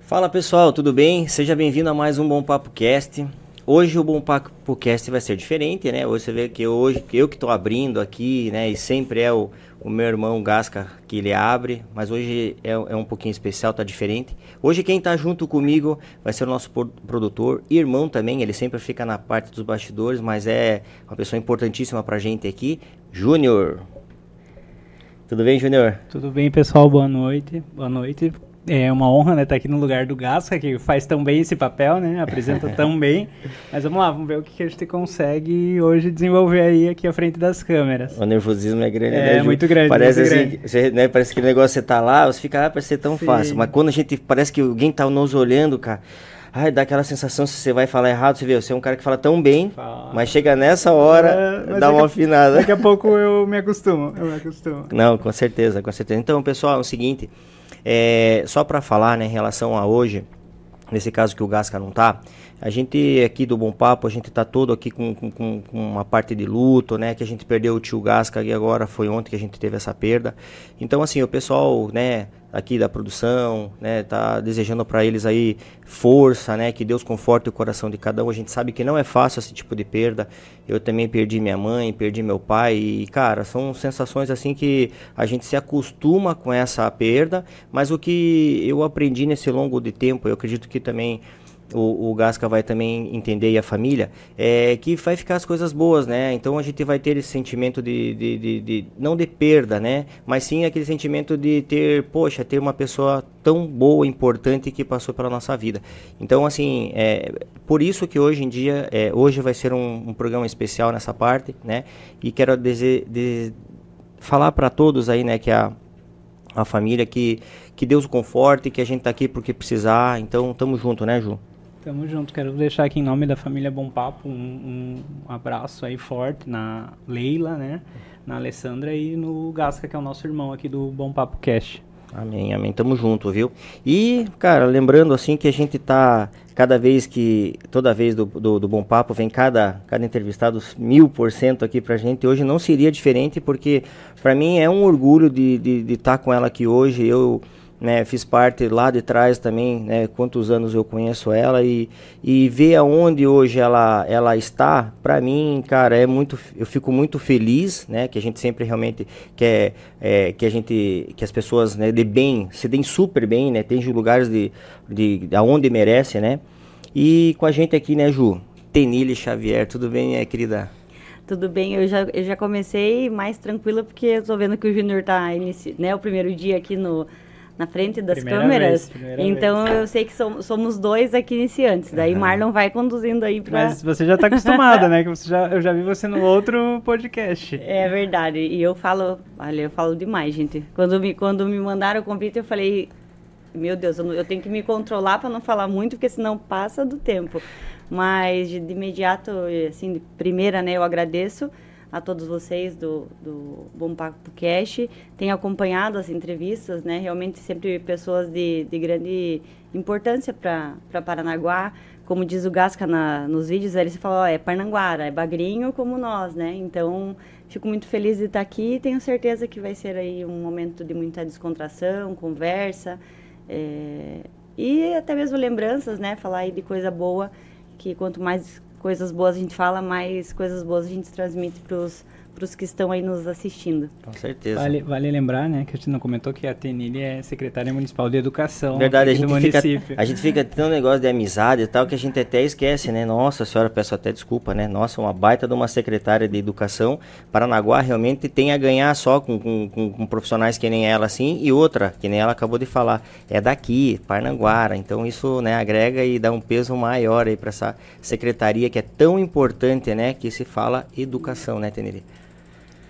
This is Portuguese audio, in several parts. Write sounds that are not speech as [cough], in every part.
Fala pessoal, tudo bem? Seja bem-vindo a mais um Bom Papo Cast. Hoje o Bom Papo Cast vai ser diferente, né? Hoje você vê que hoje eu que estou abrindo aqui, né? E sempre é o, o meu irmão Gasca que ele abre, mas hoje é, é um pouquinho especial, tá diferente. Hoje quem está junto comigo vai ser o nosso produtor, irmão também, ele sempre fica na parte dos bastidores, mas é uma pessoa importantíssima pra gente aqui, Júnior. Tudo bem, Júnior? Tudo bem, pessoal. Boa noite. Boa noite. É uma honra, né, estar tá aqui no lugar do Gasca, que faz tão bem esse papel, né, apresenta [laughs] tão bem. Mas vamos lá, vamos ver o que, que a gente consegue hoje desenvolver aí aqui à frente das câmeras. O nervosismo é grande, é, né, muito grande. Parece muito assim, grande. Você, né, parece que o negócio você tá lá, você fica, ah, parece ser tão Sim. fácil. Mas quando a gente, parece que alguém tá nos olhando, cara, ai, dá aquela sensação, se você vai falar errado, você vê, você é um cara que fala tão bem, Fala. mas chega nessa hora, É, dá uma afinada. Daqui a pouco eu me acostumo, eu me acostumo. Não, com certeza, com certeza. Então, pessoal, é o seguinte, é, só para falar, né, em relação a hoje, nesse caso que o Gasca não tá, a gente aqui do Bom Papo, a gente tá todo aqui com, com, com uma parte de luto, né, que a gente perdeu o tio Gasca e agora foi ontem que a gente teve essa perda. Então, assim, o pessoal, né, aqui da produção, né, tá desejando para eles aí força, né, que Deus conforte o coração de cada um. A gente sabe que não é fácil esse tipo de perda. Eu também perdi minha mãe, perdi meu pai e, cara, são sensações assim que a gente se acostuma com essa perda, mas o que eu aprendi nesse longo de tempo, eu acredito que também o, o Gasca vai também entender e a família, é que vai ficar as coisas boas, né? Então a gente vai ter esse sentimento de, de, de- de- não de perda, né? Mas sim aquele sentimento de ter, poxa, ter uma pessoa tão boa, importante que passou pela nossa vida. Então, assim, é, por isso que hoje em dia, é, hoje vai ser um, um programa especial nessa parte, né? E quero de- falar para todos aí, né, que a a família que que Deus o conforte, que a gente tá aqui porque precisar. Então, tamo junto, né, Ju? Tamo junto, quero deixar aqui em nome da família Bom Papo um, um abraço aí forte na Leila, né? Na Alessandra e no Gasca, que é o nosso irmão aqui do Bom Papo Cash. Amém, amém. Tamo junto, viu? E, cara, lembrando assim que a gente tá cada vez que, toda vez do, do, do Bom Papo, vem cada, cada entrevistado mil por cento aqui pra gente. Hoje não seria diferente, porque pra mim é um orgulho de estar de, de tá com ela aqui hoje. Eu né, fiz parte lá de trás também, né, quantos anos eu conheço ela e, e ver aonde hoje ela, ela está, pra mim, cara, é muito, eu fico muito feliz, né, que a gente sempre realmente quer, é, que a gente, que as pessoas, né, de bem, se deem super bem, né, tem lugares de, de, aonde merece, né, e com a gente aqui, né, Ju, Tenille Xavier, tudo bem, minha querida? Tudo bem, eu já, eu já comecei mais tranquila porque eu tô vendo que o Júnior tá inici... né, o primeiro dia aqui no, na frente das Primeira câmeras. vez, então eu sei que som- somos dois aqui iniciantes. Daí Marlon vai conduzindo aí pra. Mas você já tá acostumada, [laughs] né? Que você já, eu já vi você no outro podcast. É verdade. E eu falo, olha, eu falo demais, gente. Quando me, quando me mandaram o convite, eu falei, meu Deus, eu tenho que me controlar para não falar muito, porque senão passa do tempo. Mas de, de imediato, assim, de primeira, né, eu agradeço a todos vocês do, do Bom Papo Cash. Tenho acompanhado as entrevistas, né? Realmente sempre pessoas de, de grande importância para Paranaguá. Como diz o Gasca na, nos vídeos, ele se fala, ó, é Parnanguara, é bagrinho como nós, né? Então, fico muito feliz de estar aqui e tenho certeza que vai ser aí um momento de muita descontração, conversa é, e até mesmo lembranças, né? Falar aí de coisa boa, que quanto mais coisas boas a gente fala, mais coisas boas a gente transmite para os que estão aí nos assistindo. Com certeza. Vale, vale lembrar, né, que a gente não comentou que a Tenille é secretária municipal de educação Verdade, a aqui do gente, fica, município. a gente fica tendo um negócio de amizade e tal que a gente até esquece, né? Nossa senhora, peço até desculpa, né? Nossa, uma baita de uma secretária de educação. Paranaguá realmente tem a ganhar só com, com, com- com profissionais que nem ela, assim. E outra, que nem ela acabou de falar, é daqui, Parnaguara. Então isso, né, agrega e dá um peso maior aí para essa secretaria que é tão importante, né? Que se fala educação, né, Teneri?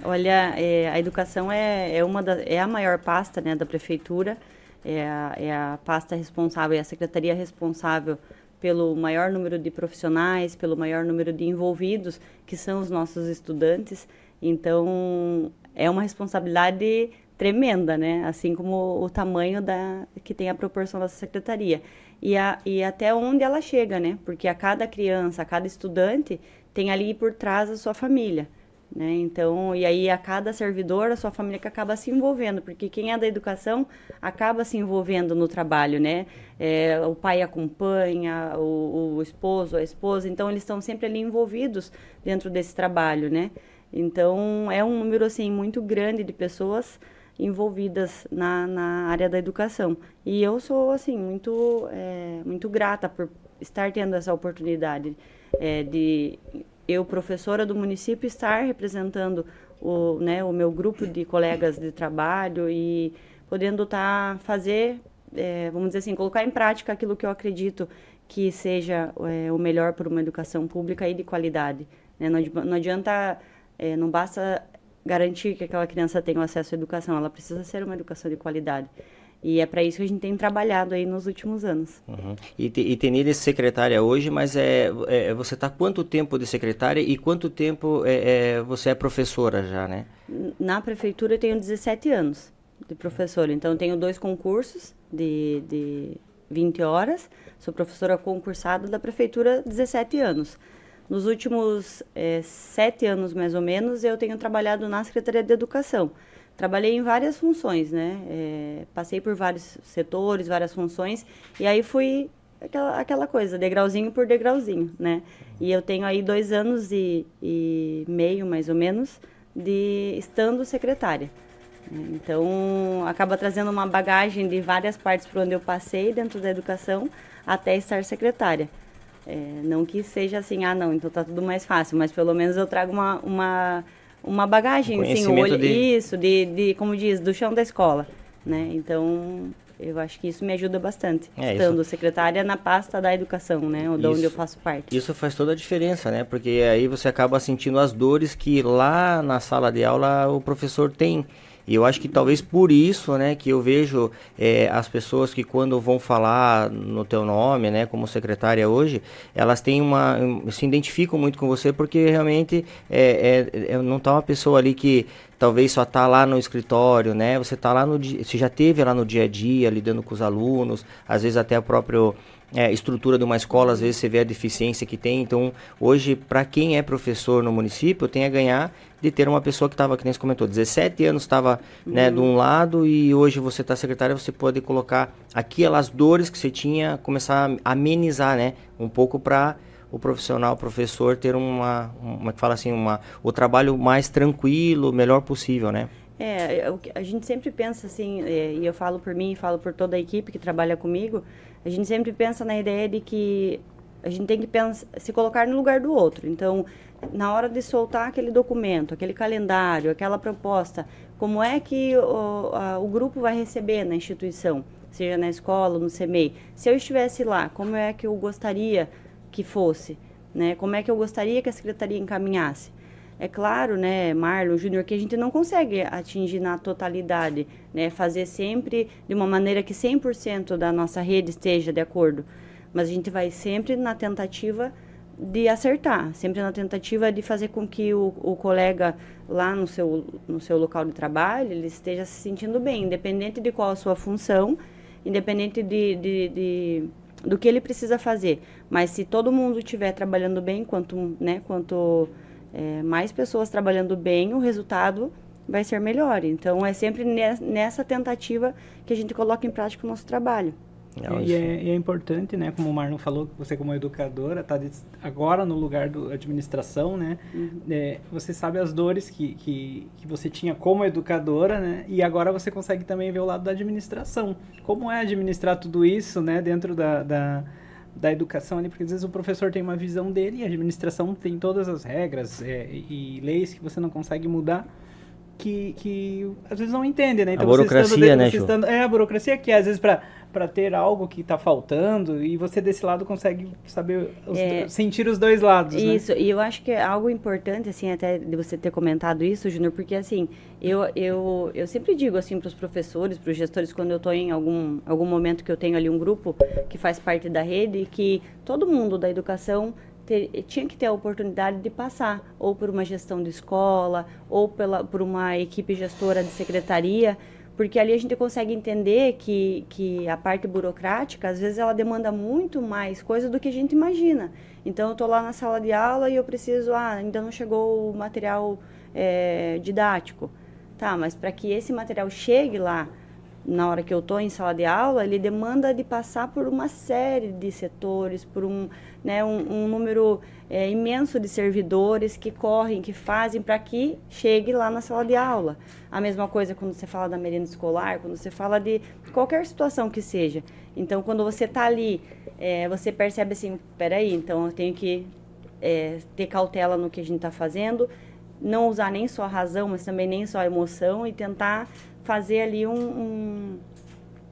Olha, é, a educação é, é uma da, é a maior pasta né, da prefeitura, é a, é a pasta responsável, é a secretaria responsável pelo maior número de profissionais, pelo maior número de envolvidos, que são os nossos estudantes. Então, é uma responsabilidade tremenda, né? Assim como o tamanho da que tem a proporção dessa secretaria. E, a, e até onde ela chega, né? Porque a cada criança, a cada estudante tem ali por trás a sua família. Né? Então, e aí a cada servidor, a sua família que acaba se envolvendo, porque quem é da educação acaba se envolvendo no trabalho, né? É, o pai acompanha, o, o, esposo, a esposa, então eles estão sempre ali envolvidos dentro desse trabalho, né? Então, é um número, assim, muito grande de pessoas envolvidas na, na área da educação. E eu sou, assim, muito, é, muito grata por estar tendo essa oportunidade é, de eu, professora do município, estar representando o, né, o meu grupo de colegas de trabalho e podendo estar tá, fazer, é, vamos dizer assim, colocar em prática aquilo que eu acredito que seja é, o melhor para uma educação pública e de qualidade. Né? Não, adianta, é, não basta garantir que aquela criança tenha acesso à educação, ela precisa ser uma educação de qualidade. E é para isso que a gente tem trabalhado aí nos últimos anos. Uhum. E, e Tenir é secretária hoje, mas é, é você está quanto tempo de secretária e quanto tempo é, é, você é professora já, né? Na prefeitura eu tenho 17 anos de professora. Então eu tenho dois concursos de, de 20 horas. Sou professora concursada da prefeitura 17 anos. Nos últimos é, sete anos, mais ou menos, eu tenho trabalhado na Secretaria de Educação. Trabalhei em várias funções, né? É, passei por vários setores, várias funções, e aí fui aquela, aquela coisa, degrauzinho por degrauzinho, né? E eu tenho aí dois anos e, e meio, mais ou menos, de estando secretária. Então, acaba trazendo uma bagagem de várias partes por onde eu passei dentro da educação até estar secretária. É, não que seja assim, ah, não, então tá tudo mais fácil, mas pelo menos eu trago uma, uma uma bagagem, um assim, o olho, de... isso, de, de, como diz, do chão da escola, né? Então, eu acho que isso me ajuda bastante, é, estando isso... secretária na pasta da educação, né? De onde eu faço parte. Isso faz toda a diferença, né? Porque aí você acaba sentindo as dores que lá na sala de aula o professor tem. E eu acho que talvez por isso, né, que eu vejo é, as pessoas que quando vão falar no teu nome, né, como secretária hoje, elas têm uma, se identificam muito com você porque realmente é, é, não está uma pessoa ali que talvez só está lá no escritório, né? Você está lá no você já teve lá no dia a dia lidando com os alunos, às vezes até a própria é, estrutura de uma escola, às vezes você vê a deficiência que tem. Então, hoje, para quem é professor no município, tem a ganhar de ter uma pessoa que estava, que nem você comentou, 17 anos estava né, de um lado e hoje você está secretária, você pode colocar aquelas dores que você tinha, começar a amenizar, né, um pouco para o profissional, o professor ter uma, uma que fala assim, uma, o trabalho mais tranquilo, melhor possível, né? É, a gente sempre pensa assim, é, e eu falo por mim, falo por toda a equipe que trabalha comigo, a gente sempre pensa na ideia de que a gente tem que pensar, se colocar no lugar do outro. Então, na hora de soltar aquele documento, aquele calendário, aquela proposta, como é que o, a, o grupo vai receber na instituição, seja na escola, no CMEI? Se eu estivesse lá, como é que eu gostaria que fosse? Né? Como é que eu gostaria que a secretaria encaminhasse? É claro, né, Marlon Júnior, que a gente não consegue atingir na totalidade, né, fazer sempre de uma maneira que 100% da nossa rede esteja de acordo. Mas a gente vai sempre na tentativa de acertar, sempre na tentativa de fazer com que o, o colega lá no seu, no seu local de trabalho ele esteja se sentindo bem, independente de qual a sua função, independente de, de, de do que ele precisa fazer. Mas se todo mundo estiver trabalhando bem, quanto, né, quanto é, mais pessoas trabalhando bem, o resultado vai ser melhor. Então, é sempre nessa tentativa que a gente coloca em prática o nosso trabalho. É, e, é, e é, importante, né, como o Marlon falou, você como educadora está agora no lugar da administração, né, uhum. é, você sabe as dores que, que, que, você tinha como educadora, né, e agora você consegue também ver o lado da administração. Como é administrar tudo isso, né, dentro da, da, da educação ali, porque às vezes o professor tem uma visão dele e a administração tem todas as regras é, e leis que você não consegue mudar que, que às vezes não entende, né? Então, a burocracia, né, estando, É, a burocracia que às vezes para ter algo que está faltando e você desse lado consegue saber, os, é, sentir os dois lados, né? Isso, né? e eu acho que é algo importante, assim, até de você ter comentado isso, Júnior, porque, assim, eu, eu, eu sempre digo, assim, para os professores, para os gestores, quando eu estou em algum, algum momento que eu tenho ali um grupo que faz parte da rede, que todo mundo da educação ter, tinha que ter a oportunidade de passar ou por uma gestão de escola ou pela, por uma equipe gestora de secretaria, porque ali a gente consegue entender que, que a parte burocrática, às vezes, ela demanda muito mais coisa do que a gente imagina. Então, eu estou lá na sala de aula e eu preciso, ah, ainda não chegou o material é, didático. Tá, mas para que esse material chegue lá na hora que eu estou em sala de aula, ele demanda de passar por uma série de setores, por um, né, um, um número é, imenso de servidores que correm, que fazem para que chegue lá na sala de aula. A mesma coisa quando você fala da merenda escolar, quando você fala de qualquer situação que seja. Então, quando você está ali, é, você percebe assim, peraí, então eu tenho que é, ter cautela no que a gente está fazendo, não usar nem só a razão, mas também nem só a emoção e tentar fazer ali um, um,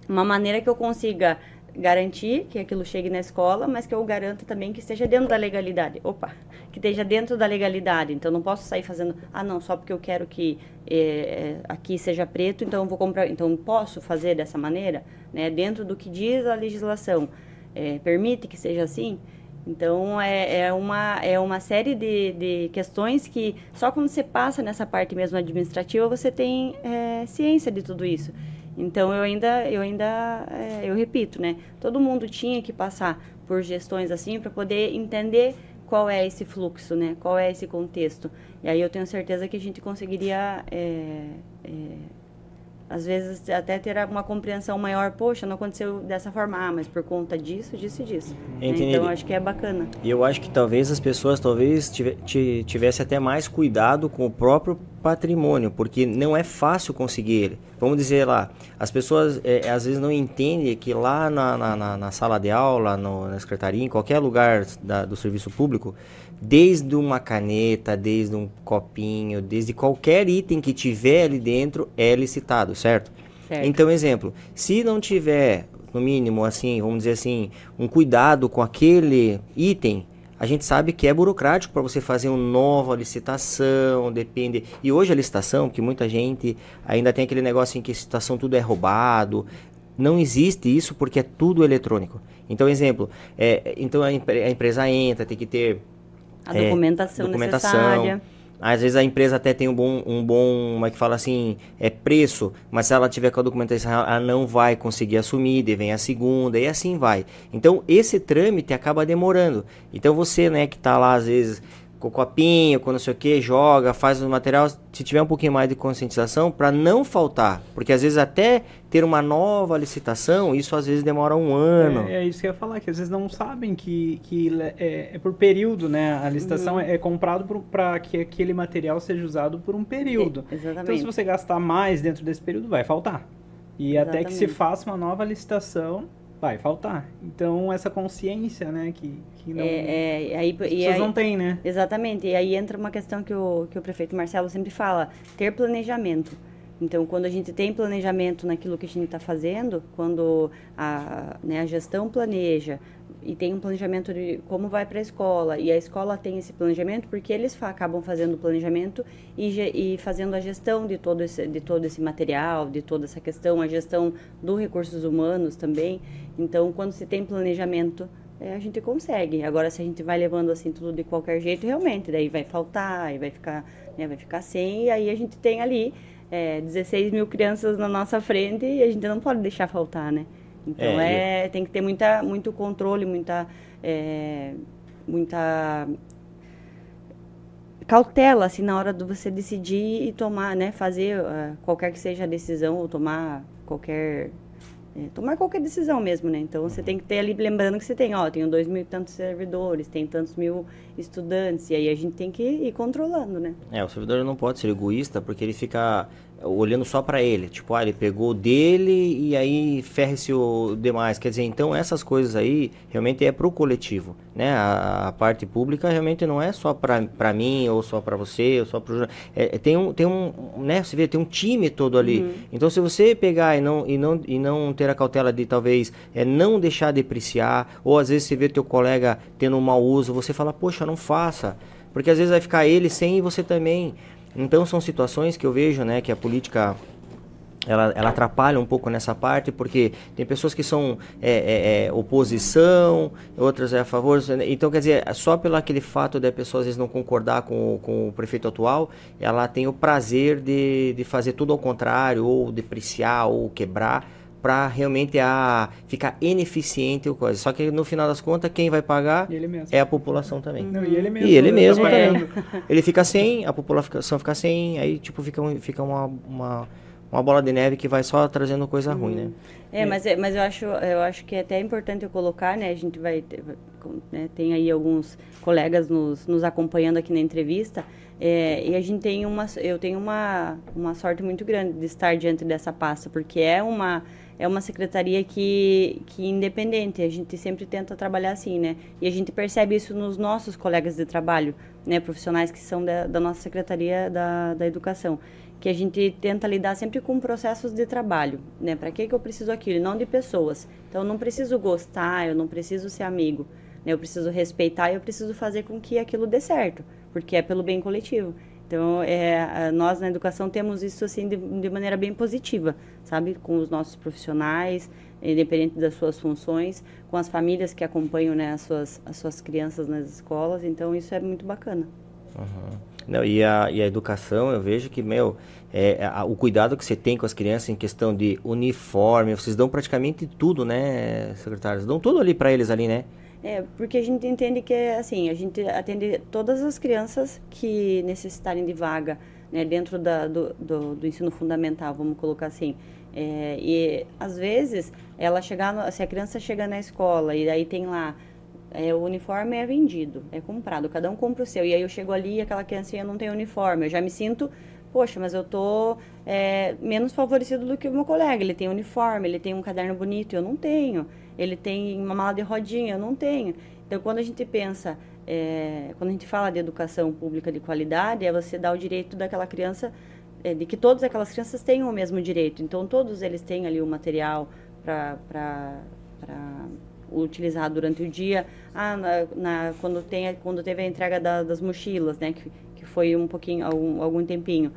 uma maneira que eu consiga garantir que aquilo chegue na escola, mas que eu garanta também que esteja dentro da legalidade. Opa, que esteja dentro da legalidade. Então não posso sair fazendo, ah não, só porque eu quero que é, aqui seja preto, então eu vou comprar. Então posso fazer dessa maneira, né? Dentro do que diz a legislação, é, permite que seja assim. Então, é, é, uma, é uma série de, de questões que só quando você passa nessa parte mesmo administrativa você tem é, ciência de tudo isso. Então, eu ainda, eu ainda, é, eu repito, né? Todo mundo tinha que passar por gestões assim para poder entender qual é esse fluxo, né? Qual é esse contexto. E aí eu tenho certeza que a gente conseguiria é, é, às vezes até ter uma compreensão maior, poxa, não aconteceu dessa forma, ah, mas por conta disso, disso e disso. Né? Então acho que é bacana. E eu acho que talvez as pessoas talvez tivessem até mais cuidado com o próprio patrimônio, porque não é fácil conseguir ele. Vamos dizer lá, as pessoas é, às vezes não entendem que lá na, na, na sala de aula, no, na secretaria, em qualquer lugar da, do serviço público, desde uma caneta, desde um copinho, desde qualquer item que tiver ali dentro é licitado, certo? certo? Então, exemplo, se não tiver, no mínimo, assim, vamos dizer assim, um cuidado com aquele item, a gente sabe que é burocrático para você fazer uma nova licitação, depende. E hoje a licitação, que muita gente ainda tem aquele negócio em que a licitação tudo é roubado, não existe isso porque é tudo eletrônico. Então, exemplo, é, então a, a empresa entra, tem que ter a é, documentação, documentação necessária. Às vezes a empresa até tem um bom, um bom, como é que fala assim, é preço, mas se ela tiver com a documentação, ela não vai conseguir assumir, daí vem a segunda e assim vai. Então esse trâmite acaba demorando. Então você, né, que está lá às vezes com copinho, com não sei o que, joga, faz o material, se tiver um pouquinho mais de conscientização, para não faltar. Porque às vezes até ter uma nova licitação, isso às vezes demora um ano. É, é isso que eu ia falar, que às vezes não sabem que, que é, é por período, né? A licitação uhum. é, é comprado para que aquele material seja usado por um período. É, exatamente. Então se você gastar mais dentro desse período, vai faltar. E exatamente. até que se faça uma nova licitação, vai faltar. Então, essa consciência, né, que, que não, é, é, aí, as pessoas aí, não têm, né? Exatamente. E aí entra uma questão que o, que o prefeito Marcelo sempre fala, ter planejamento. Então, quando a gente tem planejamento naquilo que a gente está fazendo, quando a, né, a gestão planeja, e tem um planejamento de como vai para a escola e a escola tem esse planejamento porque eles acabam fazendo o planejamento e, e, fazendo a gestão de todo esse de todo esse material de toda essa questão a gestão dos recursos humanos também então quando se tem planejamento é, a gente consegue. Agora se a gente vai levando assim tudo de qualquer jeito realmente daí vai faltar e vai ficar né, vai ficar sem e aí a gente tem ali é, 16 mil crianças na nossa frente e a gente não pode deixar faltar né? Então é, é tem que ter muita, muito controle, muita, é, muita cautela assim na hora de você decidir e tomar, né, fazer uh, qualquer que seja a decisão ou tomar qualquer é, tomar qualquer decisão mesmo, né? Então você tem que ter ali lembrando que você tem, ó, tenho dois mil e tantos servidores, tem tantos mil estudantes e aí a gente tem que ir controlando, né? É, o servidor não pode ser egoísta porque ele fica olhando só para ele, tipo, ah, ele pegou dele e aí ferre-se o demais. Quer dizer, então essas coisas aí realmente é pro coletivo, né? A, a parte pública realmente não é só para mim ou só para você ou só pro é, é, tem um tem um, né, você vê, tem um time todo ali. Uhum. Então se você pegar e não e não e não ter a cautela de talvez é não deixar depreciar ou às vezes você vê teu colega tendo um mau uso, você fala, poxa, não faça. Porque às vezes vai ficar ele sem e você também. Então são situações que eu vejo, né, que a política ela, ela atrapalha um pouco nessa parte, porque tem pessoas que são é, é, é, oposição, outras é a favor. Então, quer dizer, só pelo aquele fato a pessoa às vezes não concordar com, com o prefeito atual, ela tem o prazer de, de fazer tudo ao contrário, ou depreciar, ou quebrar, para realmente a ficar ineficiente ou coisa. Só que no final das contas, quem vai pagar é a população também. Não, e ele mesmo. E ele mesmo também. Ele fica sem, a população fica sem, aí tipo fica, fica uma, uma, uma bola de neve que vai só trazendo coisa ruim, né? É, mas, é, mas eu, acho, eu acho que é até importante eu colocar, né? A gente vai. Ter, né, tem aí alguns colegas nos, nos acompanhando aqui na entrevista. É, e a gente tem uma. Eu tenho uma, uma sorte muito grande de estar diante dessa pasta, porque é uma é uma secretaria que, que é independente, a gente sempre tenta trabalhar assim, né? E a gente percebe isso nos nossos colegas de trabalho, né? Profissionais que são da, da nossa secretaria da, da educação que a gente tenta lidar sempre com processos de trabalho, né? Para que que eu preciso aquilo, não de pessoas. Então eu não preciso gostar, eu não preciso ser amigo, né? Eu preciso respeitar e eu preciso fazer com que aquilo dê certo, porque é pelo bem coletivo. Então, é, nós na educação temos isso assim de, de, maneira bem positiva, sabe? Com os nossos profissionais, independente das suas funções, com as famílias que acompanham né, as, suas, as suas crianças nas escolas. Então, isso é muito bacana. Uhum. Não, e, a, e a educação, eu vejo que, meu, é, a, o cuidado que você tem com as crianças em questão de uniforme, vocês dão praticamente tudo, né, secretários? Dão tudo ali para eles ali, né? É, porque a gente entende que, assim, a gente atende todas as crianças que necessitarem de vaga, né, dentro da, do, do, do, ensino fundamental, vamos colocar assim. É, e, às vezes, ela chegar, no, se a criança chega na escola e aí tem lá é, o uniforme é vendido, é comprado, cada um compra o seu. E aí eu chego ali e aquela criancinha não tem uniforme. Eu já me sinto, poxa, mas eu tô é, menos favorecido do que o meu colega. Ele tem uniforme, ele tem um caderno bonito, eu não tenho. Ele tem uma mala de rodinha, eu não tenho. Então, quando a gente pensa, é, quando a gente fala de educação pública de qualidade, é você dar o direito daquela criança, é, de que todas aquelas crianças tenham o mesmo direito. Então, todos eles têm ali o material para utilizar durante o dia. Ah, na, na, quando, tem, quando teve a entrega da, das mochilas, né, que, que foi um pouquinho, algum, algum tempinho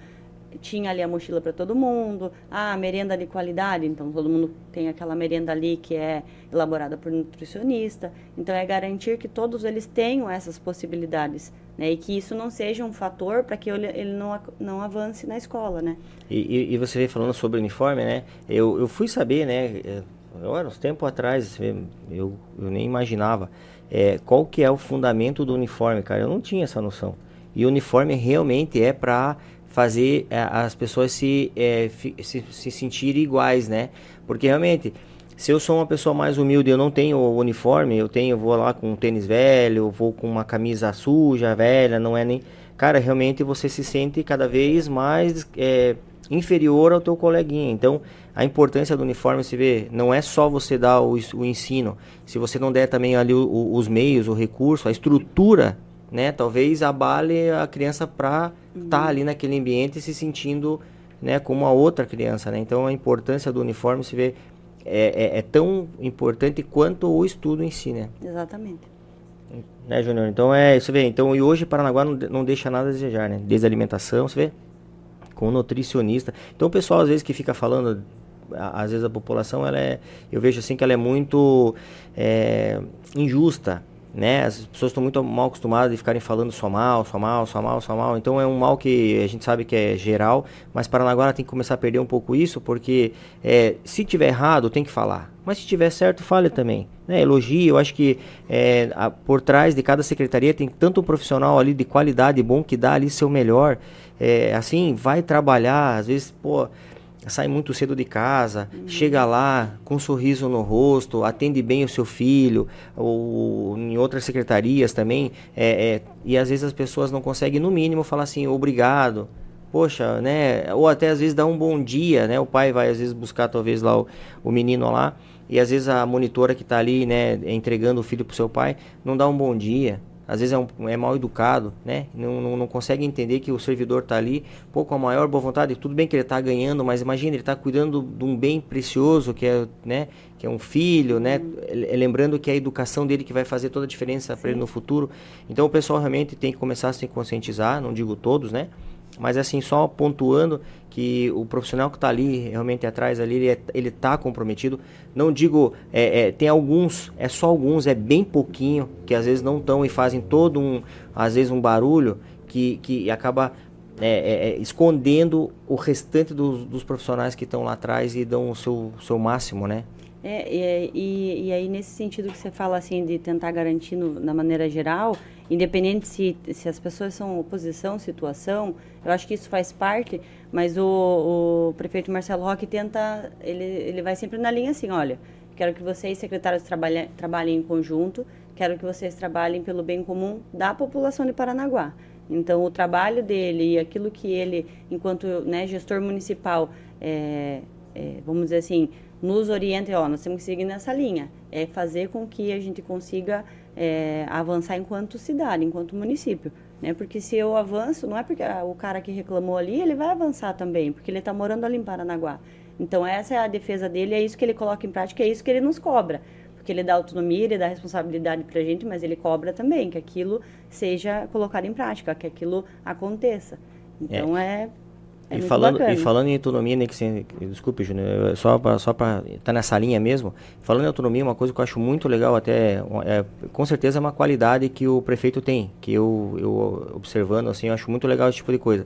tinha ali a mochila para todo mundo, ah, merenda de qualidade, então todo mundo tem aquela merenda ali que é elaborada por nutricionista. Então é garantir que todos eles tenham essas possibilidades, né? E que isso não seja um fator para que ele, não, não avance na escola, né? E, e, você veio falando sobre uniforme, né? Eu, eu fui saber, né? Agora, uns tempos atrás, eu, eu nem imaginava é, qual que é o fundamento do uniforme, cara. Eu não tinha essa noção. E o uniforme realmente é para fazer é, as pessoas se, é, se, se sentirem iguais, né? Porque realmente, se eu sou uma pessoa mais humilde, eu não tenho o uniforme, eu tenho, vou lá com um tênis velho, vou com uma camisa suja, velha, não é nem. Cara, realmente você se sente cada vez mais é, inferior ao teu coleguinha. Então, a importância do uniforme se vê, não é só você dar o, o ensino. Se você não der também ali o, o, os meios, o recurso, a estrutura né? Talvez abale a criança para tá ali naquele ambiente se sentindo, né, como a outra criança, né? Então a importância do uniforme se vê é, é, é tão importante quanto o estudo em si, né? Exatamente. Né, Júnior? Então é isso vê. Então e hoje Paranaguá não, não deixa nada a desejar, né? Desde alimentação, você vê, com nutricionista. Então o pessoal às vezes que fica falando às vezes a população ela é eu vejo assim que ela é muito é, injusta né? As pessoas estão muito mal acostumadas de ficarem falando só mal, só mal, só mal, só mal. Então é um mal que a gente sabe que é geral, mas Paranaguá tem que começar a perder um pouco isso, porque é, se tiver errado, tem que falar. Mas se tiver certo, fale também. Né? Elogie, eu acho que é, a, por trás de cada secretaria tem tanto um profissional ali de qualidade bom que dá ali seu melhor. É, assim, vai trabalhar, às vezes, pô sai muito cedo de casa, uhum. chega lá com um sorriso no rosto, atende bem o seu filho, ou em outras secretarias também, é, é, e às vezes as pessoas não conseguem, no mínimo, falar assim, obrigado, poxa, né, ou até às vezes dar um bom dia, né, o pai vai às vezes buscar talvez lá o, o menino lá, e às vezes a monitora que está ali, né, entregando o filho para o seu pai, não dá um bom dia, às vezes é, um, é mal educado, né? Não, não, não consegue entender que o servidor está ali, pô, com a maior boa vontade. Tudo bem que ele está ganhando, mas imagina, ele está cuidando de um bem precioso que é, né? Que é um filho, né? Lembrando que é a educação dele que vai fazer toda a diferença para ele no futuro. Então o pessoal realmente tem que começar a se conscientizar, não digo todos, né? Mas assim, só pontuando que o profissional que está ali, realmente atrás ali, ele, é, ele tá comprometido. Não digo, é, é, tem alguns, é só alguns, é bem pouquinho, que às vezes não estão e fazem todo um, às vezes um barulho que, que acaba é, é, é, escondendo o restante dos, dos profissionais que estão lá atrás e dão o seu, seu máximo, né? É, e, e, aí nesse sentido que você fala assim de tentar garantir no, na maneira geral, independente se, se as pessoas são oposição, situação, eu acho que isso faz parte, mas o, o prefeito Marcelo Roque tenta, ele, ele vai sempre na linha assim, olha, quero que vocês, secretários, trabalhem, trabalhem em conjunto, quero que vocês trabalhem pelo bem comum da população de Paranaguá. Então, o trabalho dele e aquilo que ele, enquanto né, gestor municipal, é, é, vamos dizer assim, nos orienta, ó, nós temos que seguir nessa linha, é fazer com que a gente consiga é, avançar enquanto cidade, enquanto município. Né? Porque se eu avanço, não é porque o cara que reclamou ali, ele vai avançar também, porque ele está morando ali em Paranaguá. Então, essa é a defesa dele, é isso que ele coloca em prática, é isso que ele nos cobra porque ele dá autonomia, ele dá responsabilidade para a gente, mas ele cobra também que aquilo seja colocado em prática, que aquilo aconteça. Então é, é, e falando, e falando em autonomia, né, que desculpe, Júnior, só para só estar tá nessa linha mesmo, falando em autonomia, uma coisa que eu acho muito legal, até, é, com certeza é uma qualidade que o prefeito tem, que eu, eu observando, assim, eu acho muito legal esse tipo de coisa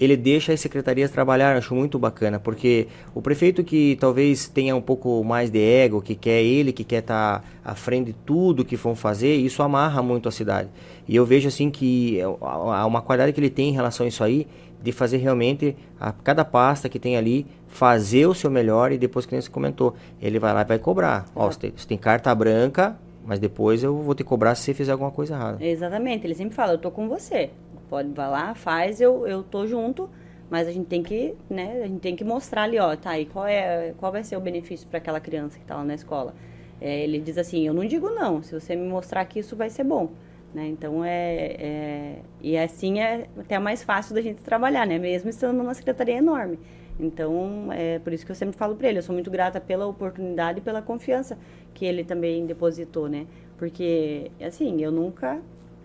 ele deixa as secretarias trabalhar, acho muito bacana, porque o prefeito que talvez tenha um pouco mais de ego, que quer ele, que quer estar tá à frente de tudo que vão fazer, isso amarra muito a cidade. E eu vejo assim que há uma qualidade que ele tem em relação a isso aí, de fazer realmente a cada pasta que tem ali fazer o seu melhor e depois que nem você comentou, ele vai lá e vai cobrar. Ó, você tem, você tem carta branca, mas depois eu vou te cobrar se você fizer alguma coisa errada. Exatamente, ele sempre fala, eu tô com você pode vai lá, faz, eu, eu tô junto, mas a gente tem que, né, a gente tem que mostrar ali, ó, tá, e qual é, qual vai ser o benefício para aquela criança que está lá na escola? É, ele diz assim, eu não digo não, se você me mostrar que isso vai ser bom, né, então é, é e assim é até mais fácil da gente trabalhar, né, mesmo estando numa secretaria enorme. Então, é por isso que eu sempre falo para ele, eu sou muito grata pela oportunidade e pela confiança que ele também depositou, né? Porque, assim, eu nunca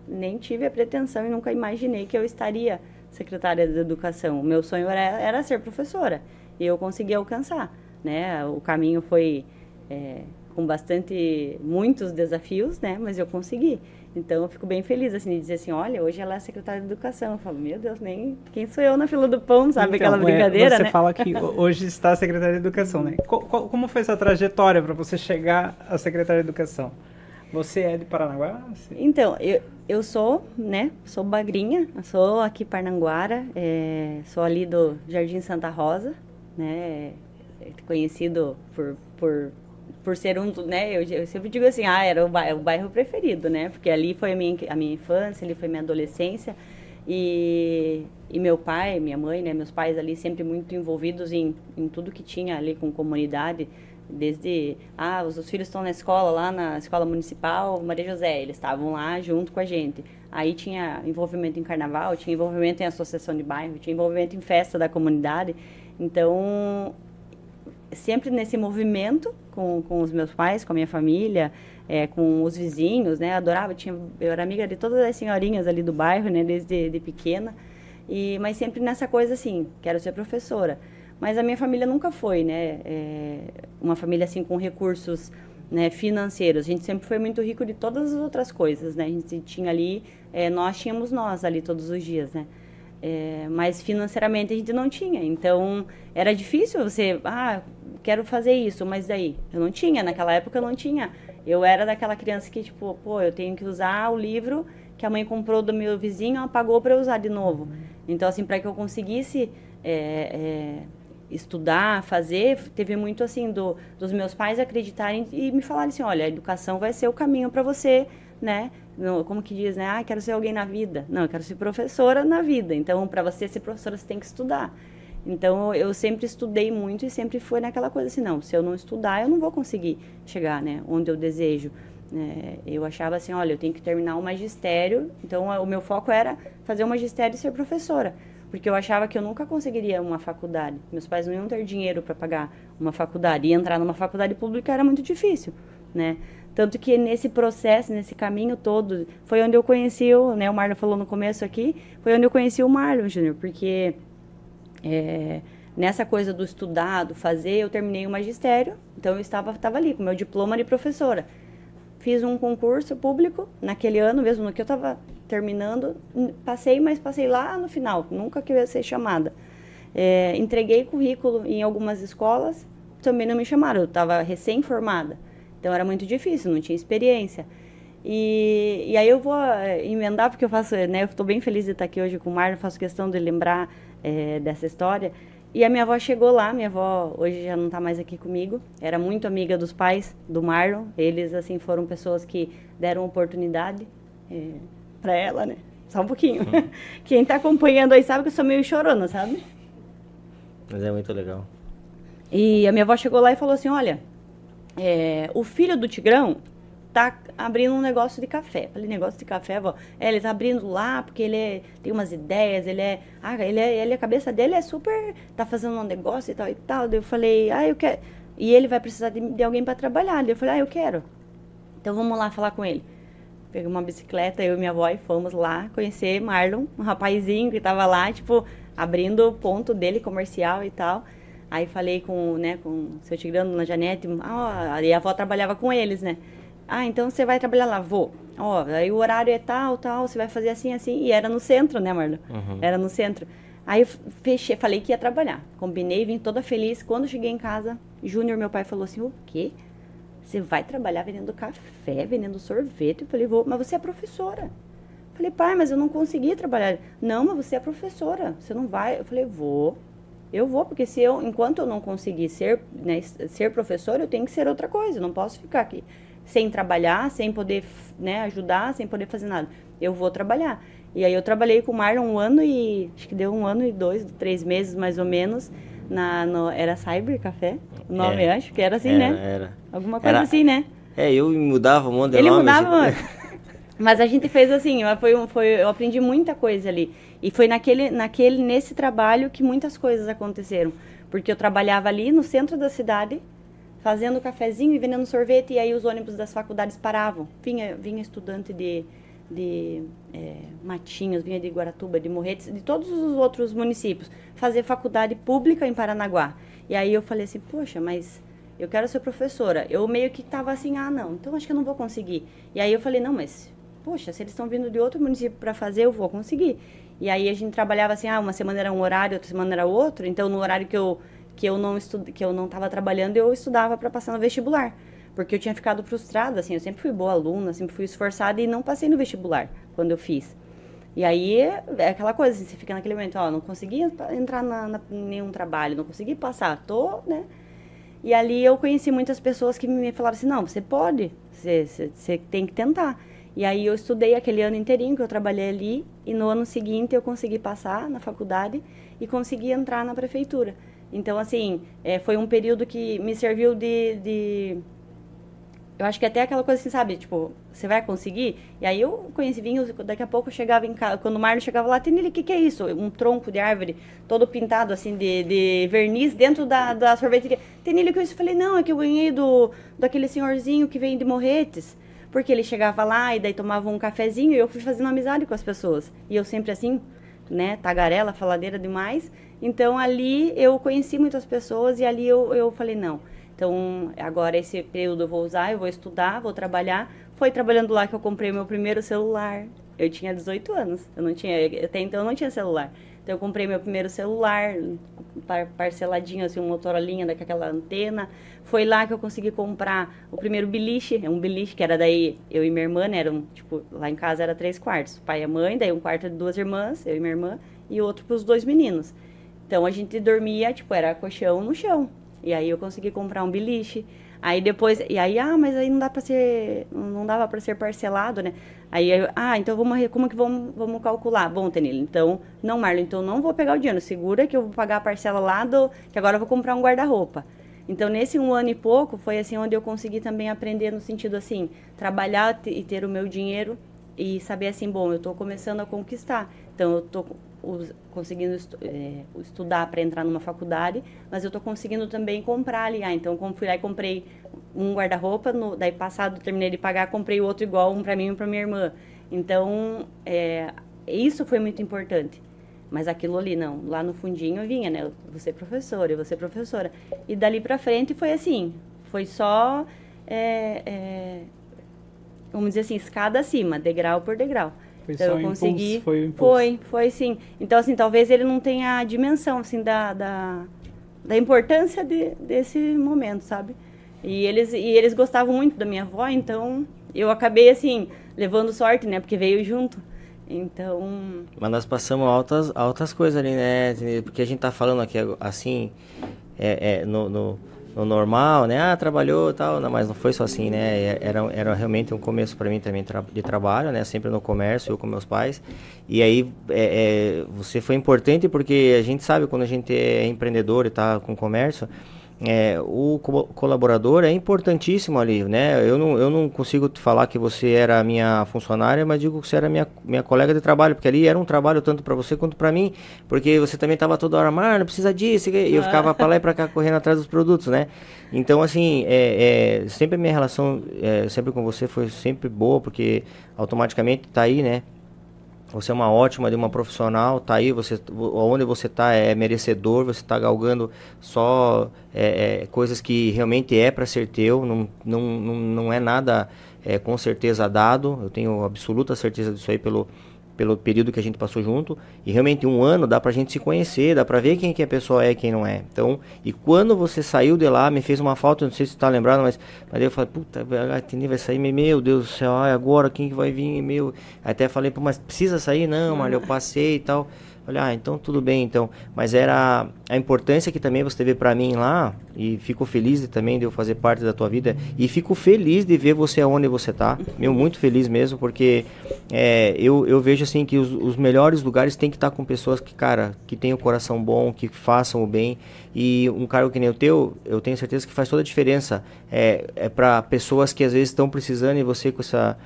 nem tive a pretensão e nunca imaginei que eu estaria secretária de educação. O meu sonho era, era ser professora e eu consegui alcançar, né? O caminho foi é, com bastante muitos desafios, né? Mas eu consegui. Então eu fico bem feliz assim de dizer assim, olha, hoje ela é secretária de educação. Eu falo, meu Deus, nem quem sou eu na fila do pão, sabe então, aquela brincadeira, é, você né? fala que hoje está secretária de educação, né? como foi essa trajetória para você chegar a secretária de educação? Você é de Paranaguá? Então, eu, eu sou, né? Sou bagrinha, sou aqui Parnanguara, é, sou ali do Jardim Santa Rosa, né? É conhecido por, por, por ser um, né? Eu, eu sempre digo assim, ah, era o bairro, o bairro preferido, né? Porque ali foi a minha, a minha infância, ali foi minha adolescência. E, e meu pai, minha mãe, né? Meus pais ali sempre muito envolvidos em, em tudo que tinha ali com comunidade desde ah os, filhos estão na escola lá na escola municipal Maria José eles estavam lá junto com a gente aí tinha envolvimento em carnaval tinha envolvimento em associação de bairro tinha envolvimento em festa da comunidade então sempre nesse movimento com, com os meus pais com a minha família é, com os vizinhos né adorava tinha eu era amiga de todas as senhorinhas ali do bairro né desde de pequena e mas sempre nessa coisa assim quero ser professora mas a minha família nunca foi, né? É uma família assim com recursos né, financeiros. A gente sempre foi muito rico de todas as outras coisas, né? A gente tinha ali, é, nós tínhamos nós ali todos os dias, né? É, mas financeiramente a gente não tinha. Então era difícil você, ah, quero fazer isso, mas daí eu não tinha. Naquela época eu não tinha. Eu era daquela criança que tipo, pô, eu tenho que usar o livro que a mãe comprou do meu vizinho, ela pagou para eu usar de novo. Então assim, para que eu conseguisse é, é estudar, fazer, teve muito assim do, dos meus pais acreditarem e me falarem assim, olha, a educação vai ser o caminho para você, né? Como que diz, né? Ah, quero ser alguém na vida. Não, eu quero ser professora na vida. Então, para você ser professora, você tem que estudar. Então, eu sempre estudei muito e sempre foi naquela coisa assim, não, se eu não estudar, eu não vou conseguir chegar, né, onde eu desejo. É, eu achava assim, olha, eu tenho que terminar o magistério, então o meu foco era fazer o magistério e ser professora porque eu achava que eu nunca conseguiria uma faculdade. Meus pais não iam ter dinheiro para pagar uma faculdade e entrar numa faculdade pública era muito difícil, né? Tanto que nesse processo, nesse caminho todo, foi onde eu conheci o, né, o Marlon falou no começo aqui, foi onde eu conheci o Marlon Júnior, porque é, nessa coisa do estudar, do fazer, eu terminei o magistério, então eu estava, estava ali com meu diploma de professora. Fiz um concurso público naquele ano mesmo, no que eu estava terminando, passei, mas passei lá no final, nunca que ia ser chamada. É, entreguei currículo em algumas escolas, também não me chamaram, eu estava recém-formada. Então era muito difícil, não tinha experiência. E, e aí eu vou é, emendar, porque eu faço, né, eu estou bem feliz de estar aqui hoje com o Marlon, faço questão de lembrar é, dessa história. E a minha avó chegou lá, minha avó hoje já não está mais aqui comigo, era muito amiga dos pais do Marlon, eles assim foram pessoas que deram oportunidade é, para ela, né? Só um pouquinho. [laughs] Quem está acompanhando aí sabe que eu sou meio chorona, sabe? Mas é muito legal. E a minha avó chegou lá e falou assim, olha, é, o filho do Tigrão tá abrindo um negócio de café. Falei, negócio de café, avó? É, ele tá abrindo lá porque ele é, tem umas ideias, ele é, ah, ele é, ele, a cabeça dele é super, tá fazendo um negócio e tal e tal. Daí eu falei, ah, eu quero. E ele vai precisar de, de alguém para trabalhar. Daí eu falei, ah, eu quero. Então vamos lá falar com ele. Peguei uma bicicleta, eu e minha avó e fomos lá conhecer Marlon, um rapazinho que tava lá, tipo, abrindo o ponto dele comercial e tal. Aí falei com, né, com o seu Tigrano, na Janete, ah, e a avó trabalhava com eles, né? Ah, então você vai trabalhar lá, vou. Ó, aí o horário é tal, tal, você vai fazer assim, assim. E era no centro, né, Marlon? Uhum. Era no centro. Aí eu fechei, falei que ia trabalhar. Combinei, vim toda feliz. Quando cheguei em casa, Júnior, meu pai, falou assim: o quê? Você vai trabalhar vendendo café, vendendo sorvete? Eu falei, vou, mas você é professora. falei, pai, mas eu não consegui trabalhar. Não, mas você é professora, você não vai. Eu falei, vou. Eu vou, porque se eu, enquanto eu não conseguir ser, né, ser professora, eu tenho que ser outra coisa, eu não posso ficar aqui sem trabalhar, sem poder né, ajudar, sem poder fazer nada. Eu vou trabalhar. E aí eu trabalhei com o Marlon um ano e acho que deu um ano e dois, três meses mais ou menos. Na, no, era Cyber Café, o nome é, acho que era assim, era, né? Era. Alguma coisa era, assim, né? É, eu mudava monte de Ele nome, mudava, assim. [laughs] mas a gente fez assim, foi, foi, eu aprendi muita coisa ali. E foi naquele, naquele, nesse trabalho que muitas coisas aconteceram. Porque eu trabalhava ali no centro da cidade, fazendo cafezinho e vendendo sorvete, e aí os ônibus das faculdades paravam. Vinha, vinha estudante de, de é, Matinhos, vinha de Guaratuba, de Morretes, de todos os outros municípios, fazer faculdade pública em Paranaguá. E aí eu falei assim, poxa, mas eu quero ser professora. Eu meio que estava assim, ah, não, então acho que eu não vou conseguir. E aí eu falei, não, mas, poxa, se eles estão vindo de outro município para fazer, eu vou conseguir. E aí a gente trabalhava assim, ah, uma semana era um horário, outra semana era outro. Então, no horário que eu que eu não estude, que eu não estava trabalhando, eu estudava para passar no vestibular, porque eu tinha ficado frustrada, assim, eu sempre fui boa aluna, sempre fui esforçada e não passei no vestibular quando eu fiz. E aí é aquela coisa, assim, você fica naquele momento, ó, não consegui entrar na, na, nenhum trabalho, não consegui passar, tô, né? E ali eu conheci muitas pessoas que me falaram assim, não, você pode, você, você, você tem que tentar. E aí eu estudei aquele ano inteirinho que eu trabalhei ali e no ano seguinte eu consegui passar na faculdade e consegui entrar na prefeitura. Então, assim, é, foi um período que me serviu de, de, Eu acho que até aquela coisa assim, sabe? Tipo, você vai conseguir? E aí eu conheci vinhos, daqui a pouco eu chegava em casa, quando o Marlon chegava lá, Tenille, o que, que é isso? Um tronco de árvore, todo pintado, assim, de, de verniz dentro da, da sorveteria. Tenille, que é isso? Eu falei, não, é que eu ganhei do, daquele senhorzinho que vem de Morretes. Porque ele chegava lá e daí tomava um cafezinho e eu fui fazendo amizade com as pessoas. E eu sempre assim, né, tagarela, faladeira demais. Então ali eu conheci muitas pessoas e ali eu, eu falei, não. Então agora esse período eu vou usar, eu vou estudar, vou trabalhar. Foi trabalhando lá que eu comprei meu primeiro celular. Eu tinha 18 anos, eu não tinha, até então eu não tinha celular. Então eu comprei meu primeiro celular, parceladinho assim, um Motorolinha daquela antena. Foi lá que eu consegui comprar o primeiro beliche, um beliche que era daí eu e minha irmã, né, tipo, lá em casa era três quartos, pai e mãe, daí um quarto de duas irmãs, eu e minha irmã, e outro para os dois meninos. Então a gente dormia, tipo, era colchão no chão. E aí eu consegui comprar um beliche. Aí depois, e aí, ah, mas aí não dá para ser, não dava para ser parcelado, né? Aí, ah, então vamos, como que vamos, vamos calcular? Bom, Tenilo, então, não, Marlon, então não vou pegar o dinheiro, segura que eu vou pagar a parcela lá do, que agora eu vou comprar um guarda-roupa. Então, nesse um ano e pouco, foi assim onde eu consegui também aprender no sentido assim, trabalhar e ter o meu dinheiro e saber assim, bom, eu estou começando a conquistar. Então, eu estou conseguindo estu é, estudar para entrar numa faculdade, mas eu estou conseguindo também comprar ali. Ah, então, como fui lá e comprei um guarda-roupa, daí passado terminei de pagar, comprei outro igual, um para mim e um para minha irmã. Então, é, isso foi muito importante. Mas aquilo ali, não. Lá no fundinho vinha, né? Você professora, você professora. E dali para frente foi assim. Foi só, é, é, vamos dizer assim, escada acima, degrau por degrau. Foi então só eu consegui. impulso, foi impulso. Foi, foi sim. Então, assim, talvez ele não tenha a dimensão, assim, da, da, da importância de, desse momento, sabe? E eles, e eles gostavam muito da minha avó, então eu acabei, assim, levando sorte, né? Porque veio junto. Então, Mas nós passamos altas, altas coisas ali, né? Porque a gente tá falando aqui assim, é, é, no, no, no normal, né? Ah, trabalhou tal, não, mas não foi só assim, né? Era, era realmente um começo para mim também de trabalho, né? Sempre no comércio, eu com meus pais. E aí, é, é, você foi importante porque a gente sabe quando a gente é empreendedor e tá com comércio, é, o co colaborador é importantíssimo ali, né? Eu não, eu não consigo falar que você era minha funcionária, mas digo que você era minha, minha colega de trabalho, porque ali era um trabalho tanto para você quanto para mim, porque você também estava toda hora, mano, precisa disso, e eu ficava para lá e para cá correndo atrás dos produtos, né? Então, assim, é, é sempre a minha relação, é, sempre com você foi sempre boa, porque automaticamente tá aí, né? Você é uma ótima de uma profissional, tá aí, você, onde você está é merecedor, você está galgando só é, é, coisas que realmente é para ser teu, não, não, não, não é nada é, com certeza dado, eu tenho absoluta certeza disso aí pelo, pelo período que a gente passou junto. E realmente um ano dá pra gente se conhecer, dá pra ver quem que a pessoa é e quem não é. Então, e quando você saiu de lá, me fez uma falta, não sei se você tá lembrado, mas, mas eu falei, puta, a Tini vai sair, meu Deus do céu, ai, agora quem que vai vir, meu. Até falei, pô, mas precisa sair? Não, mas eu passei e tal. Falei, ah, então tudo bem, então. Mas era a importância que também você teve para mim lá, e fico feliz de, também de eu fazer parte da tua vida, e fico feliz de ver você aonde você tá. Meu, muito feliz mesmo, porque é, eu, eu vejo assim que os, os melhores lugares tem que estar tá com pessoas que, cara, que tenham o coração bom, que façam o bem. E um cargo que nem o teu, eu tenho certeza que faz toda a diferença. É, é para pessoas que às vezes estão precisando e você com essa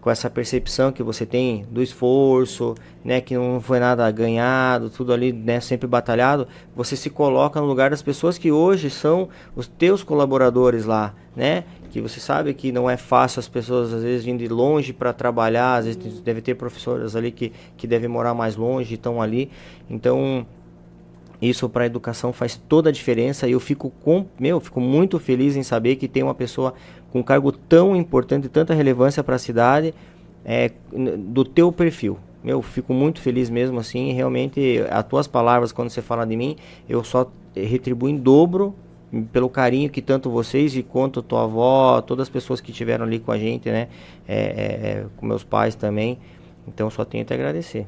com essa percepção que você tem do esforço, né, que não foi nada ganhado, tudo ali, né, sempre batalhado, você se coloca no lugar das pessoas que hoje são os teus colaboradores lá, né? Que você sabe que não é fácil as pessoas às vezes vindo de longe para trabalhar, às vezes deve ter professoras ali que que devem morar mais longe, estão ali. Então, isso para a educação faz toda a diferença e eu fico com, meu, fico muito feliz em saber que tem uma pessoa com um cargo tão importante tanta relevância para a cidade é, do teu perfil. Meu, fico muito feliz mesmo assim, realmente as tuas palavras quando você fala de mim, eu só retribuo em dobro pelo carinho que tanto vocês e quanto tua avó, todas as pessoas que estiveram ali com a gente, né, é, é, é com meus pais também, então só tenho te agradecer.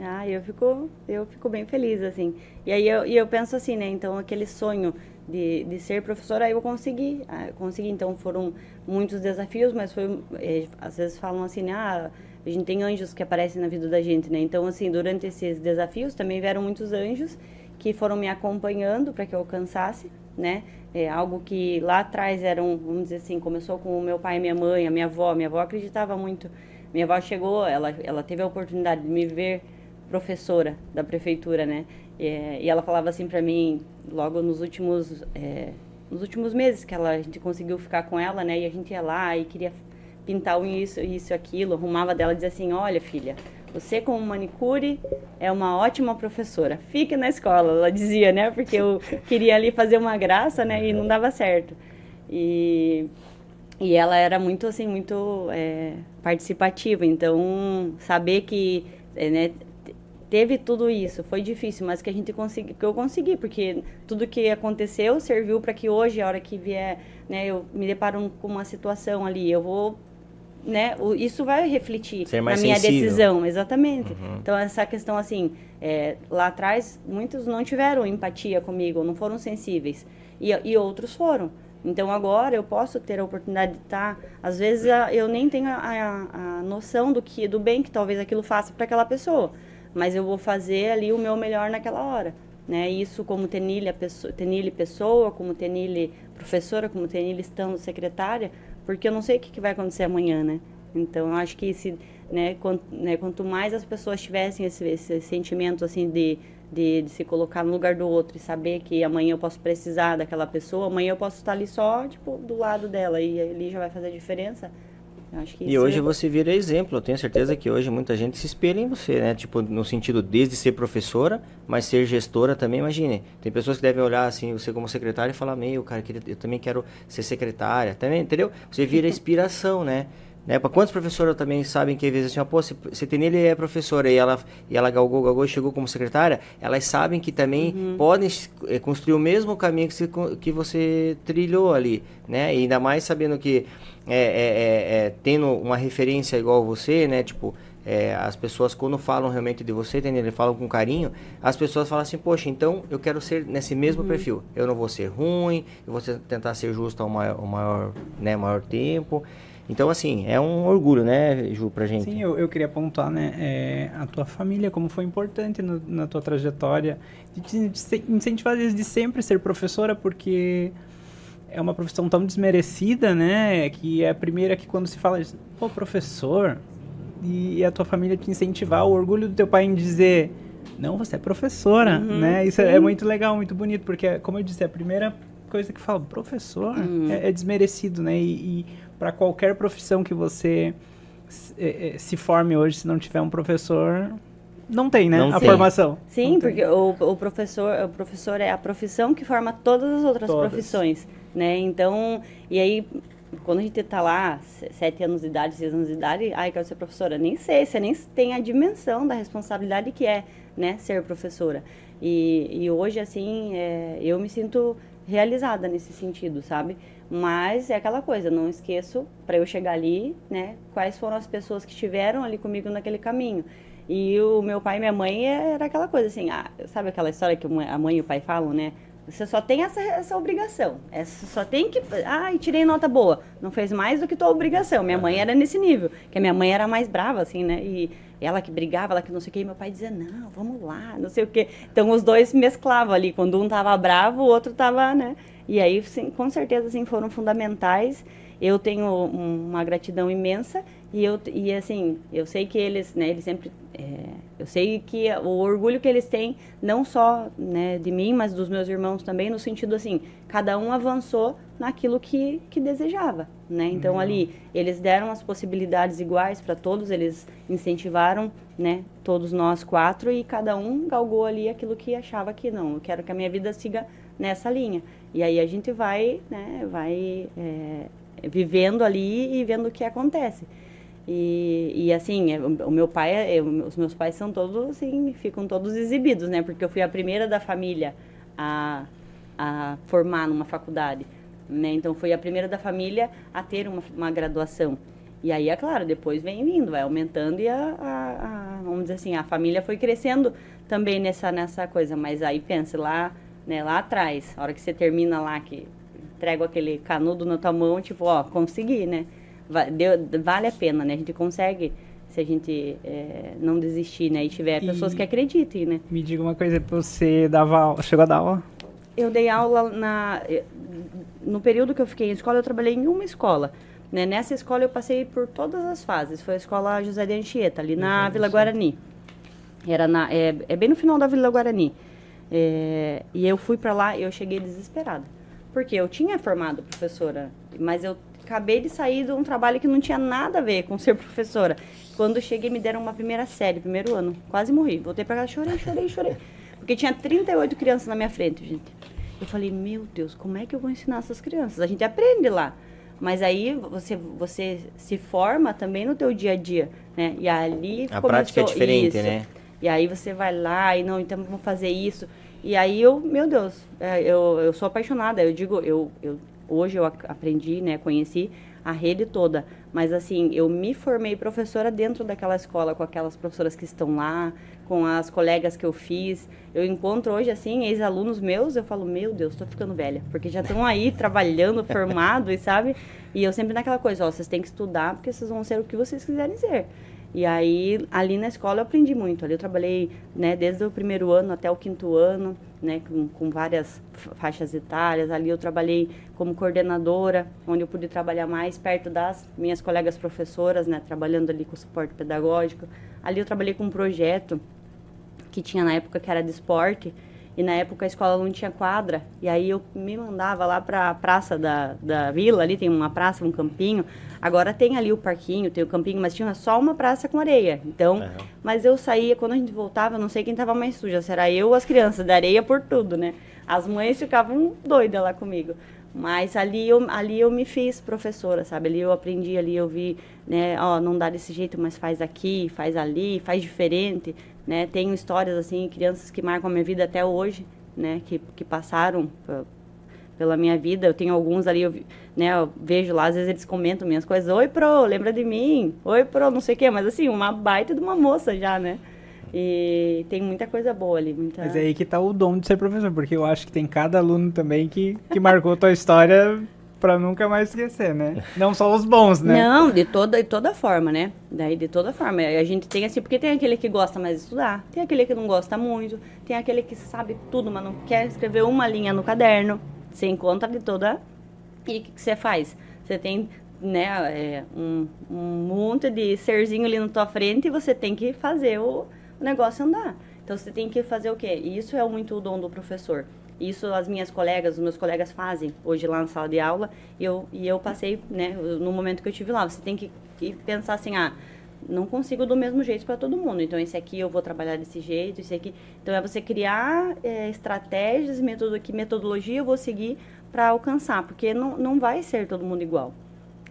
Ah, eu fico, eu fico bem feliz, assim. E aí eu, eu penso assim, né? Então, aquele sonho de, de ser professora, aí eu consegui. Ah, consegui, então foram muitos desafios, mas foi... É, às vezes falam assim, né? Ah, a gente tem anjos que aparecem na vida da gente, né? Então, assim, durante esses desafios também vieram muitos anjos que foram me acompanhando para que eu alcançasse, né? É algo que lá atrás eram, vamos dizer assim, começou com o meu pai minha mãe, a minha avó. Minha avó acreditava muito. Minha avó chegou, ela, ela teve a oportunidade de me ver professora da prefeitura, né? E, e ela falava assim para mim, logo nos últimos, é, nos últimos meses que ela, a gente conseguiu ficar com ela, né? E a gente ia lá e queria pintar isso, isso, aquilo, arrumava dela e dizia assim, olha filha, você como manicure é uma ótima professora, fique na escola, ela dizia, né? Porque eu queria ali fazer uma graça, né? E não dava certo. E, e ela era muito, assim, muito é, participativa, então saber que, é, né? Teve tudo isso, foi difícil, mas que a gente consegui, que eu consegui, porque tudo que aconteceu serviu para que hoje, a hora que vier, né, eu me deparo com uma situação ali, eu vou, né, isso vai refletir na minha sensível. decisão, exatamente. Uhum. Então essa questão assim, é, lá atrás muitos não tiveram empatia comigo, não foram sensíveis e, e outros foram. Então agora eu posso ter a oportunidade de estar, às vezes eu nem tenho a, a, a noção do que, do bem que talvez aquilo faça para aquela pessoa mas eu vou fazer ali o meu melhor naquela hora. Né? Isso como Tenile, pessoa, Tenile pessoa, como Tenile professora, como Tenile estando secretária, porque eu não sei o que, que vai acontecer amanhã, né? Então, eu acho que se, né, quanto, né, quanto mais as pessoas tivessem esse, esse sentimento assim de, de, de, se colocar no lugar do outro e saber que amanhã eu posso precisar daquela pessoa, amanhã eu posso estar ali só, tipo, do lado dela e ali já vai fazer a diferença e hoje é... você vira exemplo. Eu tenho certeza que hoje muita gente se espelha em você, né? Tipo, no sentido desde ser professora, mas ser gestora também, imagine. Tem pessoas que devem olhar assim, você como secretária e falar, meio, cara, eu também quero ser secretária. Também, entendeu? Você vira inspiração, né? Né? Para quantos professores também sabem que às vezes assim, ó, pô, Tenille é professora e ela, e ela galgou, galgou e chegou como secretária, elas sabem que também uhum. podem é, construir o mesmo caminho que, se, que você trilhou ali, né? E ainda mais sabendo que é, é, é, é tendo uma referência igual você, né? Tipo, é, as pessoas quando falam realmente de você, Tenille, falam com carinho, as pessoas falam assim, poxa, então eu quero ser nesse mesmo uhum. perfil. Eu não vou ser ruim, eu vou tentar ser justo ao maior, ao maior, né, maior tempo. Então, assim, é um orgulho, né, Ju, pra gente. Sim, eu, eu queria apontar, né, é, a tua família, como foi importante no, na tua trajetória, de te incentivar desde sempre ser professora, porque é uma profissão tão desmerecida, né, que é a primeira que quando se fala, pô, professor, e, e a tua família te incentivar, o orgulho do teu pai em dizer, não, você é professora, uhum, né, isso é, é, muito legal, muito bonito, porque, como eu disse, é a primeira coisa que fala, professor, uhum. é, é, desmerecido, né, e, e para qualquer profissão que você se, é, é, se forme hoje, se não tiver um professor, não tem, né? Não a tem. formação. Sim, porque o, o, professor, o professor é a profissão que forma todas as outras todas. profissões, né? Então, e aí quando a gente tá lá, sete anos de idade, seis anos de idade, ai, quero ser professora. Nem sei, você nem tem a dimensão da responsabilidade que é, né, ser professora. E, e hoje, assim, é, eu me sinto realizada nesse sentido, sabe? Mas é aquela coisa, não esqueço, para eu chegar ali, né, quais foram as pessoas que estiveram ali comigo naquele caminho. E o meu pai e minha mãe era aquela coisa assim, ah, sabe aquela história que a mãe e o pai falam, né? Você só tem essa, essa obrigação. Essa, só tem que. Ah, tirei nota boa. Não fez mais do que tua obrigação. Minha mãe era nesse nível. Que a minha mãe era mais brava, assim, né? E ela que brigava, ela que não sei o quê. E meu pai dizia, não, vamos lá, não sei o quê. Então os dois mesclavam ali. Quando um tava bravo, o outro tava, né? E aí, sim, com certeza, assim, foram fundamentais. Eu tenho uma gratidão imensa e eu e assim eu sei que eles né eles sempre é, eu sei que o orgulho que eles têm não só né de mim mas dos meus irmãos também no sentido assim cada um avançou naquilo que, que desejava né então uhum. ali eles deram as possibilidades iguais para todos eles incentivaram né todos nós quatro e cada um galgou ali aquilo que achava que não eu quero que a minha vida siga nessa linha e aí a gente vai, né, vai é, vivendo ali e vendo o que acontece. E, e assim, é, o meu pai, eu, os meus pais são todos assim, ficam todos exibidos, né? Porque eu fui a primeira da família a, a formar numa faculdade, né? Então fui a primeira da família a ter uma, uma graduação. E aí, é claro, depois vem vindo, vai aumentando e a, a, a, vamos dizer assim, a família foi crescendo também nessa, nessa coisa. Mas aí pensa lá né, lá atrás, a hora que você termina lá, que entrega aquele canudo na tua mão, tipo, ó, consegui, né? Deu, vale a pena, né? A gente consegue se a gente é, não desistir, né? E tiver e pessoas que acreditem, né? Me diga uma coisa, você dava aula, chegou a dar aula? Eu dei aula na... No período que eu fiquei em escola, eu trabalhei em uma escola. Né? Nessa escola eu passei por todas as fases. Foi a escola José de Anchieta, ali na Vila Guarani. Era na, é, é bem no final da Vila Guarani. É, e eu fui para lá e eu cheguei desesperada. Porque eu tinha formado professora, mas eu acabei de sair de um trabalho que não tinha nada a ver com ser professora. Quando cheguei, me deram uma primeira série, primeiro ano. Quase morri. Voltei para casa, chorei, chorei, chorei. Porque tinha 38 crianças na minha frente, gente. Eu falei, meu Deus, como é que eu vou ensinar essas crianças? A gente aprende lá. Mas aí você, você se forma também no teu dia a dia, né? E ali a prática é diferente, isso. né? E aí você vai lá e não, então vamos fazer isso. E aí eu, meu Deus, é, eu, eu sou apaixonada. Eu digo, eu, eu hoje eu aprendi, né, conheci a rede toda. Mas assim, eu me formei professora dentro daquela escola, com aquelas professoras que estão lá, com as colegas que eu fiz. Eu encontro hoje, assim, ex-alunos meus, eu falo, meu Deus, estou ficando velha. Porque já estão aí trabalhando, formados, [laughs] sabe? E eu sempre naquela coisa, ó, vocês têm que estudar porque vocês vão ser o que vocês quiserem ser. E aí, ali na escola eu aprendi muito. Ali eu trabalhei, né, desde o primeiro ano até o quinto ano, né, com, com várias faixas etárias. Ali eu trabalhei como coordenadora, onde eu pude trabalhar mais perto das minhas colegas professoras, né, trabalhando ali com suporte pedagógico. Ali eu trabalhei com um projeto que tinha na época que era de esporte, e na época a escola não tinha quadra. E aí eu me mandava lá para a praça da, da vila, ali tem uma praça, um campinho. Agora tem ali o parquinho, tem o campinho, mas tinha só uma praça com areia. Então, uhum. mas eu saía, quando a gente voltava, não sei quem estava mais suja, se era eu ou as crianças, da areia por tudo, né? As mães ficavam doidas lá comigo. Mas ali eu, ali eu me fiz professora, sabe? Ali eu aprendi, ali eu vi, né? Ó, não dá desse jeito, mas faz aqui, faz ali, faz diferente, né? Tenho histórias, assim, crianças que marcam a minha vida até hoje, né? Que, que passaram pela minha vida. Eu tenho alguns ali, eu, né, eu vejo lá, às vezes eles comentam minhas coisas. Oi, pro, lembra de mim? Oi, pro, não sei o quê. Mas assim, uma baita de uma moça já, né? E tem muita coisa boa ali. Muita... Mas é aí que tá o dom de ser professor, porque eu acho que tem cada aluno também que, que marcou tua história para nunca mais esquecer, né? Não só os bons, né? Não, de toda, de toda forma, né? Daí de toda forma. A gente tem assim, porque tem aquele que gosta mais de estudar, tem aquele que não gosta muito, tem aquele que sabe tudo, mas não quer escrever uma linha no caderno. Você encontra de toda. E o que, que você faz? Você tem né, é, um, um monte de serzinho ali na tua frente e você tem que fazer o, o negócio andar. Então você tem que fazer o quê? E isso é muito o dom do professor. Isso as minhas colegas, os meus colegas fazem hoje lá na sala de aula. E eu, e eu passei, né, no momento que eu tive lá, você tem que, que pensar assim, ah, não consigo do mesmo jeito para todo mundo. Então, esse aqui eu vou trabalhar desse jeito, esse aqui. Então, é você criar é, estratégias, metodo, que metodologia eu vou seguir para alcançar, porque não, não vai ser todo mundo igual.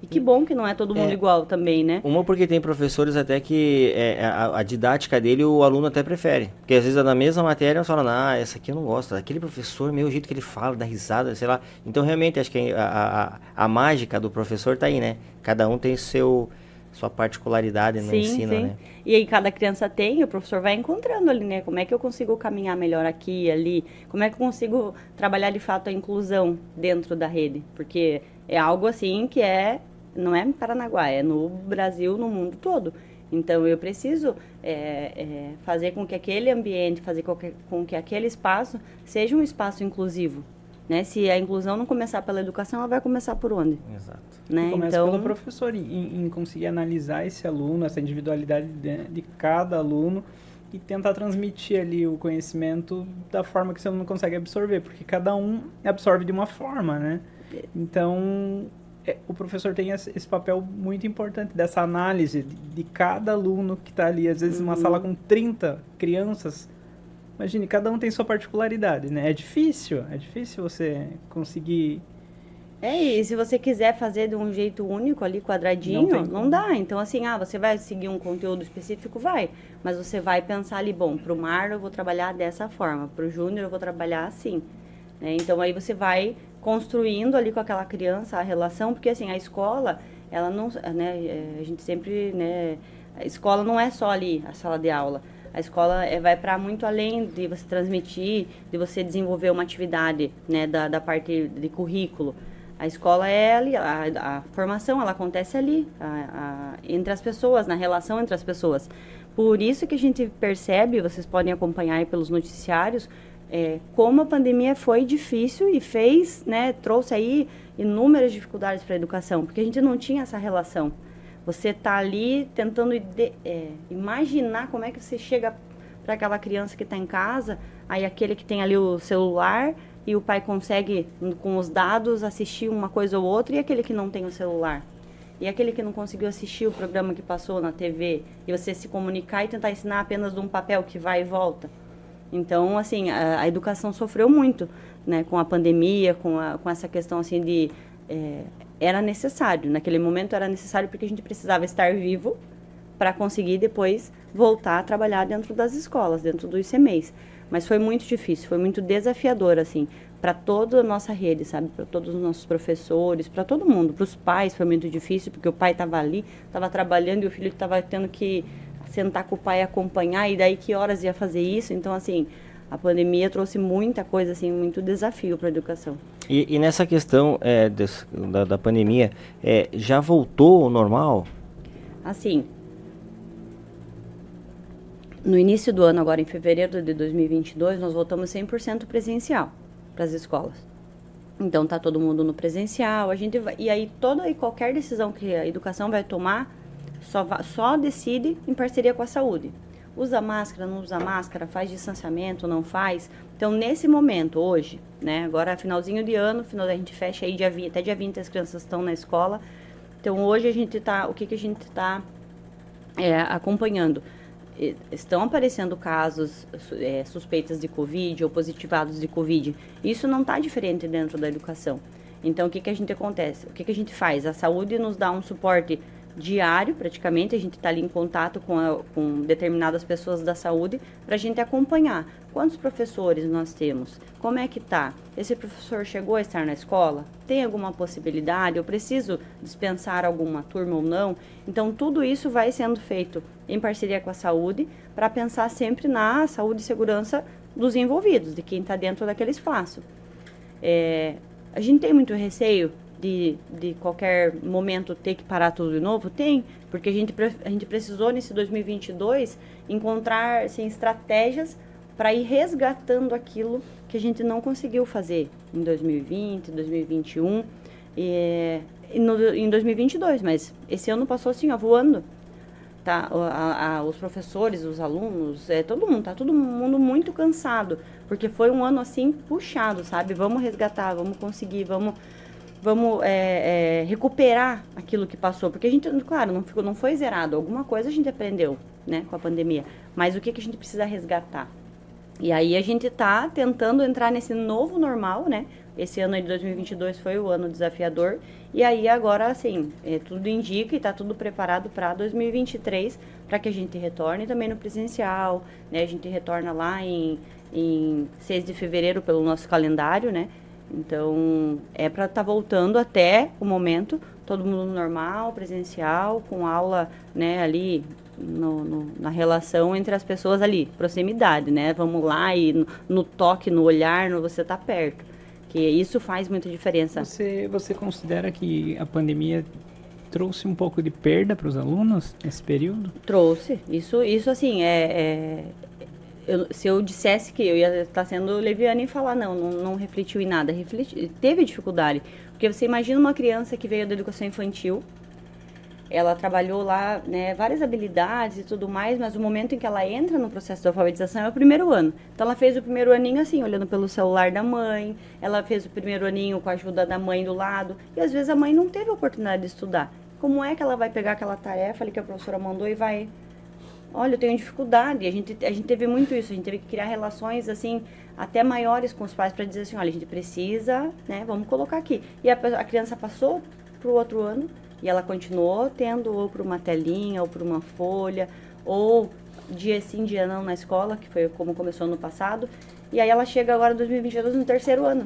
E que bom que não é todo mundo é, igual também, né? Uma porque tem professores até que é, a, a, didática dele o aluno até prefere. Porque às vezes na mesma matéria eles falam, ah, essa aqui eu não gosto. Aquele professor, meu jeito que ele fala, dá risada, sei lá. Então realmente acho que a, a, a mágica do professor tá aí, né? Cada um tem seu sua particularidade no sim, ensino, sim. né? E aí cada criança tem, o professor vai encontrando ali, né? Como é que eu consigo caminhar melhor aqui ali? Como é que eu consigo trabalhar de fato a inclusão dentro da rede? Porque é algo assim que é não é em Paranaguá, é no Brasil, no mundo todo. Então eu preciso é, é, fazer com que aquele ambiente, fazer com que, com que aquele espaço seja um espaço inclusivo. Né? Se a inclusão não começar pela educação, ela vai começar por onde? Exato. Né? Começa então... pelo professor, em, em, conseguir analisar esse aluno, essa individualidade de, de, cada aluno e tentar transmitir ali o conhecimento da forma que você não consegue absorver, porque cada um absorve de uma forma, né? É. Então, é, o professor tem esse, esse, papel muito importante dessa análise de, de cada aluno que está ali, às vezes, uhum. uma sala com 30 crianças, Imagine, cada um tem sua particularidade, né? É difícil, é difícil você conseguir. É, e se você quiser fazer de um jeito único ali, quadradinho, não, não dá. Então, assim, ah, você vai seguir um conteúdo específico? Vai. Mas você vai pensar ali, bom, pro Mar eu vou trabalhar dessa forma, pro Júnior eu vou trabalhar assim. Né? Então, aí você vai construindo ali com aquela criança a relação, porque, assim, a escola, ela não, né, a gente sempre, né, a escola não é só ali a sala de aula a escola é, vai para muito além de você transmitir, de você desenvolver uma atividade, né, da, da parte de currículo. A escola é ali, a, a formação ela acontece ali, a, a, entre as pessoas, na relação entre as pessoas. Por isso que a gente percebe, vocês podem acompanhar pelos noticiários, é, como a pandemia foi difícil e fez, né, trouxe aí inúmeras dificuldades para a educação, porque a gente não tinha essa relação. Você está ali tentando é, imaginar como é que você chega para aquela criança que está em casa, aí aquele que tem ali o celular e o pai consegue, com os dados, assistir uma coisa ou outra, e aquele que não tem o celular. E aquele que não conseguiu assistir o programa que passou na TV, e você se comunicar e tentar ensinar apenas de um papel que vai e volta. Então, assim, a, a educação sofreu muito, né, com a pandemia, com, a, com essa questão, assim, de... É, era necessário. Naquele momento era necessário porque a gente precisava estar vivo para conseguir depois voltar a trabalhar dentro das escolas, dentro dos ICMEIs. Mas foi muito difícil, foi muito desafiador, assim, para toda a nossa rede, sabe? Para todos os nossos professores, para todo mundo. Para os pais foi muito difícil, porque o pai estava ali, estava trabalhando e o filho estava tendo que sentar com o pai e acompanhar, e daí que horas ia fazer isso. Então, assim, a pandemia trouxe muita coisa, assim, muito desafio para a educação. E, e, nessa questão é, desse, da, da, pandemia, é, já voltou ao normal? Assim, no início do ano, agora em fevereiro de 2022, nós voltamos 100% presencial para as escolas. Então tá todo mundo no presencial, a gente vai, e aí toda e qualquer decisão que a educação vai tomar só, só decide em parceria com a saúde usa máscara, não usa máscara, faz distanciamento, não faz. Então, nesse momento, hoje, né, agora finalzinho de ano, final a gente fecha aí dia 20, até dia 20 as crianças estão na escola. Então, hoje a gente tá, o que, que a gente está é, acompanhando? Estão aparecendo casos é, suspeitas de Covid ou positivados de Covid. Isso não está diferente dentro da educação. Então, o que, que a gente acontece? O que, que a gente faz? A saúde nos dá um suporte diário, praticamente, a gente está ali em contato com, a, com determinadas pessoas da saúde para a gente acompanhar. Quantos professores nós temos, como é que tá, esse professor chegou a estar na escola, tem alguma possibilidade, eu preciso dispensar alguma turma ou não, então tudo isso vai sendo feito em parceria com a saúde para pensar sempre na saúde e segurança dos envolvidos, de quem está dentro daquele espaço. É, a gente tem muito receio de, de qualquer momento ter que parar tudo de novo? Tem, porque a gente, a gente precisou nesse 2022 encontrar assim, estratégias para ir resgatando aquilo que a gente não conseguiu fazer em 2020, 2021 e, e no, em 2022, mas esse ano passou assim, ó, voando. Tá, a, a, os professores, os alunos, é, todo mundo, tá todo mundo muito cansado, porque foi um ano assim puxado, sabe? Vamos resgatar, vamos conseguir, vamos vamos é, é, recuperar aquilo que passou, porque a gente, claro, não, ficou, não foi zerado, alguma coisa a gente aprendeu, né, com a pandemia, mas o que, que a gente precisa resgatar? E aí a gente está tentando entrar nesse novo normal, né, esse ano de 2022 foi o ano desafiador, e aí agora, assim, é, tudo indica e está tudo preparado para 2023, para que a gente retorne também no presencial, né, a gente retorna lá em, em 6 de fevereiro pelo nosso calendário, né, então, é para estar tá voltando até o momento, todo mundo normal, presencial, com aula né, ali no, no, na relação entre as pessoas ali, proximidade, né? Vamos lá e no, no toque, no olhar, no você tá perto. Que isso faz muita diferença. Você, você considera que a pandemia trouxe um pouco de perda para os alunos nesse período? Trouxe. Isso, isso assim, é, é eu, se eu dissesse que eu ia estar sendo leviana e falar, não, não, não refletiu em nada, refleti, teve dificuldade. Porque você imagina uma criança que veio da educação infantil, ela trabalhou lá né, várias habilidades e tudo mais, mas o momento em que ela entra no processo de alfabetização é o primeiro ano. Então ela fez o primeiro aninho assim, olhando pelo celular da mãe, ela fez o primeiro aninho com a ajuda da mãe do lado, e às vezes a mãe não teve a oportunidade de estudar. Como é que ela vai pegar aquela tarefa ali que a professora mandou e vai olha, eu tenho dificuldade. A gente, a gente teve muito isso, a gente teve que criar relações assim até maiores com os pais para dizer assim, olha, a gente precisa, né, vamos colocar aqui. E a, a criança passou para o outro ano e ela continuou tendo ou para uma telinha ou para uma folha ou dia sim, dia não na escola, que foi como começou no passado. E aí ela chega agora em 2022 no terceiro ano.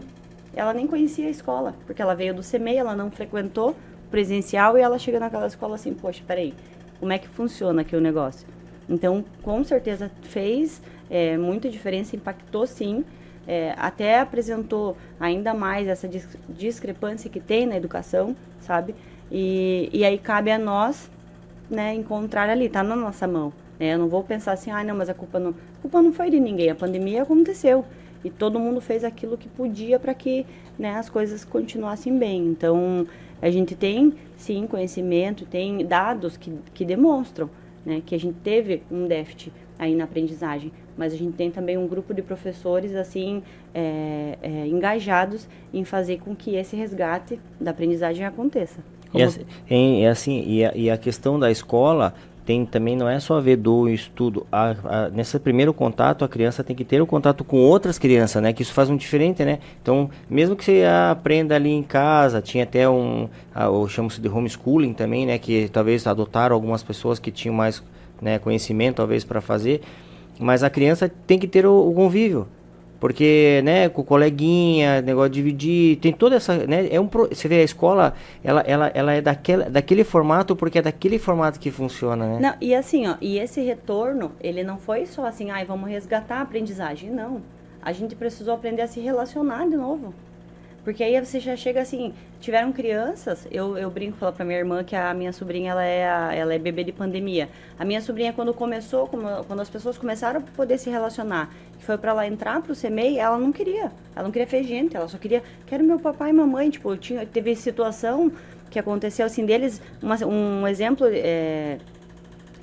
Ela nem conhecia a escola, porque ela veio do CMEI, ela não frequentou presencial e ela chega naquela escola assim, poxa, peraí, como é que funciona aqui o negócio? Então, com certeza fez é, muita diferença, impactou sim. É, até apresentou ainda mais essa discrepância que tem na educação, sabe? E, e aí cabe a nós, né, encontrar ali, tá na nossa mão. Né? Eu não vou pensar assim, ah, não, mas a culpa não, a culpa não foi de ninguém, a pandemia aconteceu e todo mundo fez aquilo que podia para que né, as coisas continuassem bem. Então, a gente tem sim conhecimento, tem dados que, que demonstram né, que a gente teve um déficit aí na aprendizagem, mas a gente tem também um grupo de professores assim é, é, engajados em fazer com que esse resgate da aprendizagem aconteça. E assim, e, assim e, a, e a questão da escola tem também não é só ver do estudo. A, a, nesse primeiro contato, a criança tem que ter o contato com outras crianças, né? Que isso faz um diferente, né? Então, mesmo que você aprenda ali em casa, tinha até um, a, ou chama-se de homeschooling também, né? Que talvez adotaram algumas pessoas que tinham mais né, conhecimento, talvez, para fazer. Mas a criança tem que ter o, o convívio. Porque, né, com o coleguinha, negócio de dividir, tem toda essa, né, é um, você vê a escola, ela, ela, ela é daquele, daquele formato porque é daquele formato que funciona, né? Não, e assim, ó, e esse retorno, ele não foi só assim, ai, vamos resgatar a aprendizagem, não. A gente precisou aprender a se relacionar de novo. Porque aí você já chega assim, tiveram crianças, eu, eu brinco, falo pra minha irmã que a minha sobrinha, ela é, a, ela é bebê de pandemia. A minha sobrinha, quando começou, quando as pessoas começaram a poder se relacionar, que foi para ela entrar pro CMEI, ela não queria. Ela não queria ver gente, ela só queria, quero meu papai e mamãe. Tipo, tinha, teve situação que aconteceu assim deles, uma, um exemplo, é,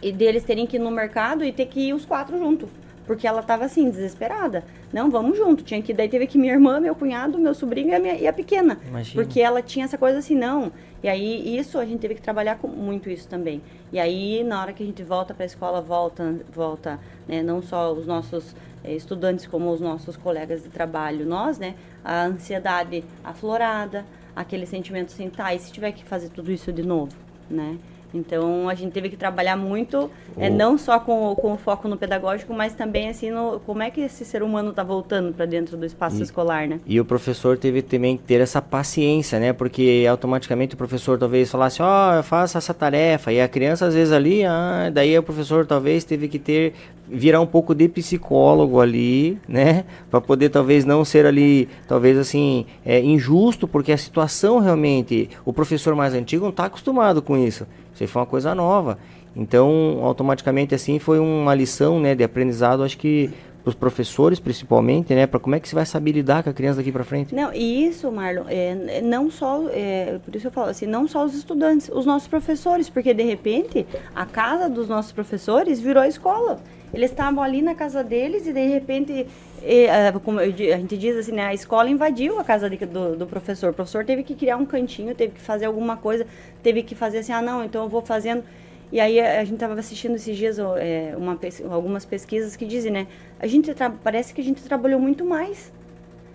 deles terem que ir no mercado e ter que ir os quatro juntos. Porque ela tava assim, desesperada. Não, vamos junto. Tinha que, daí teve que minha irmã, meu cunhado, meu sobrinho e a, minha, e a pequena. Imagina. Porque ela tinha essa coisa assim, não. E aí, isso, a gente teve que trabalhar com muito isso também. E aí, na hora que a gente volta para a escola, volta, volta né, não só os nossos é, estudantes, como os nossos colegas de trabalho, nós, né, a ansiedade aflorada, aquele sentimento assim, tá, e se tiver que fazer tudo isso de novo, né? Então a gente teve que trabalhar muito, é, não só com, com o foco no pedagógico, mas também assim no como é que esse ser humano está voltando para dentro do espaço E- escolar, né? E o professor teve também que ter essa paciência, né? Porque automaticamente o professor talvez falasse, ó, faça essa tarefa. E a criança às vezes ali, ah, daí o professor talvez teve que ter virar um pouco de psicólogo ali, né? Para poder talvez não ser ali, talvez assim, é, injusto, porque a situação realmente, o professor mais antigo não está acostumado com isso. Isso foi uma coisa nova. Então, automaticamente assim foi uma lição, né, de aprendizado, acho que para os professores principalmente, né, para como é que você vai saber lidar com a criança daqui para frente. Não, e isso, Marlon, é, não só, é, por isso eu falo assim, não só os estudantes, os nossos professores, porque de repente a casa dos nossos professores virou escola. Eles estavam ali na casa deles e de repente, é, é, como eu a gente diz assim, né, a escola invadiu a casa de- do, do professor. O professor teve que criar um cantinho, teve que fazer alguma coisa, teve que fazer assim, ah não, então eu vou fazendo. E aí a a gente estava assistindo esses dias é, uma, algumas pesquisas que dizem, né, a gente parece que a gente trabalhou muito mais.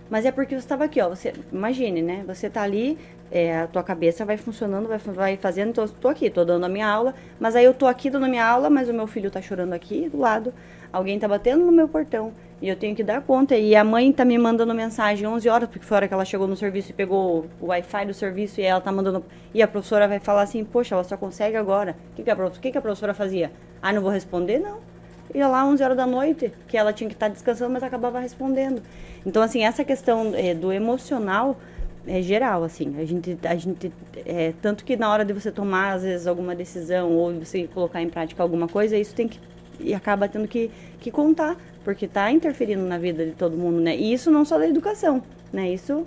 Mas é porque você estava aqui, ó. Você, imagine, né? Você tá ali, é, a tua cabeça vai funcionando, vai, vai fazendo. Então, tô aqui, tô dando a minha aula. Mas aí eu tô aqui dando a minha aula, mas o meu filho tá chorando aqui do lado. Alguém tá batendo no meu portão. E eu tenho que dar conta. E a mãe tá me mandando mensagem 11 horas, porque foi a hora que ela chegou no serviço e pegou o Wi-Fi do serviço e ela tá mandando. E a professora vai falar assim: Poxa, ela só consegue agora. O que, que, a, que, que a professora fazia? Ah, não vou responder? Não ia lá 11 horas da noite, que ela tinha que estar descansando, mas acabava respondendo. Então, assim, essa questão eh, do emocional é geral, assim. A gente, a gente é, tanto que na hora de você tomar, às vezes, alguma decisão ou você colocar em prática alguma coisa, isso tem que e acaba tendo que, que contar, porque está interferindo na vida de todo mundo, né? E isso não só da educação, né? Isso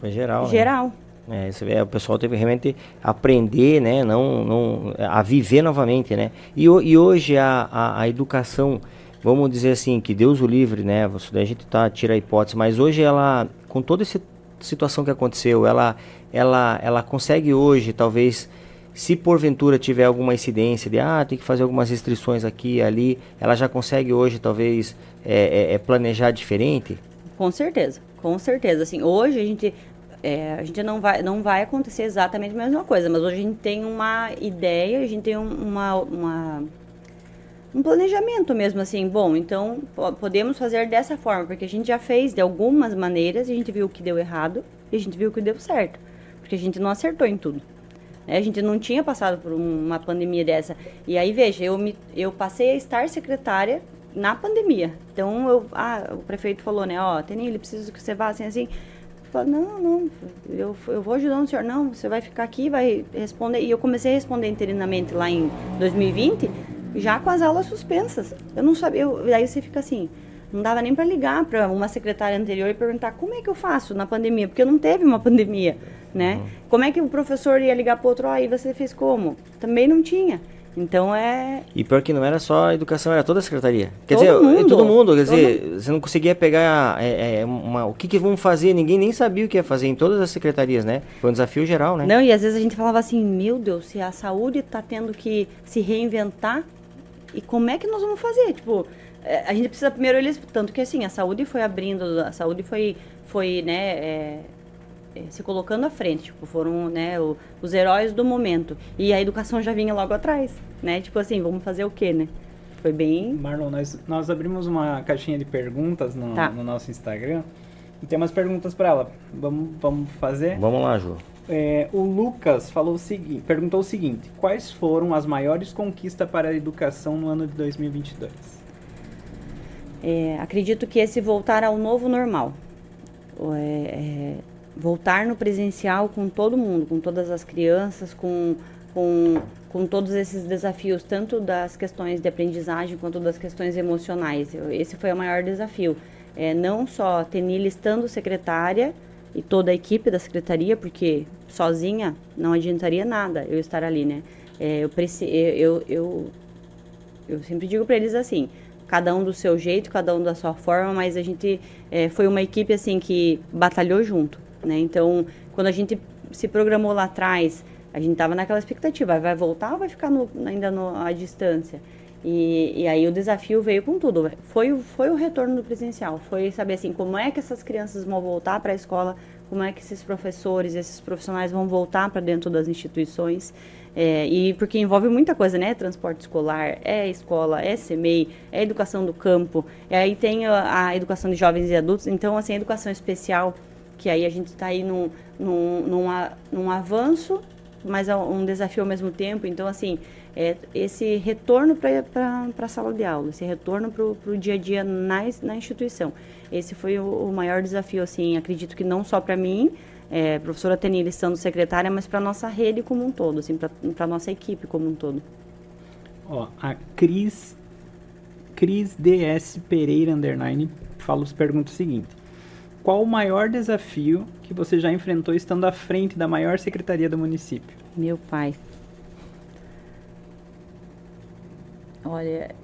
Foi geral. né? geral. É, você vê, o pessoal teve realmente aprender, né, não, não, a viver novamente, né. E, e hoje a, a, a educação, vamos dizer assim, que Deus o livre, né, a gente tá, tira a hipótese, mas hoje ela, com toda essa situação que aconteceu, ela, ela, ela consegue hoje, talvez, se porventura tiver alguma incidência de, ah, tem que fazer algumas restrições aqui e ali, ela já consegue hoje, talvez, é, é, é planejar diferente? Com certeza, com certeza. Assim, hoje a gente, é, a gente não vai, não vai acontecer exatamente a mesma coisa, mas hoje a gente tem uma ideia, a gente tem um- uma, uma um planejamento mesmo assim. Bom, então po- podemos fazer dessa forma, porque a gente já fez de algumas maneiras, a gente viu o que deu errado e a gente viu o que deu certo, porque a gente não acertou em tudo. né? A gente não tinha passado por um- uma pandemia dessa. E aí, veja, eu, me, eu passei a estar secretária na pandemia. Então, eu, ah, o prefeito falou, né, ó, Tenille, preciso que você vá assim, assim. Eu não, não, eu, eu vou ajudando o senhor. Não, você vai ficar aqui, vai responder. E eu comecei a responder interinamente lá em 2020, já com as aulas suspensas. Eu não sabia, eu, daí você fica assim, não dava nem para ligar para uma secretária anterior e perguntar como é que eu faço na pandemia, porque não teve uma [laughs] pandemia, né? Como é que o professor ia ligar para outro, aí você fez como? Também não tinha. Então é E pior que não era só a educação, era toda a secretaria. Quer Todo dizer, mundo. todo mundo, quer Todo dizer, você não conseguia pegar é, é, uma- o que, que vão fazer, ninguém nem sabia o que ia fazer em todas as secretarias, né? Foi um desafio geral, né? Não, e às vezes a gente falava assim, meu Deus, se a saúde está tendo que se reinventar, e como é que nós vamos fazer? Tipo, eh, a gente precisa primeiro eles, tanto que assim, a saúde foi abrindo, a saúde foi, foi né, é, é, se colocando à frente, tipo, foram, né, o- os heróis do momento. E a educação já vinha logo atrás, né? Tipo assim, vamos fazer o quê, né? Foi bem... Marlon, nós, nós abrimos uma caixinha de perguntas no, Tá. no nosso Instagram. E tem umas perguntas para ela. Vamos, vamos fazer? Vamos lá, Ju. É, o Lucas falou o seguinte, perguntou o seguinte: Quais foram as maiores conquistas para a educação no ano de 2022? É, acredito que esse voltar ao novo normal. É, é, voltar no presencial com todo mundo, com todas as crianças, com, com, com todos esses desafios, tanto das questões de aprendizagem quanto das questões emocionais. Esse foi o maior desafio. É, não só Tenille estando secretária e toda a equipe da secretaria, porque sozinha não adiantaria nada eu estar ali, né? É, eu, eu, eu, eu eu sempre digo para eles assim, cada um do seu jeito, cada um da sua forma, mas a gente eh, foi uma equipe assim que batalhou junto, né? Então, quando a gente se programou lá atrás, a gente tava naquela expectativa, vai voltar ou vai ficar no- ainda no, à distância? E, e aí o desafio veio com tudo. Foi, foi o retorno do presencial, foi saber assim como é que essas crianças vão voltar para a escola, como é que esses professores, esses profissionais vão voltar para dentro das instituições. É, e porque envolve muita coisa, né? Transporte escolar, é escola, é CMEI, é educação do campo, e aí tem a, a, educação de jovens e adultos, então, assim, a educação especial, que aí a gente está aí num, num, num, num avanço, mas é um desafio ao mesmo tempo. Então, assim, é esse retorno para a sala de aula, esse retorno para o dia a dia na, na instituição. Esse foi o, o maior desafio, assim, acredito que não só para mim, é, professora Tenille estando secretária, mas para nossa rede como um todo, assim, para nossa equipe como um todo. Ó, a Cris, Cris DS Pereira Underline fala, pergunta o seguinte. Qual o maior desafio que você já enfrentou estando à frente da maior secretaria do município? Meu pai. Olha,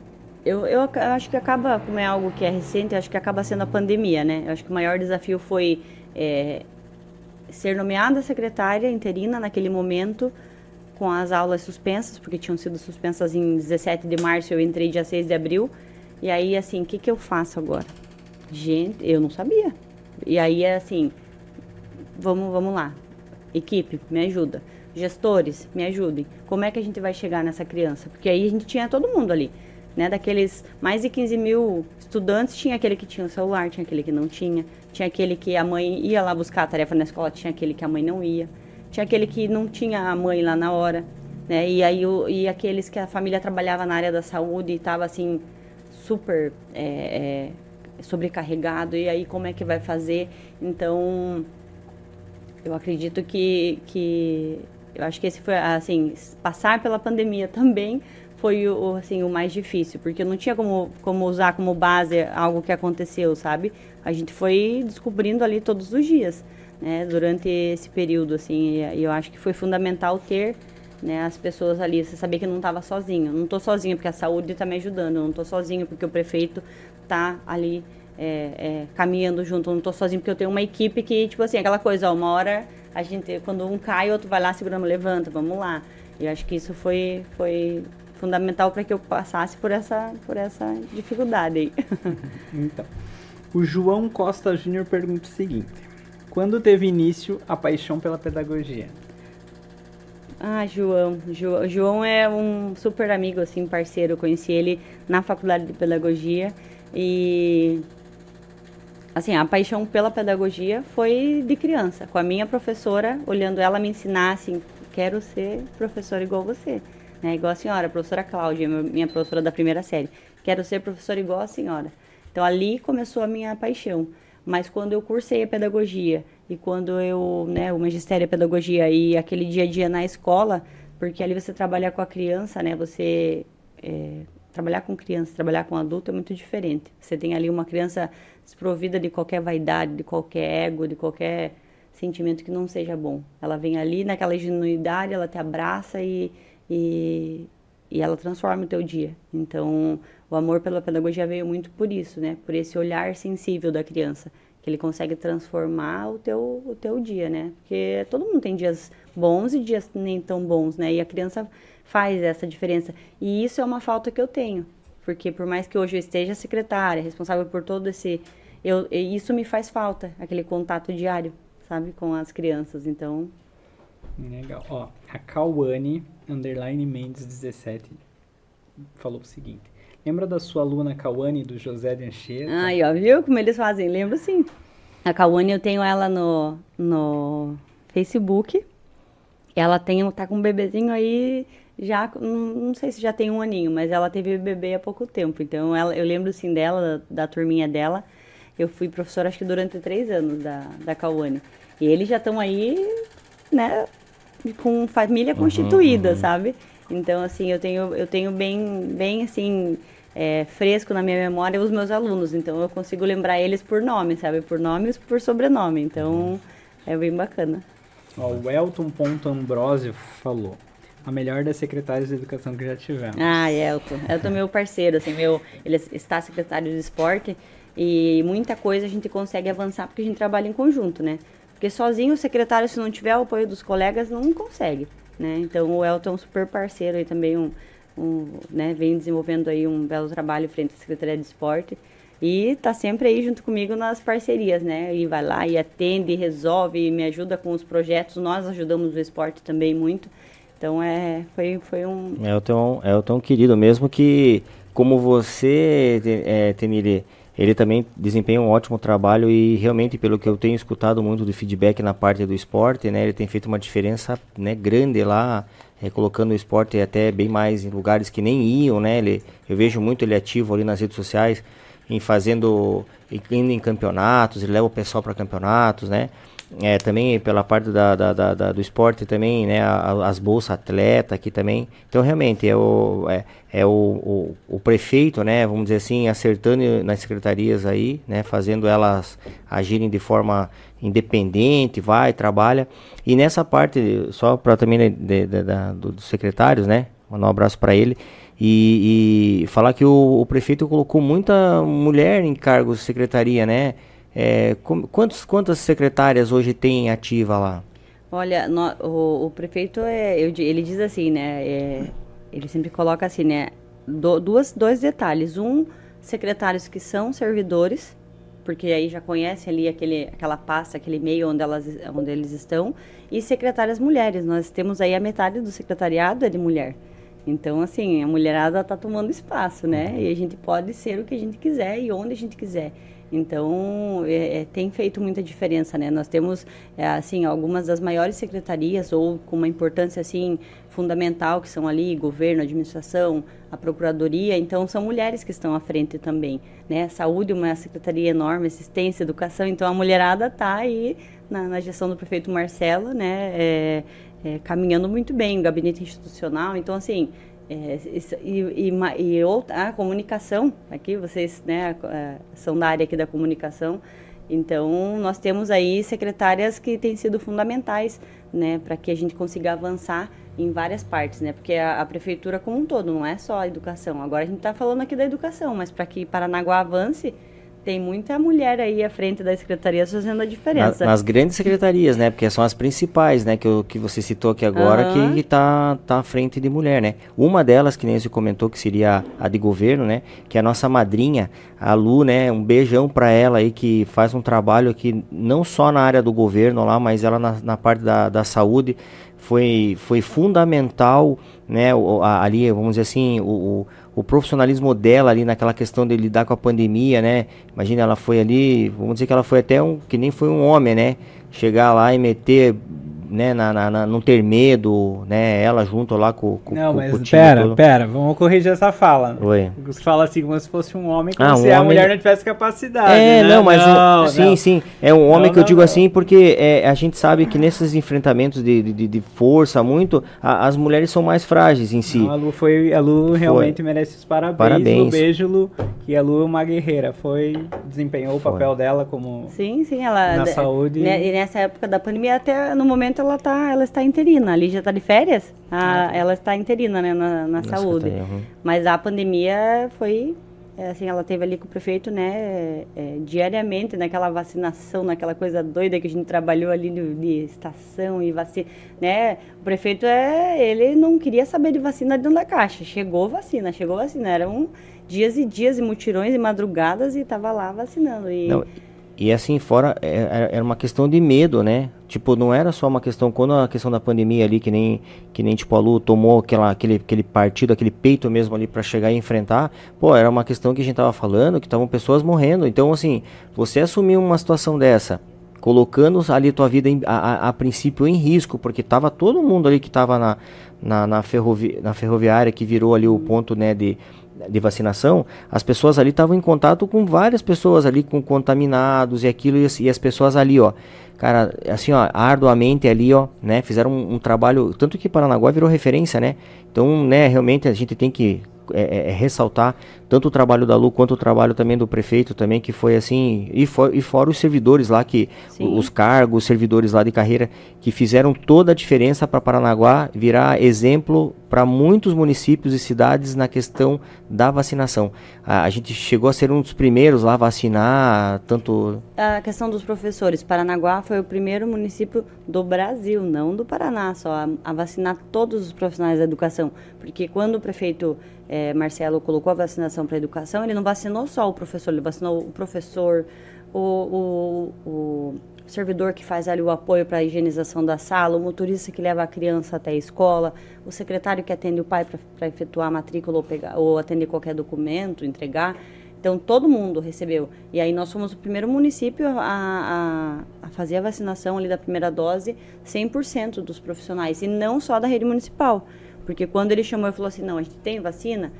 eu, eu acho que acaba, como é algo que é recente, acho que acaba sendo a pandemia, né? Eu acho que o maior desafio foi é, ser nomeada secretária interina naquele momento, com as aulas suspensas, porque tinham sido suspensas em 17 de março, eu entrei dia 6 de abril. E aí, assim, o que, que eu faço agora? Gente, eu não sabia. E aí, assim, vamos, vamos lá. Equipe, me ajuda. Gestores, me ajudem. Como é que a gente vai chegar nessa criança? Porque aí a gente tinha todo mundo ali. Né, daqueles mais de 15 mil estudantes, tinha aquele que tinha o celular, tinha aquele que não tinha, tinha aquele que a mãe ia lá buscar a tarefa na escola, tinha aquele que a mãe não ia. Tinha aquele que não tinha a mãe lá na hora. Né? E aí o, e aqueles que a família trabalhava na área da saúde e estava assim super é, é, sobrecarregado. E aí como é que vai fazer? Então eu acredito que, que eu acho que esse foi assim passar pela pandemia também foi o, assim, o mais difícil, porque não tinha como, como usar como base algo que aconteceu, sabe? A gente foi descobrindo ali todos os dias, né? Durante esse período, assim, e eu acho que foi fundamental ter né, as pessoas ali, você saber que não estava sozinho. Não estou sozinho porque a saúde está me ajudando, não estou sozinho porque o prefeito está ali é, é, caminhando junto, não estou sozinho porque eu tenho uma equipe que, tipo assim, aquela coisa, ó, uma hora a gente, quando um cai, outro vai lá, segurando, levanta, vamos lá. Eu acho que isso foi, foi fundamental para que eu passasse por essa, por essa dificuldade aí. [laughs] então, o João Costa Júnior pergunta o seguinte: Quando teve início a paixão pela pedagogia? Ah, João. Jo, João é um super amigo, assim, parceiro. Eu conheci ele na faculdade de pedagogia e assim, a paixão pela pedagogia foi de criança, com a minha professora, olhando ela me ensinar assim, quero ser professora igual você né? Igual a senhora, a professora Cláudia, minha professora da primeira série. Quero ser professora igual a senhora. Então ali começou a minha paixão. Mas quando eu cursei a pedagogia e quando eu, né, o magistério a pedagogia e aquele dia a dia na escola, porque ali você trabalha com a criança, né? Você é, trabalhar com criança, trabalhar com adulto é muito diferente. Você tem ali uma criança desprovida de qualquer vaidade, de qualquer ego, de qualquer sentimento que não seja bom. Ela vem ali naquela ingenuidade, ela te abraça e e, e ela transforma o teu dia. Então, o amor pela pedagogia veio muito por isso, né? Por esse olhar sensível da criança, que ele consegue transformar o teu, o teu dia, né? Porque todo mundo tem dias bons e dias nem tão bons, né? E a criança faz essa diferença. E isso é uma falta que eu tenho, porque por mais que hoje eu esteja secretária, responsável por todo esse, eu, isso me faz falta, aquele contato diário, sabe, com as crianças. Então, Legal. Ó, a Cauane, underline Mendes 17, falou o seguinte. Lembra da sua aluna Cauane, do José de Anchieta? Ai, ó, viu como eles fazem? Lembro sim. A Cauane, eu tenho ela no, no Facebook. Ela tem, tá com um bebezinho aí, já, não sei se já tem um aninho, mas ela teve bebê há pouco tempo. Então, ela, eu lembro sim dela, da, da turminha dela. Eu fui professora, acho que durante três anos da, da Cauane. E eles já estão aí, né, com família constituída, uhum, uhum. sabe? Então, assim, eu tenho, eu tenho bem, bem assim, é, fresco na minha memória os meus alunos. Então, eu consigo lembrar eles por nome, sabe? Por nome e por sobrenome. Então, é bem bacana. Ó, o Elton Ponto Ambrosio falou. A melhor das secretárias de educação que já tivemos. Ah, Elton. Elton é meu parceiro, assim, meu, ele está secretário de esporte e muita coisa a gente consegue avançar porque a gente trabalha em conjunto, né? Porque sozinho o secretário, se não tiver o apoio dos colegas, não consegue. Né? Então o Elton é um super parceiro e também um, um, né, vem desenvolvendo aí um belo trabalho frente à Secretaria de Esporte. E tá sempre aí junto comigo nas parcerias, né? E vai lá e atende, resolve, me ajuda com os projetos. Nós ajudamos o esporte também muito. Então é, foi, foi um. Tão, é tão querido mesmo que, como você, é, Tenili, ele também desempenha um ótimo trabalho e realmente, pelo que eu tenho escutado muito do feedback na parte do esporte, né, ele tem feito uma diferença né, grande lá, é, colocando o esporte até bem mais em lugares que nem iam, né? Ele, eu vejo muito ele ativo ali nas redes sociais, em fazendo, indo em campeonatos, ele leva o pessoal para campeonatos, né? É, também pela parte da, da, da, da, do esporte também, né, as bolsas atleta aqui também. Então realmente é o, é, é o, o, o, prefeito, né, vamos dizer assim, acertando nas secretarias aí, né, fazendo elas agirem de forma independente, vai, trabalha. E nessa parte, só para também de, de, de, dos secretários, né, mandar um abraço para ele. E, e, falar que o, o prefeito colocou muita mulher em cargos de secretaria, né? É, com, quantos, quantas secretárias hoje tem ativa lá? Olha, no, o, o, prefeito, é, eu, ele diz assim, né? É, ele sempre coloca assim, né? Do, duas, dois detalhes. Um, secretários que são servidores, porque aí já conhece ali aquele, aquela pasta, aquele meio onde, elas, onde eles estão, e secretárias mulheres. Nós temos aí a metade do secretariado é de mulher. Então, assim, a mulherada está tomando espaço, né? E a gente pode ser o que a gente quiser e onde a gente quiser. Então, é, é, tem feito muita diferença, né? Nós temos, é, assim, algumas das maiores secretarias ou com uma importância, assim, fundamental, que são ali governo, administração, a procuradoria. Então, são mulheres que estão à frente também, né? Saúde, uma secretaria enorme, assistência, educação. Então, a mulherada está aí na, na, gestão do prefeito Marcelo, né? É, é, caminhando muito bem, o gabinete institucional. Então, assim, é, e, e, e outra, a comunicação, aqui vocês né, é, são da área aqui da comunicação, então nós temos aí secretárias que têm sido fundamentais né, para que a gente consiga avançar em várias partes, né? Porque a, a, prefeitura como um todo, não é só a educação. Agora a gente está falando aqui da educação, mas para que Paranaguá avance, tem muita mulher aí à frente da secretaria fazendo a diferença. Na, nas grandes secretarias, né? Porque são as principais, né? Que, eu, que você citou aqui agora, uhum. que está tá à frente de mulher, né? Uma delas, que nem você comentou, que seria a de governo, né? Que é a nossa madrinha, a Lu, né? Um beijão para ela aí, que faz um trabalho aqui, não só na área do governo lá, mas ela na, na parte da, da saúde foi, foi fundamental, né? O, a, ali, vamos dizer assim, o, o, profissionalismo dela ali naquela questão de lidar com a pandemia, né? Imagina, ela foi ali, vamos dizer que ela foi até um, que nem foi um homem, né? Chegar lá e meter né, na, na, na, não ter medo, né, ela junto lá com, com Não, com, mas com pera, todo. pera, vamos corrigir essa fala. Oi. Você fala assim como se fosse um homem, como ah, se um a mulher não tivesse capacidade, É, né? não, mas não, sim, não. sim, é um homem não, que eu digo assim porque é, a gente sabe que nesses enfrentamentos de, de, de força muito, a, as mulheres são mais frágeis em si. a Lu foi, a Lu realmente foi. merece os parabéns, parabéns. Um beijo, Lu, que a Lu é uma guerreira, foi, desempenhou foi. o papel dela como Sim, sim, ela na saúde. Né, e nessa época da pandemia até no momento ela tá, ela está interina. A Lígia está de férias, a, ah, ela está interina, né, na, na saúde. Uhum. Mas a pandemia foi, é, assim, ela teve ali com o prefeito, né, é, diariamente, naquela vacinação, naquela coisa doida que a gente trabalhou ali de, de estação e vacina, né. O prefeito, é, ele não queria saber de vacina dentro da caixa. Chegou vacina, chegou vacina. Eram dias e dias e mutirões e madrugadas e estava lá vacinando. E... Não, e assim, fora, é, é, era uma questão de medo, né? Tipo, não era só uma questão, quando a questão da pandemia ali, que nem, que nem tipo, a Lu tomou aquela, aquele, aquele partido, aquele peito mesmo ali para chegar e enfrentar, pô, era uma questão que a gente tava falando, que estavam pessoas morrendo. Então, assim, você assumir uma situação dessa, colocando ali tua vida em, a, a, a, princípio em risco, porque tava todo mundo ali que tava na, na, na, ferrovi, na ferroviária, que virou ali o ponto, né, de de vacinação, as pessoas ali estavam em contato com várias pessoas ali com contaminados e aquilo e, as pessoas ali, ó, cara, assim, ó, arduamente ali, ó, né, fizeram um, um trabalho, tanto que Paranaguá virou referência, né? Então, né, realmente a gente tem que é, é, é, ressaltar tanto o trabalho da Lu quanto o trabalho também do prefeito também que foi assim e, for, e fora os servidores lá que Sim. os cargos, os servidores lá de carreira que fizeram toda a diferença para Paranaguá virar exemplo para muitos municípios e cidades na questão da vacinação. A, a, gente chegou a ser um dos primeiros lá a vacinar, tanto... A questão dos professores. Paranaguá foi o primeiro município do Brasil, não do Paraná, só a, a vacinar todos os profissionais da educação. Porque quando o prefeito é, Marcelo colocou a vacinação para a educação, ele não vacinou só o professor, ele vacinou o professor, o, o, o servidor que faz ali o apoio para a higienização da sala, o motorista que leva a criança até a escola, o secretário que atende o pai para efetuar a matrícula ou, pegar, ou atender qualquer documento, entregar. Então, todo mundo recebeu. E aí, nós fomos o primeiro município a, a, a fazer a vacinação ali da primeira dose, 100% dos profissionais, e não só da rede municipal. Porque quando ele chamou e falou assim, não, a gente tem vacina,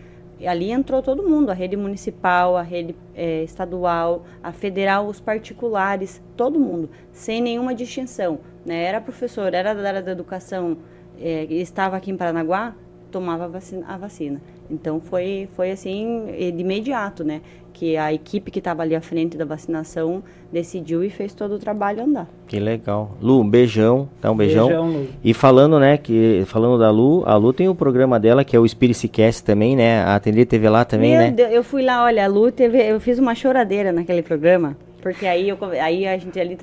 ali entrou todo mundo, a rede municipal, a rede é, estadual, a federal, os particulares, todo mundo, sem nenhuma distinção. Né? Era professor, era da área da educação, é, estava aqui em Paranaguá, tomava a vacina. A vacina. Então foi, foi assim, de imediato, né? Que a equipe que estava ali à frente da vacinação decidiu e fez todo o trabalho andar. Que legal. Lu, um beijão, tá um beijão. beijão Lu. E falando, né, que falando da Lu, a Lu tem o programa dela que é o Spirit Cast também, né? A Atender teve lá também, Meu né? Deus, eu fui lá, olha, a Lu teve, eu fiz uma choradeira naquele programa. Porque aí, eu, aí a gente ali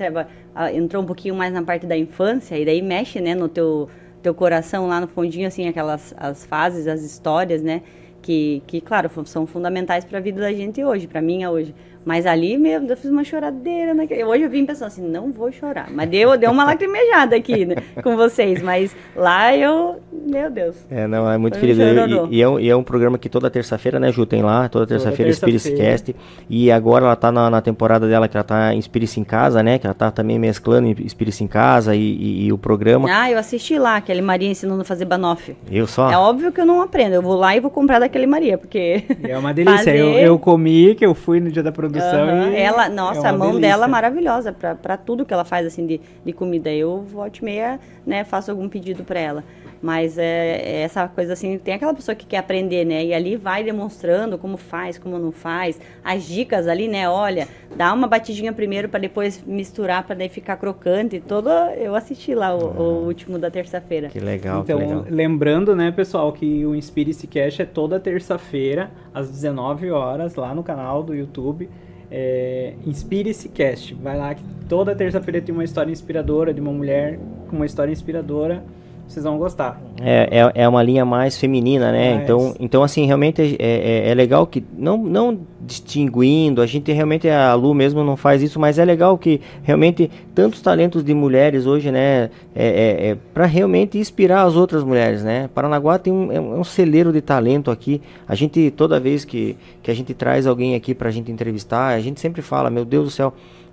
entrou um pouquinho mais na parte da infância, e daí mexe, né, no teu, teu coração lá no fundinho, assim, aquelas as fases, as histórias, né? Que, que claro, são fundamentais para a vida da gente hoje, para mim hoje. Mas ali mesmo, eu fiz uma choradeira. Naquele... Hoje eu vim pensando assim, não vou chorar. Mas deu, deu uma lacrimejada aqui né, [laughs] com vocês. Mas lá eu, meu Deus. É, não, é muito querido. E, e, é um, e é um programa que toda terça-feira, né, Ju, tem lá. Toda terça-feira terça Cast. E agora ela tá na, na, temporada dela, que ela tá em Spirits em Casa, né? Que ela tá também mesclando Spirits em Casa e, e, e, o programa. Ah, eu assisti lá, aquele Maria ensinando a fazer banoffee. Eu só? É óbvio que eu não aprendo. Eu vou lá e vou comprar daquele Maria, porque... É uma delícia. Fazer... Eu, eu [laughs] comi, que eu fui no dia da produção Uhum. Ela, é nossa, é a mão delícia. dela é maravilhosa para tudo que ela faz assim de, de comida. Eu volte meia, né, faço algum pedido para ela. Mas é, é, essa coisa assim, tem aquela pessoa que quer aprender, né? E ali vai demonstrando como faz, como não faz. As dicas ali, né? Olha, dá uma batidinha primeiro para depois misturar para daí ficar crocante. Todo eu assisti lá o, o uhum. último da terça-feira. Que legal, Então, que legal. lembrando, né, pessoal, que o Inspire-se Cash é toda terça-feira às 19 horas lá no canal do YouTube é, Inspire-se Cast. Vai lá que toda terça-feira tem uma história inspiradora de uma mulher com uma história inspiradora vocês vão gostar. É, é, é uma linha mais feminina, né? Mais. Então, então, assim, realmente é, é, é, legal que, não, não distinguindo, a gente realmente, a Lu mesmo não faz isso, mas é legal que realmente tantos talentos de mulheres hoje, né? É, é, é para realmente inspirar as outras mulheres, né? Paranaguá tem um, é um celeiro de talento aqui. A gente, toda vez que, que a gente traz alguém aqui pra gente entrevistar, a gente sempre fala, meu Deus do céu,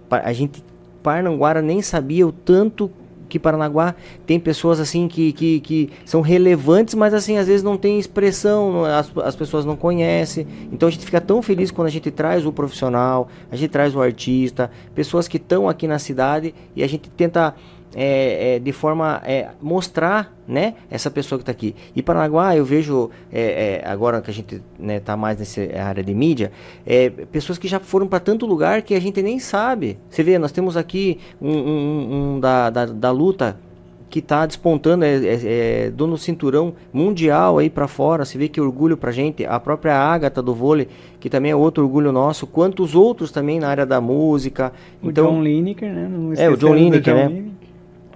a gente, Paranaguara nem sabia o tanto que Paranaguá tem pessoas assim que, que, que são relevantes, mas assim às vezes não tem expressão, as, as pessoas não conhecem. Então a gente fica tão feliz quando a gente traz o profissional, a gente traz o artista, pessoas que estão aqui na cidade e a gente tenta é, é, de forma é, mostrar né essa pessoa que está aqui. E Paranaguá eu vejo é, é, agora que a gente está né, tá mais nessa área de mídia é, pessoas que já foram para tanto lugar que a gente nem sabe. Você vê nós temos aqui um, um, um da, da, da, luta que está despontando é, é, é dono cinturão mundial aí para fora. Você vê que orgulho para gente. A própria Ágata do vôlei que também é outro orgulho nosso quantos outros também na área da música. O então, John Lineker né é o John Lineker né? Lineker.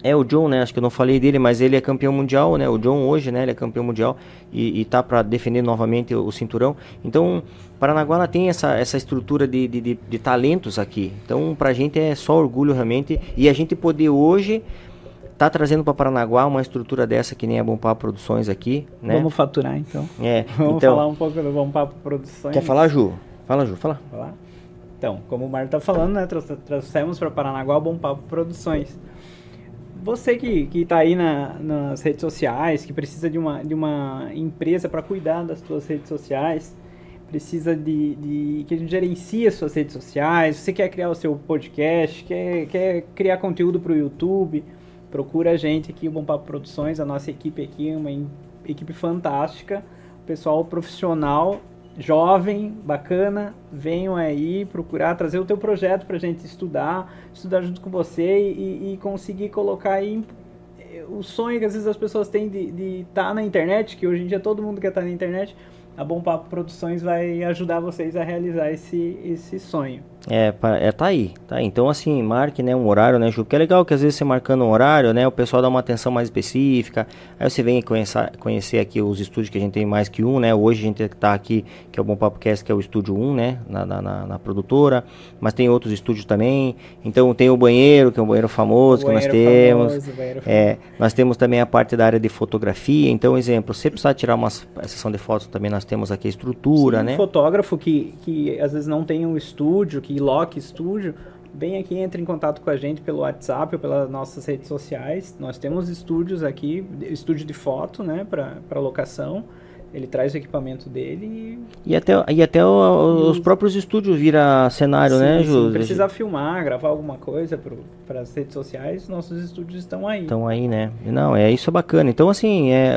É o John, né? Acho que eu não falei dele, mas ele é campeão mundial, né? O John hoje, né? Ele é campeão mundial e, e tá para defender novamente o, o, cinturão. Então, Paranaguá tem essa, essa estrutura de, de, de, de talentos aqui. Então, pra gente é só orgulho realmente. E a gente poder hoje tá trazendo para Paranaguá uma estrutura dessa que nem a Bom Papo Produções aqui, né? Vamos faturar então. É. [laughs] Vamos então, falar um pouco do Bom Papo Produções. Quer falar, Ju? Fala, Ju, fala. Falar? Então, como o Mário tá falando, né? Trouxemos para Paranaguá o Bom Papo Produções você que, que tá aí na, nas redes sociais, que precisa de uma, de uma empresa para cuidar das suas redes sociais, precisa de, de que a gente gerencie as suas redes sociais, você quer criar o seu podcast, quer, quer criar conteúdo para o YouTube, procura a gente aqui, o Bom Papo Produções, a nossa equipe aqui, uma equipe fantástica, pessoal profissional jovem, bacana, venham aí procurar trazer o teu projeto para a gente estudar, estudar junto com você e, e conseguir colocar aí o sonho que às vezes as pessoas têm de estar tá na internet, que hoje em dia todo mundo quer estar tá na internet, a Bom Papo Produções vai ajudar vocês a realizar esse, esse sonho. É, é, tá aí, tá aí. Então, assim, marque, né, um horário, né, Ju? Porque é legal que às vezes você marcando um horário, né, o pessoal dá uma atenção mais específica. Aí você vem conhecer, conhecer aqui os estúdios que a gente tem mais que um, né? Hoje a gente tá aqui, que é o Bom Papo Cast, que é o estúdio 1, né, na, na, na, produtora. Mas tem outros estúdios também. Então tem o banheiro, que é um banheiro famoso o que banheiro nós temos. Famoso, é, nós temos também a parte da área de fotografia. Então, exemplo, se precisar tirar uma sessão de fotos, também nós temos aqui a estrutura, Sim, né? Um fotógrafo que, que às vezes não tem um estúdio, que Lock Studio, bem aqui entre em contato com a gente pelo WhatsApp ou pelas nossas redes sociais. Nós temos estúdios aqui, estúdio de foto, né, para locação. Ele traz o equipamento dele e... E até, e até o, os próprios estúdios vira cenário, sim, né, Júlio? Se precisar filmar, gravar alguma coisa para as redes sociais, nossos estúdios estão aí. Estão aí, né? Não, é isso é bacana. Então, assim, é,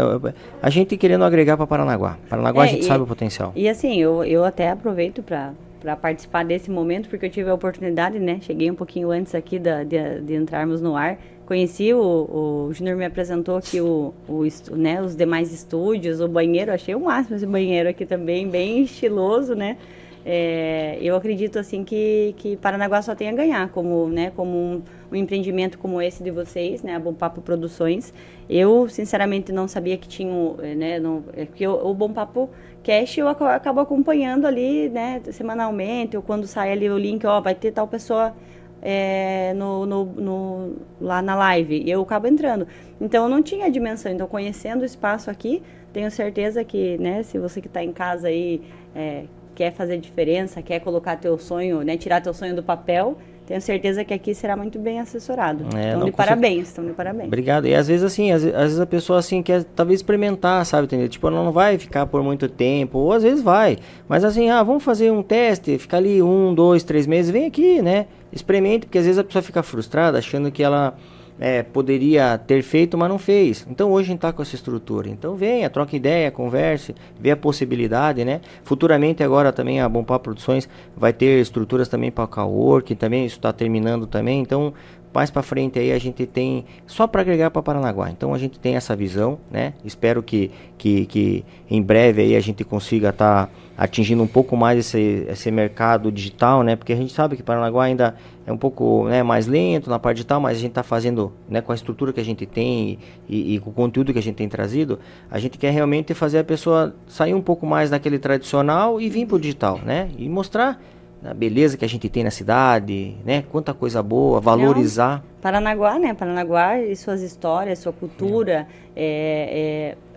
a gente querendo agregar para Paranaguá. Paranaguá é, a gente e, sabe o potencial. E assim, eu, eu até aproveito para para participar desse momento, porque eu tive a oportunidade, né? Cheguei um pouquinho antes aqui da, de, de entrarmos no ar. Conheci, o, o Júnior me apresentou aqui o, o, né, os demais estúdios, o banheiro, achei o máximo esse banheiro aqui também, bem estiloso, né? É, eu acredito assim que, que Paranaguá só tem a ganhar como, né, como um, um, empreendimento como esse de vocês, né, a Bom Papo Produções. Eu sinceramente não sabia que tinha, né, não, é que o, o Bom Papo Cash eu acabo acompanhando ali, né, semanalmente, ou quando sai ali o link, ó, vai ter tal pessoa é, no, no, no, lá na live, e eu acabo entrando. Então eu não tinha dimensão, então conhecendo o espaço aqui, tenho certeza que, né, se você que está em casa aí é, quer fazer diferença, quer colocar teu sonho, né, tirar teu sonho do papel, tenho certeza que aqui será muito bem assessorado. É, então, de parabéns, estão de parabéns. Obrigado. E às vezes, assim, às, às, vezes a pessoa, assim, quer talvez experimentar, sabe, entendeu? Tipo, ela não vai ficar por muito tempo, ou às vezes vai. Mas assim, ah, vamos fazer um teste, ficar ali um, dois, três meses, vem aqui, né? Experimente, porque às vezes a pessoa fica frustrada achando que ela é, poderia ter feito, mas não fez. Então hoje a gente está com essa estrutura. Então venha, troque ideia, converse, vê a possibilidade, né? Futuramente agora também a Bompá Produções vai ter estruturas também para coworking, também isso está terminando também. Então mais para frente aí a gente tem só para agregar para Paranaguá. Então a gente tem essa visão, né? Espero que, que, que em breve aí a gente consiga estar tá atingindo um pouco mais esse, esse mercado digital, né? Porque a gente sabe que Paranaguá ainda é um pouco né, mais lento na parte digital, mas a gente está fazendo, né, com a estrutura que a gente tem e, e, com o conteúdo que a gente tem trazido, a gente quer realmente fazer a pessoa sair um pouco mais daquele tradicional e vir para o digital, né? E mostrar a beleza que a gente tem na cidade, né? Quanta coisa boa, valorizar. Não, Paranaguá, né? Paranaguá e suas histórias, sua cultura. É. É.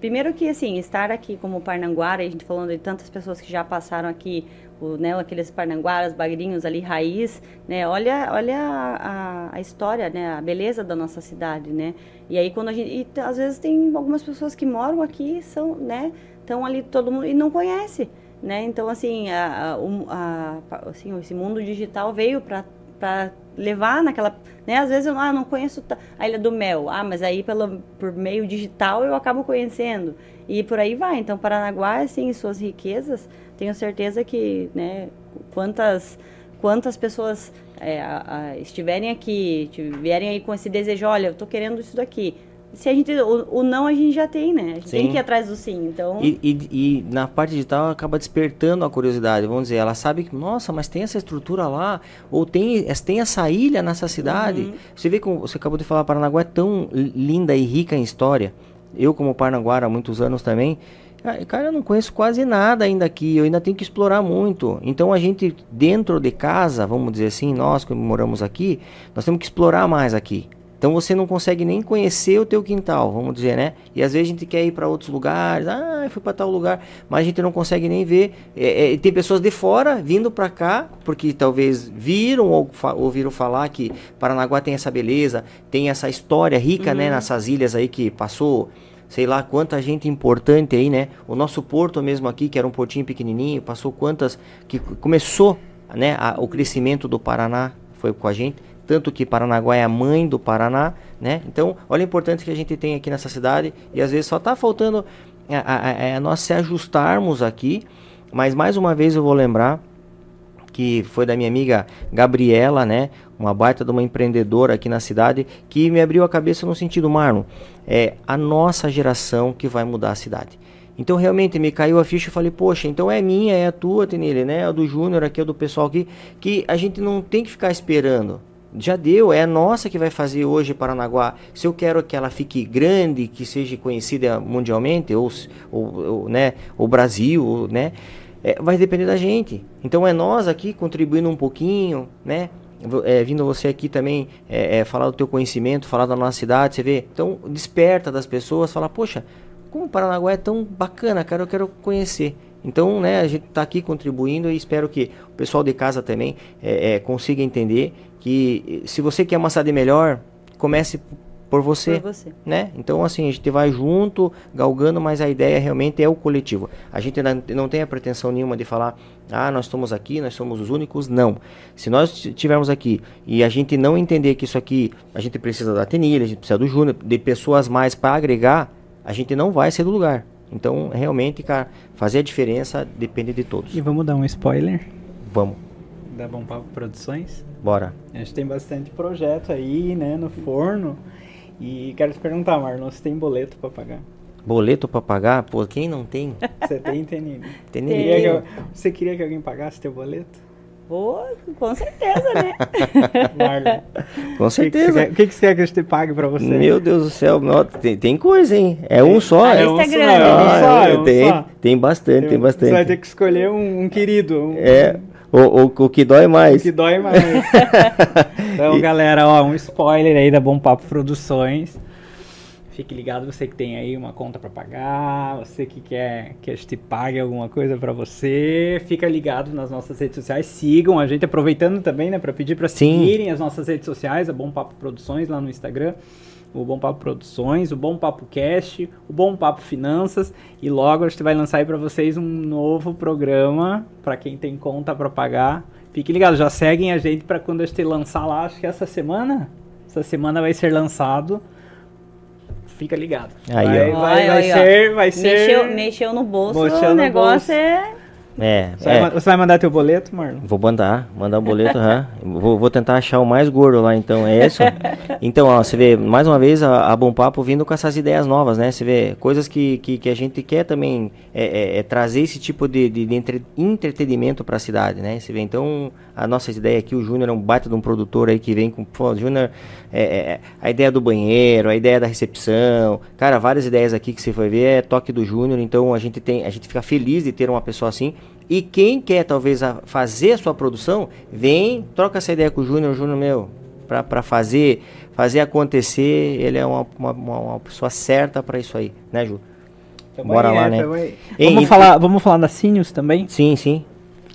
Primeiro que, assim, estar aqui como Parnaguara, a gente falando de tantas pessoas que já passaram aqui, o, né, aqueles Parnanguaras, bagrinhos ali, raiz, né? Olha, olha a, a, a, história, né? A beleza da nossa cidade, né? E aí quando a gente... E, às vezes tem algumas pessoas que moram aqui, são, né? Estão ali todo mundo e não conhece né? Então, assim, a, a, a, assim, esse mundo digital veio para levar naquela... Né? Às vezes eu ah, não conheço a Ilha do Mel, ah, mas aí pelo, por meio digital eu acabo conhecendo. E por aí vai. Então, Paranaguá, assim, suas riquezas, tenho certeza que, né, quantas, quantas pessoas é, estiverem aqui, vierem aí com esse desejo, olha, eu estou querendo isso daqui se a gente o, o, não a gente já tem, né? A gente sim. tem que ir atrás do sim, então. E, e, e, na parte digital acaba despertando a curiosidade. Vamos dizer, ela sabe que nossa, mas tem essa estrutura lá, ou tem tem essa ilha nessa cidade. Uhum. Você vê como você acabou de falar, Paranaguá é tão linda e rica em história. Eu como Paranaguara há muitos anos também. Cara, eu não conheço quase nada ainda aqui, eu ainda tenho que explorar muito. Então a gente, dentro de casa, vamos dizer assim, nós que moramos aqui, nós temos que explorar mais aqui. Então você não consegue nem conhecer o teu quintal, vamos dizer, né? E às vezes a gente quer ir para outros lugares, ah, fui para tal lugar, mas a gente não consegue nem ver. É, é, tem pessoas de fora vindo para cá, porque talvez viram ou fa ouviram falar que Paranaguá tem essa beleza, tem essa história rica, né, uhum. né? Nessas ilhas aí que passou sei lá quanta gente importante aí, né? O nosso porto mesmo aqui, que era um portinho pequenininho, passou quantas que começou, né, a, o crescimento do Paraná foi com a gente tanto que Paranaguá é a mãe do Paraná, né? Então, olha a importância que a gente tem aqui nessa cidade e às vezes só está faltando a, a, a, nós se ajustarmos aqui, mas mais uma vez eu vou lembrar que foi da minha amiga Gabriela, né? uma baita de uma empreendedora aqui na cidade, que me abriu a cabeça no sentido, Marlon, é a nossa geração que vai mudar a cidade. Então realmente me caiu a ficha e falei, poxa, então é minha, é a tua, Tenile, né? A do Júnior aqui, é do pessoal aqui, que a gente não tem que ficar esperando. Já deu, é a nossa que vai fazer hoje Paranaguá. Se eu quero que ela fique grande, que seja conhecida mundialmente, ou, ou, ou né, o Brasil, né? É, vai depender da gente. Então é nós aqui contribuindo um pouquinho, né? É, vindo você aqui também é, é, falar do teu conhecimento, falar da nossa cidade, você vê. Então desperta das pessoas, fala, poxa, como Paranaguá é tão bacana, cara, eu quero conhecer. Então, né, a gente está aqui contribuindo e espero que o pessoal de casa também é, é, consiga entender que se você quer uma cidade melhor, comece por você, por você, né? Então, assim, a gente vai junto, galgando, mas a ideia realmente é o coletivo. A gente não tem a pretensão nenhuma de falar, ah, nós estamos aqui, nós somos os únicos. Não. Se nós estivermos aqui e a gente não entender que isso aqui, a gente precisa da Tenilha, a gente precisa do Júnior, de pessoas mais para agregar, a gente não vai ser do lugar. Então, realmente, cara, fazer a diferença depende de todos. E vamos dar um spoiler? Vamos. Da Bom Papo Produções? Bora. A gente tem bastante projeto aí, né, no forno. E quero te perguntar, Marlon, você tem boleto para pagar? Boleto para pagar? Pô, quem não tem? Você tem, Tenine? Tem. Queria você queria que alguém pagasse teu boleto? Oh, com certeza, né? [laughs] Marlon. Com certeza. O que, que, você quer que a gente pague pra você? Meu Deus do céu, não, tem, tem coisa, hein? É um só. Ah, é um Instagram. só, é um só, é um tem, só. tem bastante, tem, tem bastante. Você vai ter que escolher um, um querido. Um, é, o, o, o, que dói mais. O que dói mais. [laughs] então, e... galera, ó, um spoiler aí da Bom Papo Produções. Fique ligado, você que tem aí uma conta para pagar, você que quer que a gente pague alguma coisa para você, fica ligado nas nossas redes sociais, sigam a gente, aproveitando também, né, para pedir para seguirem as nossas redes sociais, a Bom Papo Produções lá no Instagram, o Bom Papo Produções, o Bom Papo Cast, o Bom Papo Finanças e logo a gente vai lançar aí para vocês um novo programa para quem tem conta para pagar. Fique ligado, já seguem a gente para quando a gente lançar lá, acho que essa semana, essa semana vai ser lançado fica ligado. Aí, vai, ó. vai, vai, ó. ser, vai ser. Mexeu, mexeu no bolso, Mexeu o negócio bolso. é. É, Você, é. vai, você vai mandar teu boleto, Marlon? Vou mandar, mandar um boleto, aham. [laughs] vou, vou tentar achar o mais gordo lá, então, é isso? [laughs] Então, ó, você vê, mais uma vez, a, a Bom Papo vindo com essas ideias novas, né? Você vê, coisas que, que, que a gente quer também é, é, é trazer esse tipo de, de, de entre, entretenimento para a cidade, né? Você vê, então, a nossa ideia aqui, o Júnior é um baita de um produtor aí que vem com, pô, Júnior, é, é, a ideia do banheiro, a ideia da recepção, cara, várias ideias aqui que você vai ver é toque do Júnior, então a gente tem, a gente fica feliz de ter uma pessoa assim, e quem quer talvez a, fazer a sua produção, vem, troca essa ideia com o Júnior, o Júnior, meu, para fazer, fazer acontecer, ele é uma, uma, uma pessoa certa para isso aí, né, Ju? Tamo Bora aí, lá, é, né? aí. Ei, vamos, e- falar, vamos falar da Sinius também? Sim, sim.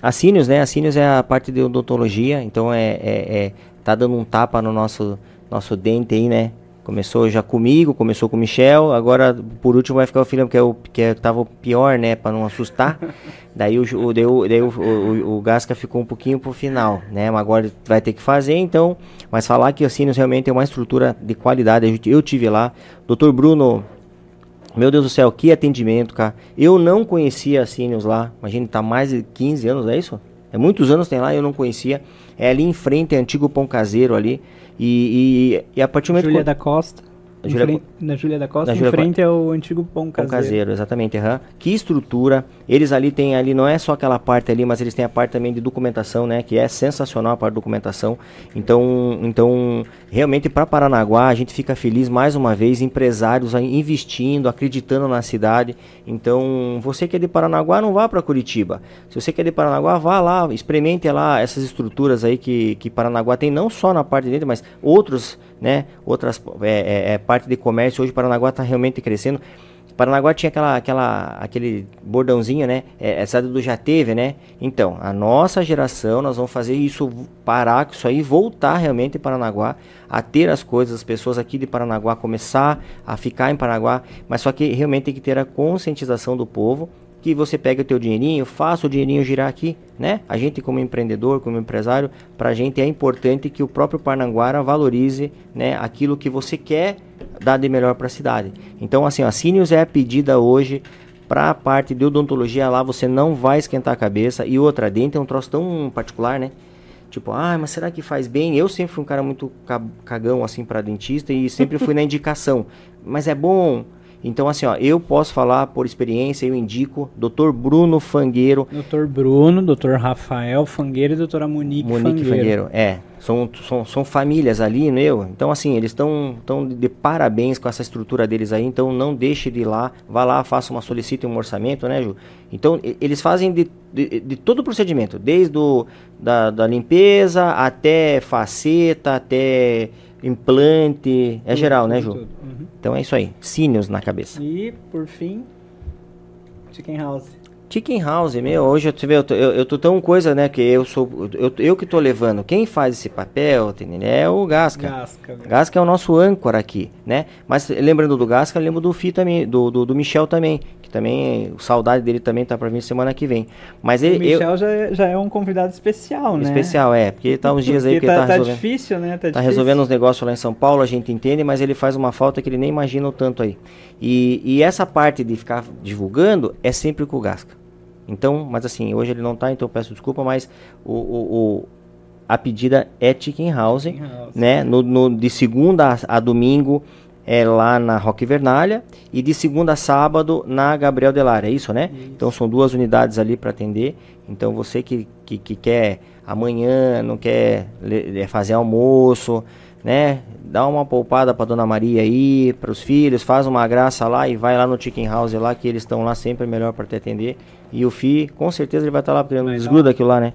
A Sinius, né? A Sinius é a parte de odontologia, então é, é, é- tá dando um tapa no nosso nosso dente aí, né? Começou já comigo, começou com o Michel, agora por último vai ficar o Filhão, que é o que é, tava o pior, né, Pra não assustar. [laughs] daí o, o, daí o, daí o, o, o Gasca ficou um pouquinho pro final, né? Mas agora vai ter que fazer, então, mas falar que a Sinius realmente é uma estrutura de qualidade, eu, eu tive lá. Dr. Bruno meu Deus do céu, que atendimento, cara. Eu não conhecia a Sinius lá. Imagina, tá mais de 15 anos, é isso? É muitos anos tem lá, eu não conhecia. É ali em frente, é antigo pão caseiro ali. E, e, e a partir do momento Júlia da Costa. Em Júlia na Júlia da Costa, Da em Júlia frente é o antigo pão Pão caseiro. caseiro, exatamente. aham. Que estrutura. Eles ali têm ali, não é só aquela parte ali, mas eles têm a parte também de documentação, né? Que é sensacional a parte de documentação. Então, então realmente para Paranaguá, a gente fica feliz mais uma vez, empresários investindo, acreditando na cidade. Então, você que é de Paranaguá, não vá para Curitiba. Se você que é de Paranaguá, vá lá, experimente lá essas estruturas aí que, que Paranaguá tem, não só na parte de dentro, mas outros, né? Outras é, é, é, parte de comércio. Hoje Paranaguá está realmente crescendo. Paranaguá tinha aquela, aquela, aquele bordãozinho, né? É, essa do já teve, né? Então, a nossa geração, nós vamos fazer isso parar, isso aí voltar realmente em Paranaguá, a ter as coisas, as pessoas aqui de Paranaguá começar a ficar em Paranaguá, mas só que realmente tem que ter a conscientização do povo que você pega o teu dinheirinho, faça o dinheirinho girar aqui, né? A gente como empreendedor, como empresário, pra gente é importante que o próprio Parnaguara valorize, né, aquilo que você quer dar de melhor para a cidade. Então, assim, a Sinius é pedida hoje para a parte de odontologia lá, você não vai esquentar a cabeça. E outra, dente é um troço tão particular, né? Tipo, ah, mas será que faz bem? Eu sempre fui um cara muito cagão, assim, para dentista e sempre fui na [laughs] indicação. Mas é bom, então, assim, ó, eu posso falar por experiência, eu indico Dr. Bruno Fangueiro. Dr. Bruno, Dr. Rafael Fangueiro e doutora Monique, Monique Fangueiro. Fangueiro. É, são, são, são famílias ali, meu. Né? Então, assim, eles estão tão de parabéns com essa estrutura deles aí. Então, não deixe de ir lá. Vá lá, faça uma solicite um orçamento, né, Ju? Então, eles fazem de, de, de todo o procedimento, desde o, da, da limpeza até faceta, até implante, é tudo, geral, né, Ju? Uhum. Então é isso aí, cínios na cabeça. E, por fim, Chicken House. Chicken House, meu, hoje eu, eu, eu, eu tô tão coisa, né, que eu sou, eu, eu que tô levando, quem faz esse papel, é o Gasca. Gasca, Gasca é o nosso âncora aqui, né, mas lembrando do Gasca, lembro do Fi também, do, do, do Michel também, também, saudade dele também tá para vir semana que vem. Mas ele, o Michel eu, já, é, já é um convidado especial, né? Especial, é, porque ele tá uns dias aí que tá, ele tá, tá resolvendo. difícil, né? Tá, tá difícil. resolvendo uns negócios lá em São Paulo, a gente entende, mas ele faz uma falta que ele nem imagina o tanto aí. E, e essa parte de ficar divulgando é sempre com o Gasca. Então, mas assim, hoje ele não tá, então peço desculpa, mas o, o, o a pedida é Chicken House, Chicken House. né? No, no, de segunda a, a domingo é lá na Rock Vernalha e de segunda a sábado na Gabriel Delara, é isso, né? Isso. Então são duas unidades ali para atender. Então você que, que, que, quer amanhã, não quer fazer almoço, né? Dá uma poupada para Dona Maria aí, para os filhos, faz uma graça lá e vai lá no Chicken House lá que eles estão lá sempre melhor para te atender. E o Fi, com certeza ele vai estar tá lá porque ele não desgruda aquilo lá, né?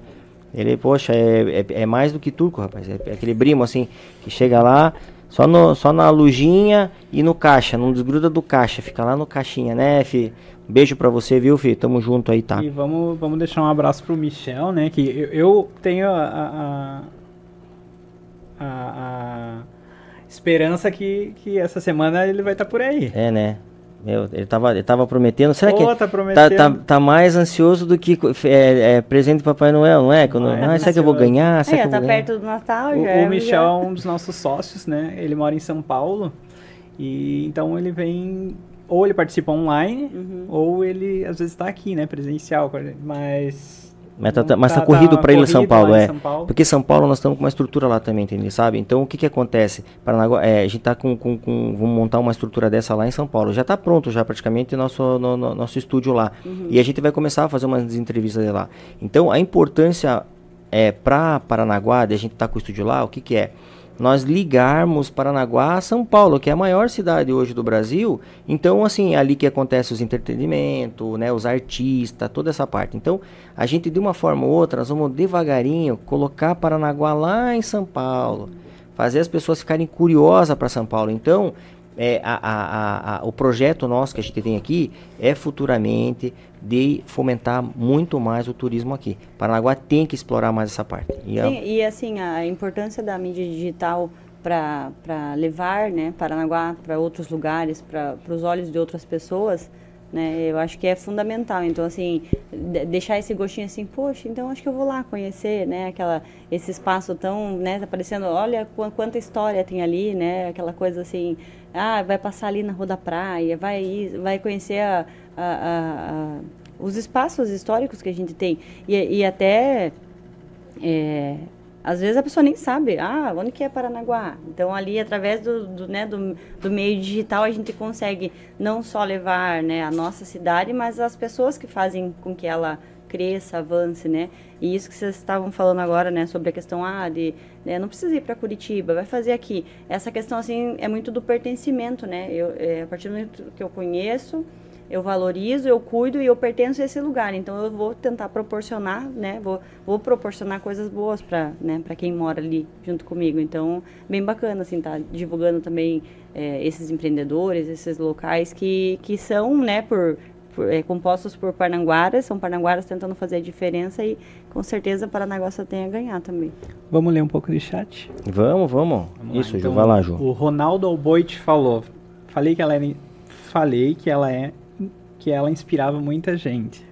Ele, poxa, é, é, é, mais do que turco, rapaz. É, é aquele brimo assim que chega lá, só, no, só na lujinha e no caixa, não desgruda do caixa, fica lá no caixinha, né, fi? Beijo pra você, viu, fi? Tamo junto aí, tá? E vamos, vamos deixar um abraço pro Michel, né? Que eu, eu tenho a, a, a, a, esperança que, que essa semana ele vai estar tá por aí. É, né? Meu, ele tava, ele tava prometendo. Será que tá, prometendo. Tá, tá, tá, mais ansioso do que é, é, presente do Papai Noel, não é? Quando, não é ah, será que eu vou ganhar? Será é, que eu tá vou perto ganhar? do Natal o, já. O é, Michel é um dos nossos sócios, né? Ele mora em São Paulo. E então ele vem. Ou ele participa online, uhum. ou ele às vezes está aqui, né? Presencial. Mas mas tá, mas tá, tá corrido tá para ir em São Paulo, é. São Paulo. Porque São Paulo nós estamos com uma estrutura lá também, entendeu? Sabe? Então o que que acontece? Paranaguá, é, a gente tá com, com, com, Vamos montar uma estrutura dessa lá em São Paulo. Já está pronto, já praticamente, nosso, no, no, nosso estúdio lá. Uhum. E a gente vai começar a fazer umas entrevistas lá. Então a importância é, para Paranaguá, de a gente estar tá com o estúdio lá, o que que é? Nós ligarmos Paranaguá a São Paulo, que é a maior cidade hoje do Brasil. Então, assim, é ali que acontece os entretenimentos, né, os artistas, toda essa parte. Então, a gente de uma forma ou outra, nós vamos devagarinho colocar Paranaguá lá em São Paulo, fazer as pessoas ficarem curiosas para São Paulo. Então, é, a, a, a, o projeto nosso que a gente tem aqui é futuramente de fomentar muito mais o turismo aqui. Paranaguá tem que explorar mais essa parte. E, Sim, a... e assim, a importância da mídia digital para levar né, Paranaguá para outros lugares, para os olhos de outras pessoas, né, eu acho que é fundamental. Então, assim, deixar esse gostinho assim, poxa, então acho que eu vou lá conhecer, né, aquela, esse espaço tão, né, tá parecendo, olha quanta história tem ali, né, aquela coisa assim, ah, vai passar ali na Rua da Praia, vai, vai conhecer a, a, a, os espaços históricos que a gente tem. E, e até. É, às vezes a pessoa nem sabe, ah, onde que é Paranaguá? Então ali, através do, do, né, do, do, meio digital, a gente consegue não só levar né, a nossa cidade, mas as pessoas que fazem com que ela cresça, avance, né? E isso que vocês estavam falando agora, né, sobre a questão, ah, de, né, não precisa ir para Curitiba, vai fazer aqui. Essa questão, assim, é muito do pertencimento, né? Eu, é, a partir do momento que eu conheço, eu valorizo, eu cuido e eu pertenço a esse lugar. Então eu vou tentar proporcionar, né? Vou, vou proporcionar coisas boas para né, para quem mora ali junto comigo. Então, bem bacana, assim, tá divulgando também é, esses empreendedores, esses locais que, que são, né, por, por é, compostos por parnanguaras, são parnanguaras tentando fazer a diferença e com certeza Paranaguá só tem a ganhar também. Vamos ler um pouco de chat? Vamos, vamos. vamos Isso, lá, então, Ju, vai lá, Ju. O Ronaldo Alboit falou, falei que ela é, falei que ela é que ela inspirava muita gente.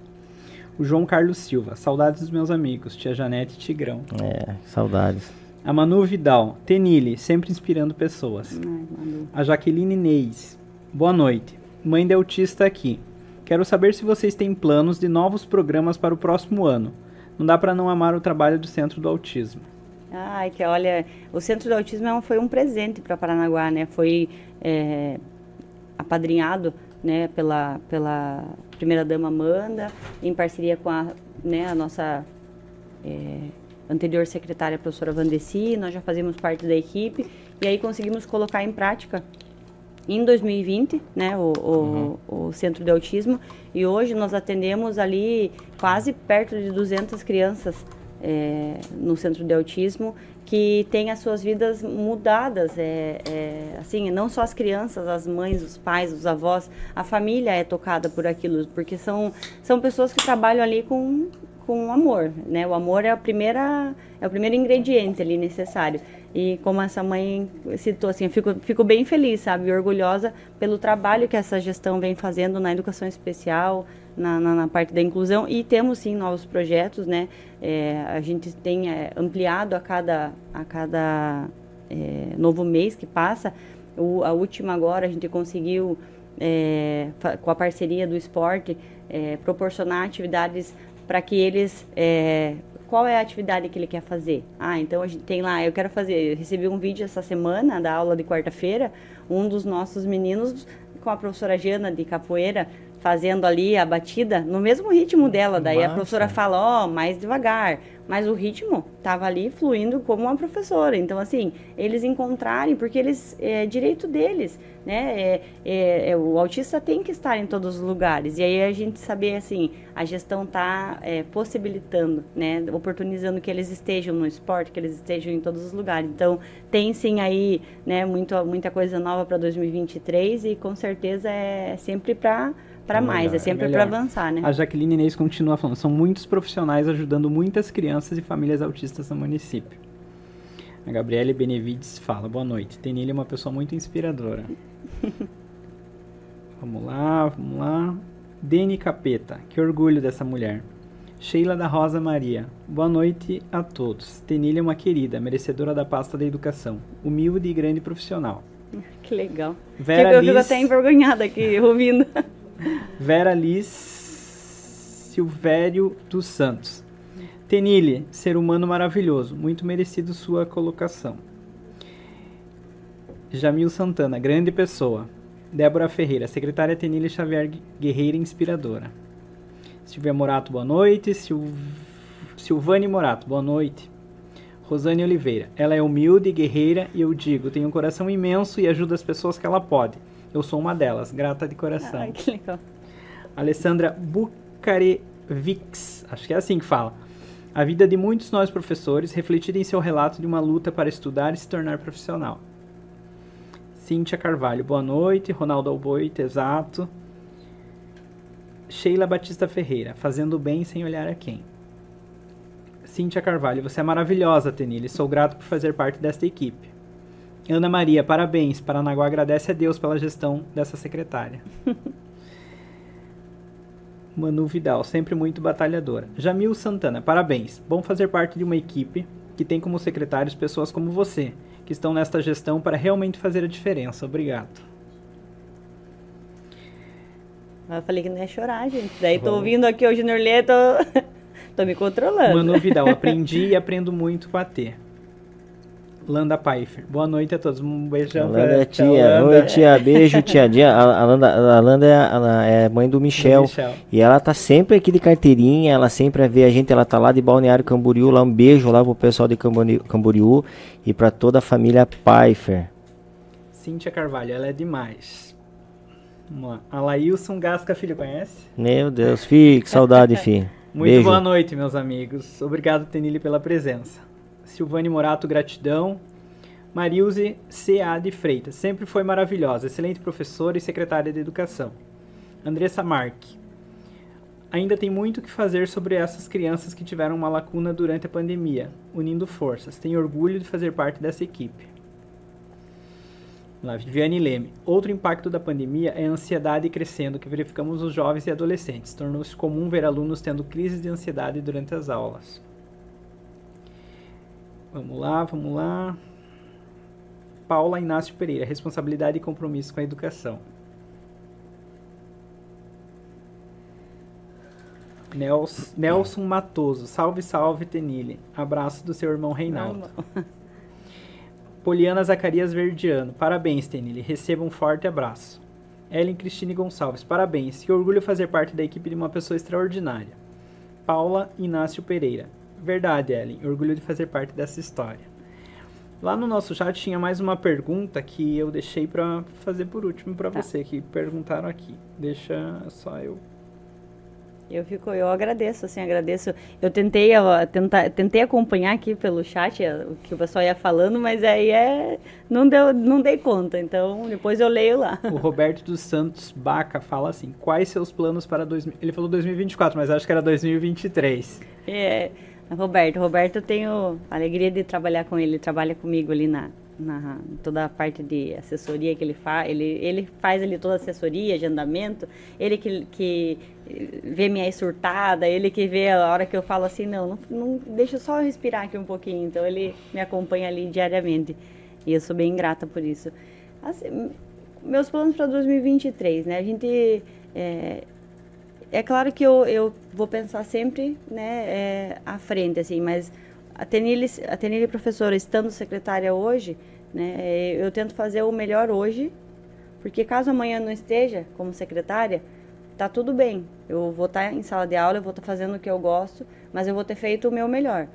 O João Carlos Silva, saudades dos meus amigos, tia Janete e Tigrão. É, saudades. A Manu Vidal, Tenille, sempre inspirando pessoas. Ai, a Jaqueline Neis, boa noite. Mãe de autista aqui. Quero saber se vocês têm planos de novos programas para o próximo ano. Não dá para não amar o trabalho do Centro do Autismo. Ai, que olha, o Centro de Autismo é foi um presente para Paranaguá, né? Foi é, apadrinhado né, pela, pela primeira-dama Amanda, em parceria com a, né, a nossa é, anterior secretária, a professora Vandeci, nós já fazíamos parte da equipe, e aí conseguimos colocar em prática em 2020, né, o, o, uhum. o, Centro de Autismo, e hoje nós atendemos ali quase perto de 200 crianças é, no Centro de Autismo que têm as suas vidas mudadas, é, é, assim, não só as crianças, as mães, os pais, os avós, a família é tocada por aquilo, porque são, são pessoas que trabalham ali com com amor, né? O amor é a primeira é o primeiro ingrediente ali necessário. E como essa mãe citou assim, eu fico, fico bem feliz, sabe, e orgulhosa pelo trabalho que essa gestão vem fazendo na educação especial, na, na, na parte da inclusão e temos sim novos projetos, né? É, a gente tem é, ampliado a cada a cada é, novo mês que passa. O, a última agora a gente conseguiu é, com a parceria do esporte é, proporcionar atividades para que eles é, qual é a atividade que ele quer fazer. Ah, então a gente tem lá, eu quero fazer, eu recebi um vídeo essa semana da aula de quarta-feira, um dos nossos meninos com a professora Jana de capoeira fazendo ali a batida no mesmo ritmo dela. Daí Massa. a professora fala, ó, oh, mais devagar. Mas o ritmo estava ali fluindo como uma professora. Então, assim, eles encontrarem, porque eles é direito deles, né? É, é, é, o autista tem que estar em todos os lugares. E aí a gente saber, assim, a gestão está é, possibilitando, né? Oportunizando que eles estejam no esporte, que eles estejam em todos os lugares. Então, tem sim aí, né, muito, muita coisa nova para 2023 e com certeza é sempre para para é mais, é sempre é para avançar, né? A Jaqueline Inês continua falando, são muitos profissionais ajudando muitas crianças e famílias autistas no município. A Gabriele Benevides fala, boa noite, Tenilha é uma pessoa muito inspiradora. [laughs] vamos lá, vamos lá. Deni Capeta, que orgulho dessa mulher. Sheila da Rosa Maria, boa noite a todos. Tenilha é uma querida, merecedora da pasta da educação, humilde e grande profissional. [laughs] Que legal. Vera eu Liz... fico até envergonhada aqui ouvindo. [laughs] Vera Liz Silvério dos Santos. Tenille, ser humano maravilhoso, muito merecido sua colocação. Jamil Santana, grande pessoa. Débora Ferreira, secretária Tenille Xavier Guerreira, inspiradora. Silvia Morato, boa noite. Sil... Silvane Morato, boa noite. Rosane Oliveira, ela é humilde, guerreira e eu digo, tem um coração imenso e ajuda as pessoas que ela pode. Eu sou uma delas, grata de coração. Ai, que legal. Alessandra Bucarevics, acho que é assim que fala. A vida de muitos nós professores refletida em seu relato de uma luta para estudar e se tornar profissional. Cíntia Carvalho, boa noite. Ronaldo Alboite, exato. Sheila Batista Ferreira, fazendo bem sem olhar a quem. Cíntia Carvalho, você é maravilhosa, Tenille. Sou grato por fazer parte desta equipe. Ana Maria, parabéns. Paranaguá agradece a Deus pela gestão dessa secretária. [laughs] Manu Vidal, sempre muito batalhadora. Jamil Santana, parabéns. Bom fazer parte de uma equipe que tem como secretários pessoas como você, que estão nesta gestão para realmente fazer a diferença. Obrigado. Eu falei que não ia chorar, gente. Daí tô ouvindo aqui o Junior Lê, tô, [laughs] tô me controlando. Manu Vidal, aprendi e [laughs] aprendo muito com a T. Landa Pfeiffer. Boa noite a todos. Um beijão Landa pra é tia. Oi, tia. Beijo, [laughs] tia. A, a, Landa, a Landa é, a, é mãe do Michel, do Michel, E ela tá sempre aqui de carteirinha. Ela sempre vê a gente. Ela tá lá de Balneário Camboriú. Lá um beijo lá pro pessoal de Camboriú, e pra toda a família Pfeiffer. Cíntia Carvalho, ela é demais. Vamos lá. A Laílson Gasca, filho, conhece? Meu Deus, filho, que saudade, [laughs] filho. Muito Beijo. boa noite, meus amigos. Obrigado, Tenille, pela presença. Silvane Morato, gratidão. Marilze C.A. de Freitas, sempre foi maravilhosa, excelente professora e secretária de educação. Andressa Marque, ainda tem muito que fazer sobre essas crianças que tiveram uma lacuna durante a pandemia, unindo forças. Tenho orgulho de fazer parte dessa equipe. Lá, Viviane Leme. Outro impacto da pandemia é a ansiedade crescendo que verificamos nos jovens e adolescentes. Tornou-se comum ver alunos tendo crises de ansiedade durante as aulas. Vamos lá, vamos lá. Paula Inácio Pereira, responsabilidade e compromisso com a educação. Nelson, Nelson Matoso. Salve, salve, Tenille. Abraço do seu irmão Reinaldo. [laughs] Poliana Zacarias Verdiano. Parabéns, Tenille. Receba um forte abraço. Ellen Cristine Gonçalves. Parabéns. Que orgulho fazer parte da equipe de uma pessoa extraordinária. Paula Inácio Pereira. Verdade, Ellen. Orgulho de fazer parte dessa história. Lá no nosso chat tinha mais uma pergunta que eu deixei para fazer por último para tá. você, que perguntaram aqui. Deixa só eu eu fico, eu agradeço, assim, agradeço. Eu tentei, tenta, tentei acompanhar aqui pelo chat é, o que o pessoal ia falando, mas aí é, não deu, não dei conta. Então depois eu leio lá. O Roberto dos Santos Baca fala assim: quais seus planos para dois, ele falou 2024, mas acho que era 2023. É, Roberto, Roberto, eu tenho alegria de trabalhar com ele, ele trabalha comigo ali na na toda a parte de assessoria que ele faz, ele, ele faz ali toda a assessoria, agendamento, ele que, que vê minha surtada, ele que vê a hora que eu falo assim, não, não, não deixa só eu respirar aqui um pouquinho, então ele me acompanha ali diariamente. E eu sou bem grata por isso. Assim, meus planos para 2023, né, a gente, é, é claro que eu, eu vou pensar sempre, né, é, à frente, assim, mas a Tenille, a professora, estando secretária hoje, né, eu tento fazer o melhor hoje, porque caso amanhã não esteja como secretária, tá tudo bem. Eu vou estar tá em sala de aula, eu vou estar tá fazendo o que eu gosto, mas eu vou ter feito o meu melhor.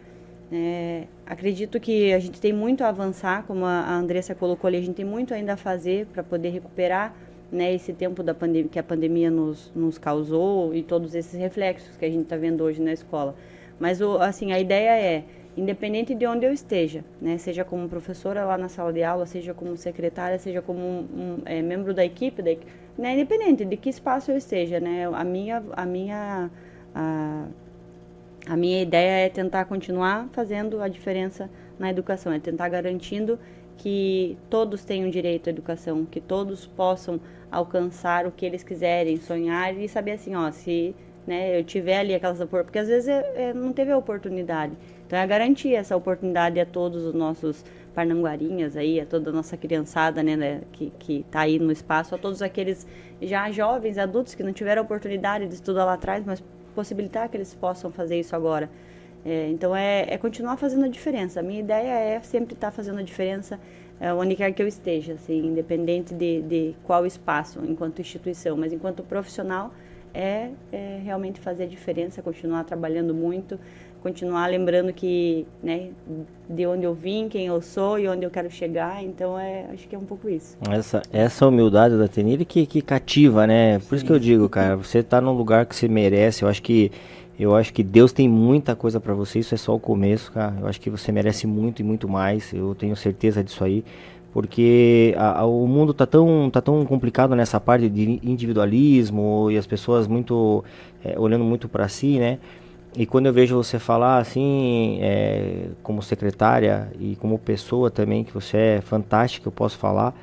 É, acredito que a gente tem muito a avançar, como a Andressa colocou ali, a gente tem muito ainda a fazer para poder recuperar né, esse tempo da pandemia que a pandemia nos, nos causou e todos esses reflexos que a gente está vendo hoje na escola. Mas o, assim a ideia é independente de onde eu esteja, né? Seja como professora lá na sala de aula, seja como secretária, seja como um, um é, membro da equipe, da, né? Independente de que espaço eu esteja, né? A minha, a minha, a, a minha ideia é tentar continuar fazendo a diferença na educação, é tentar garantindo que todos tenham direito à educação, que todos possam alcançar o que eles quiserem, sonhar e saber assim, ó, se né, eu tiver ali aquelas oportunidades, porque às vezes é, é, não teve a oportunidade. Então é garantir essa oportunidade a todos os nossos parnanguarinhas aí, a toda a nossa criançada, né, né que, que tá aí no espaço, a todos aqueles já jovens, adultos que não tiveram a oportunidade de estudar lá atrás, mas possibilitar que eles possam fazer isso agora. É, então é, é, continuar fazendo a diferença. A minha ideia é sempre estar tá fazendo a diferença é, onde quer que eu esteja, assim, independente de, de qual espaço, enquanto instituição, mas enquanto profissional é, é realmente fazer a diferença, continuar trabalhando muito, continuar lembrando que, né, de onde eu vim, quem eu sou e onde eu quero chegar. Então, é, acho que é um pouco isso. Essa, essa humildade da Tenille que, que cativa, né? Por Sim. isso que eu digo, cara, você está num lugar que você merece. Eu acho que eu acho que Deus tem muita coisa para você. Isso é só o começo, cara. Eu acho que você merece muito e muito mais. Eu tenho certeza disso aí porque a, a, o mundo tá tão, tá tão complicado nessa parte de individualismo e as pessoas muito é, olhando muito para si, né? E quando eu vejo você falar assim, é, como secretária e como pessoa também, que você é fantástica, eu posso falar,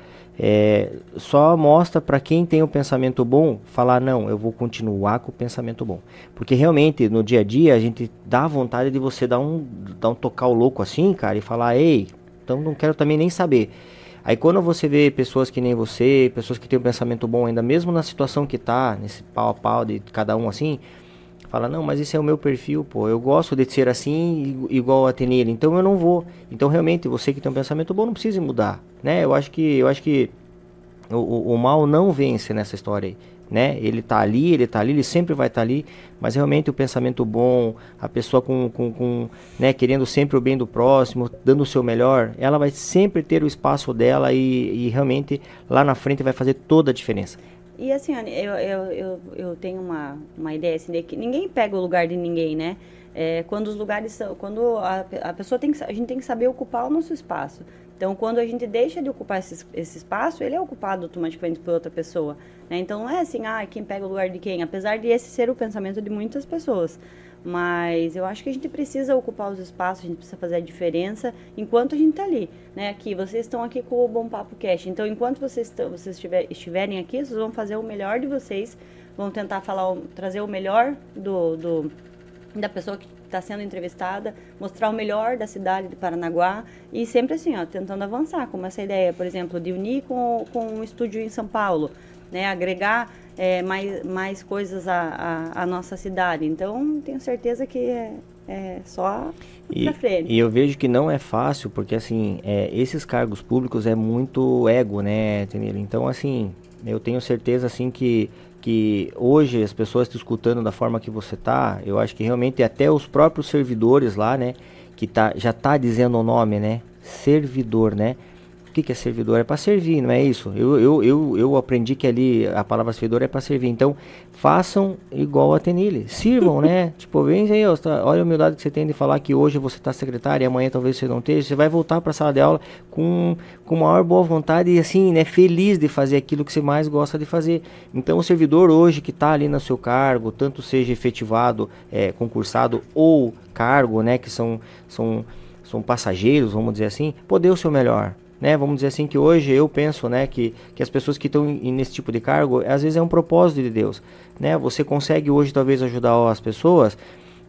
é, só mostra para quem tem o um pensamento bom, falar, não, eu vou continuar com o pensamento bom. Porque realmente, no dia a dia, a gente dá vontade de você dar um, dar um tocar o louco assim, cara, e falar, ei, então não quero também nem saber. Aí quando você vê pessoas que nem você, pessoas que têm um pensamento bom ainda, mesmo na situação que tá, nesse pau a pau de cada um assim, Fala, não, mas esse é o meu perfil, pô. Eu gosto de ser assim, igual a Tenille, então eu não vou. Então realmente, você que tem um pensamento bom, não precisa mudar, né? Eu acho que, eu acho que o, o, o mal não vence nessa história aí. Né? Ele tá ali, ele tá ali, ele sempre vai estar tá ali, mas realmente o pensamento bom, a pessoa com, com, com né, querendo sempre o bem do próximo, dando o seu melhor, ela vai sempre ter o espaço dela e, e realmente lá na frente vai fazer toda a diferença. E assim, eu, eu, eu, eu tenho uma, uma ideia assim de que ninguém pega o lugar de ninguém, né? É, quando os lugares são, quando a, a pessoa tem que, a gente tem que saber ocupar o nosso espaço. Então, quando a gente deixa de ocupar esse, esse espaço, ele é ocupado automaticamente por outra pessoa. Né? Então, não é assim, ah, quem pega o lugar de quem, apesar de esse ser o pensamento de muitas pessoas. Mas eu acho que a gente precisa ocupar os espaços, a gente precisa fazer a diferença enquanto a gente está ali. Né? Aqui, vocês estão aqui com o Bom Papo Cash. Então, enquanto vocês, estão, vocês estiver, estiverem aqui, vocês vão fazer o melhor de vocês, vão tentar falar, trazer o melhor do, do da pessoa que está sendo entrevistada, mostrar o melhor da cidade de Paranaguá e sempre assim, ó, tentando avançar, como essa ideia, por exemplo, de unir com, com um estúdio em São Paulo, né, agregar é, mais, mais coisas à, à, à, nossa cidade. Então, tenho certeza que é, é só e, pra frente. E eu vejo que não é fácil, porque assim, é, esses cargos públicos é muito ego, né, Tenilo? Então, assim, eu tenho certeza assim que que hoje as pessoas estão escutando da forma que você tá, eu acho que realmente até os próprios servidores lá, né, que tá, já tá dizendo o nome, né, servidor, né, o que, que é servidor? É para servir, não é isso? Eu, eu, eu, eu aprendi que ali a palavra servidor é para servir. Então, façam igual a Tenille. Sirvam, né? [laughs] tipo, vem aí, ó, tá, olha a humildade que você tem de falar que hoje você está secretária e amanhã talvez você não esteja. Você vai voltar para a sala de aula com, com maior boa vontade e assim, né? Feliz de fazer aquilo que você mais gosta de fazer. Então, o servidor hoje que está ali no seu cargo, tanto seja efetivado, é, concursado ou cargo, né? Que são, são, são passageiros, vamos dizer assim, poder o seu melhor né? Vamos dizer assim que hoje eu penso, né, que, que as pessoas que estão nesse tipo de cargo, às vezes é um propósito de Deus, né? Você consegue hoje talvez ajudar as pessoas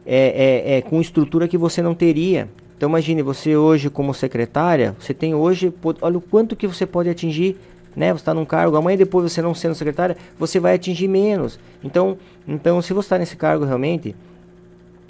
é, é, é com estrutura que você não teria. Então imagine você hoje como secretária, você tem hoje, olha o quanto que você pode atingir né? Você está num cargo, amanhã depois você não sendo secretária, você vai atingir menos. Então, então se você está nesse cargo realmente,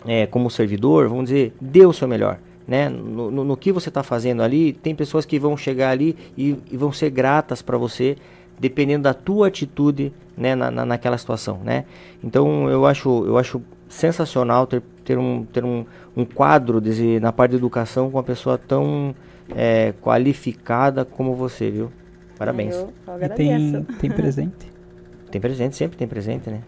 é, como servidor, vamos dizer, dê o seu melhor né? No, no, no que você está fazendo ali, tem pessoas que vão chegar ali e, e vão ser gratas para você, dependendo da tua atitude, né? Na, na, naquela situação, né? Então eu acho, eu acho sensacional ter, ter, um, ter um, um quadro de, na parte de educação com uma pessoa tão é, qualificada como você, viu? Parabéns. Eu, eu tem, tem presente? Tem presente, sempre tem presente, né?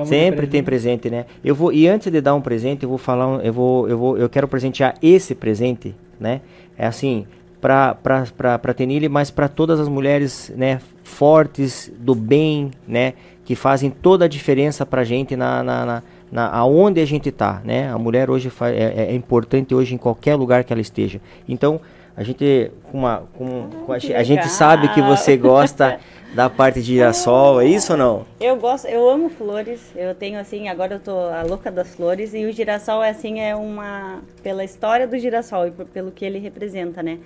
Vamos Sempre tem presente, né? Eu vou e antes de dar um presente, eu vou falar, um, eu vou, eu vou, eu quero presentear esse presente, né? É assim, para para para para Tenille, mas para todas as mulheres, né, fortes do bem, né, que fazem toda a diferença pra gente na, na, na, na aonde a gente tá, né? A mulher hoje é, é, é importante hoje em qualquer lugar que ela esteja. Então, a gente com uma com, com a, a gente sabe que você gosta [laughs] da parte de girassol, é isso ou não? Eu gosto, eu amo flores. Eu tenho assim, agora eu tô a louca das flores e o girassol é assim é uma pela história do girassol e pelo que ele representa, né?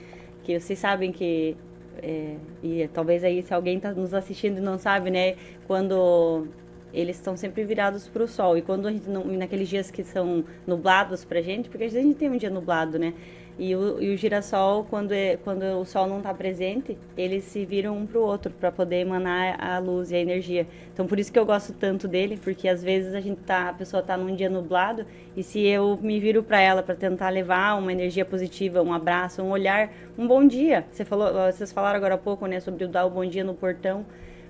Que vocês sabem que é, e talvez aí se alguém está nos assistindo e não sabe, né? Quando eles estão sempre virados para o sol e quando a gente não, naqueles dias que são nublados para gente, porque a gente tem um dia nublado, né? E o, e o girassol, quando, é, quando o sol não está presente, eles se viram um para o outro para poder emanar a luz e a energia. Então, por isso que eu gosto tanto dele, porque às vezes a gente tá, a pessoa está num dia nublado e se eu me viro para ela para tentar levar uma energia positiva, um abraço, um olhar, um bom dia. Você falou, vocês falaram agora há pouco, né, sobre o dar o bom dia no portão,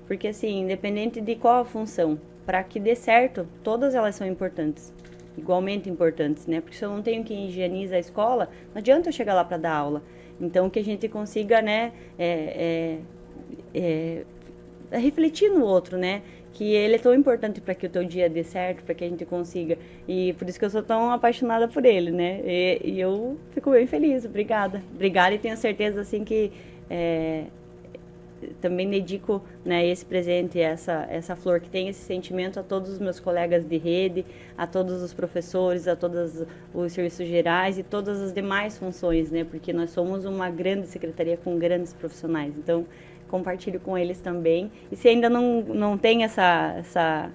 porque assim, independente de qual a função, para que dê certo, todas elas são importantes igualmente importantes, né? Porque se eu não tenho quem higieniza a escola, não adianta eu chegar lá para dar aula. Então, que a gente consiga, né, é, é, é, refletir no outro, né? Que ele é tão importante para que o teu dia dê certo, para que a gente consiga. E por isso que eu sou tão apaixonada por ele, né? E, e eu fico bem feliz. Obrigada. Obrigada e tenho certeza, assim, que é, também dedico né, esse presente, essa, essa flor que tem esse sentimento a todos os meus colegas de rede, a todos os professores, a todos os serviços gerais e todas as demais funções, né? Porque nós somos uma grande secretaria com grandes profissionais. Então, compartilho com eles também. E se ainda não, não tem essa, essa,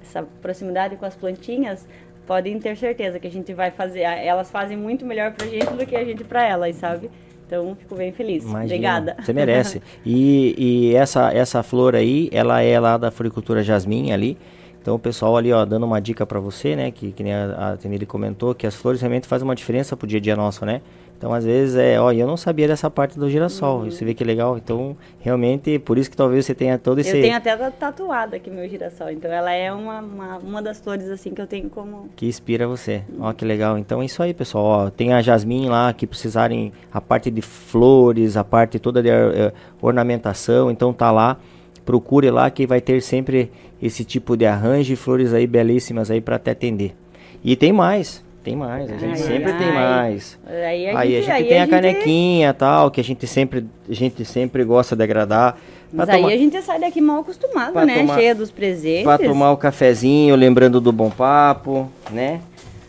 essa proximidade com as plantinhas, podem ter certeza que a gente vai fazer. Elas fazem muito melhor para a gente do que a gente para elas, sabe? Então, fico bem feliz. Imagina, Obrigada. Você merece. [laughs] e, e essa, essa flor aí, ela é lá da floricultura Jasmim ali. Então o pessoal ali, ó, dando uma dica para você, né, que, que nem a, a Tenille comentou, que as flores realmente fazem uma diferença pro dia a dia nosso, né? Então, às vezes, é, ó, eu não sabia dessa parte do girassol. Uhum. Você vê que legal. Então, realmente, por isso que talvez você tenha todo esse. Eu tenho até tatuado aqui meu girassol. Então, ela é uma, uma, uma das flores, assim, que eu tenho como. Que inspira você. Uhum. Ó, que legal. Então, é isso aí, pessoal. Ó, tem a Jasmine lá que precisarem a parte de flores, a parte toda de uh, ornamentação. Então, tá lá. Procure lá que vai ter sempre esse tipo de arranjo e flores aí belíssimas aí para te atender. E tem mais. Tem mais, a gente ai, sempre ai. tem mais. Aí a aí gente, a gente tem a, a canequinha e tal, que a gente sempre, a gente sempre gosta de agradar. Mas aí tomar... a gente sai daqui mal acostumado, pra né? Tomar... Cheia dos presentes. Pra tomar o cafezinho, lembrando do bom papo, né?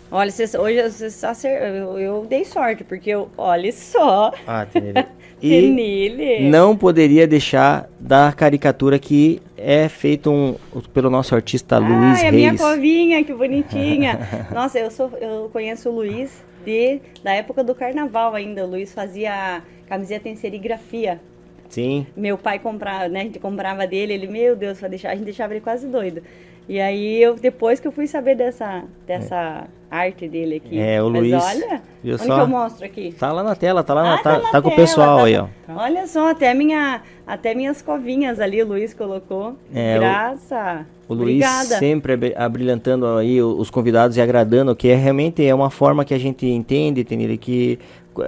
Olha, cês, hoje cês, eu, eu dei sorte, porque eu, olha só. Ah, [laughs] e não poderia deixar da caricatura que é feita um, pelo nosso artista Luiz Reis. Ah, é minha covinha, que bonitinha. [laughs] Nossa, eu sou eu conheço o Luiz de, da época do carnaval ainda. O Luiz fazia camiseta em serigrafia. Sim. Meu pai comprava, né? A gente comprava dele, ele, meu Deus, a gente deixava ele quase doido. E aí eu depois que eu fui saber dessa dessa é. arte dele aqui. É, o Mas Luiz. olha, onde só? que eu mostro aqui? Tá lá na tela, tá lá, ah, na, tá, tá, tá com o pessoal tá, aí, ó. Olha só, até minha até minhas covinhas ali o Luiz colocou. É, Graça. O, o Luiz sempre abrilhantando aí os convidados e agradando, que é realmente é uma forma que a gente entende, Tenille, que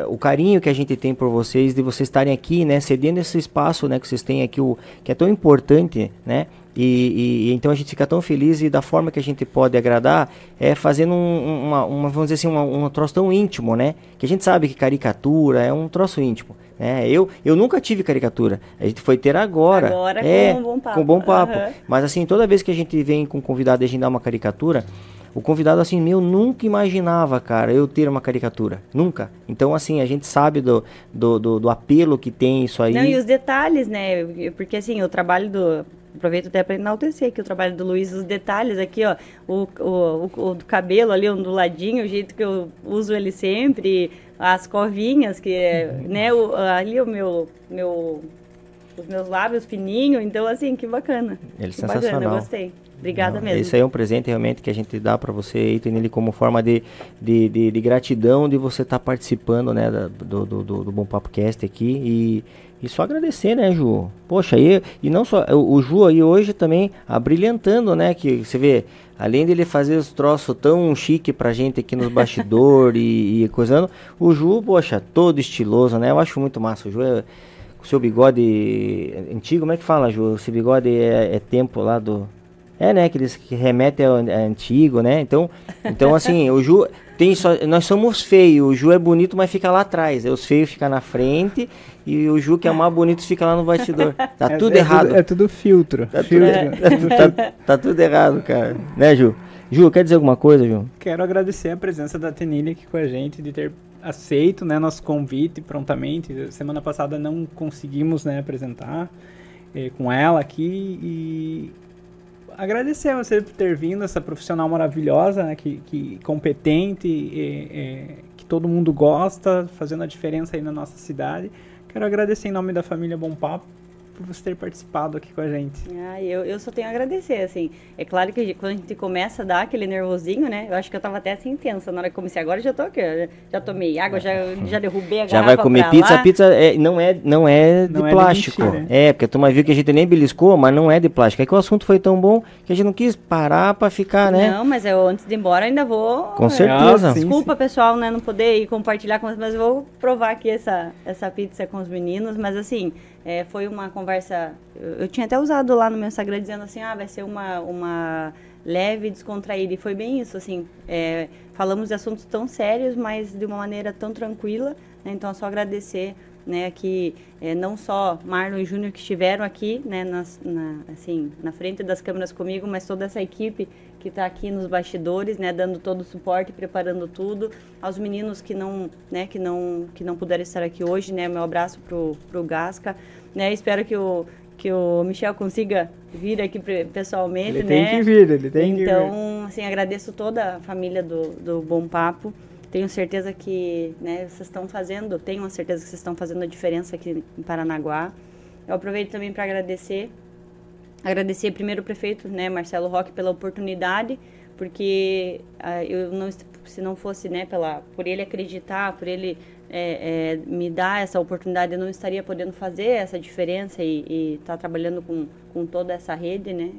o carinho que a gente tem por vocês, de vocês estarem aqui, né, cedendo esse espaço, né, que vocês têm aqui, o, que é tão importante, né, e, e, então a gente fica tão feliz e da forma que a gente pode agradar é fazendo um, uma, uma, vamos dizer assim, uma, um troço tão íntimo, né, que a gente sabe que caricatura é um troço íntimo, né, eu, eu nunca tive caricatura, a gente foi ter agora, agora é, com um bom papo, com bom papo. Uhum. mas assim, toda vez que a gente vem com um convidado e a gente dá uma caricatura, o convidado, assim, meu, nunca imaginava, cara, eu ter uma caricatura. Nunca. Então, assim, a gente sabe do, do, do, do apelo que tem isso aí. Não, e os detalhes, né? Porque, assim, o trabalho do aproveito até para enaltecer aqui o trabalho do Luiz, os detalhes aqui, ó, o, o, o, o cabelo ali onduladinho, o jeito que eu uso ele sempre, as corvinhas, que é, né, o, ali o meu, meu, os meus lábios fininhos, então assim, que bacana. Ele que sensacional. Bacana, eu gostei. Obrigada Não, mesmo. Isso aí é um presente realmente que a gente dá para você, Ethan, ele como forma de, de, de, de, gratidão de você estar tá participando, né, do, do, do, do Bom Papo Cast aqui e, e só agradecer, né, Ju? Poxa, aí, e não só, o, o Ju aí hoje também abrilhantando, né, que você vê, além dele fazer os troços tão chique pra gente aqui nos bastidores [laughs] e, e coisando, o Ju, poxa, todo estiloso, né, eu acho muito massa, o Ju é, o seu bigode antigo, como é que fala, Ju? Seu bigode é, é tempo lá do é, né? Aqueles que remetem ao, antigo, né? Então, então assim, o Ju tem só, nós somos feios. O Ju é bonito, mas fica lá atrás. Os feios ficam na frente e o Ju que é mais bonito fica lá no bastidor. Tá [laughs] é, tudo é errado. Tudo, é tudo filtro. Tá, filtro. Tudo, é, [laughs] tá, tá, tudo errado, cara. Né, Ju? Ju, quer dizer alguma coisa, Ju? Quero agradecer a presença da Tenilha aqui com a gente, de ter aceito né, nosso convite prontamente. Semana passada não conseguimos né, apresentar eh, com ela aqui e agradecer a você por ter vindo, essa profissional maravilhosa, né, que, que competente, e, e, que todo mundo gosta, fazendo a diferença aí na nossa cidade. Quero agradecer em nome da família Bom Papo por você ter participado aqui com a gente. Ah, eu, eu só tenho a agradecer, assim. É claro que quando a gente começa a dar aquele nervosinho, né? Eu acho que eu tava até assim intensa na hora que comecei. Agora já tô aqui, já tomei água, já, já derrubei a Já vai comer pizza. Lá. A pizza é, não é, não é não de é plástico. De é, porque a turma viu que a gente nem beliscou, mas não é de plástico. É que o assunto foi tão bom que a gente não quis parar pra ficar, né? Não, mas eu antes de ir embora ainda vou... Com certeza. Ah, Desculpa, sim. pessoal, né? Não poder ir compartilhar com vocês, mas eu vou provar aqui essa, essa pizza com os meninos. Mas assim, é, foi uma conversa. Eu, eu, tinha até usado lá no meu Instagram dizendo assim: ah, vai ser uma, uma leve, descontraída. E foi bem isso, assim. É, falamos de assuntos tão sérios, mas de uma maneira tão tranquila. Né? Então, é só agradecer né, que é, não só Marlon e Júnior que estiveram aqui, né, nas, na, assim, na frente das câmeras comigo, mas toda essa equipe que está aqui nos bastidores, né, dando todo o suporte, preparando tudo, aos meninos que não, né, que não, que não puderam estar aqui hoje, né, meu abraço pro, pro Gasca, né, espero que o que o Michel consiga vir aqui pessoalmente, ele né? Tem que vir, ele tem então, que vir. Então, assim, agradeço toda a família do, do Bom Papo. Tenho certeza que, né, vocês estão fazendo, tenho certeza que vocês estão fazendo a diferença aqui em Paranaguá. Eu aproveito também para agradecer Agradecer primeiro o prefeito, né, Marcelo Roque, pela oportunidade, porque uh, eu não, se não fosse, né, pela, por ele acreditar, por ele é, é, me dar essa oportunidade, eu não estaria podendo fazer essa diferença e estar tá trabalhando com, com toda essa rede, né?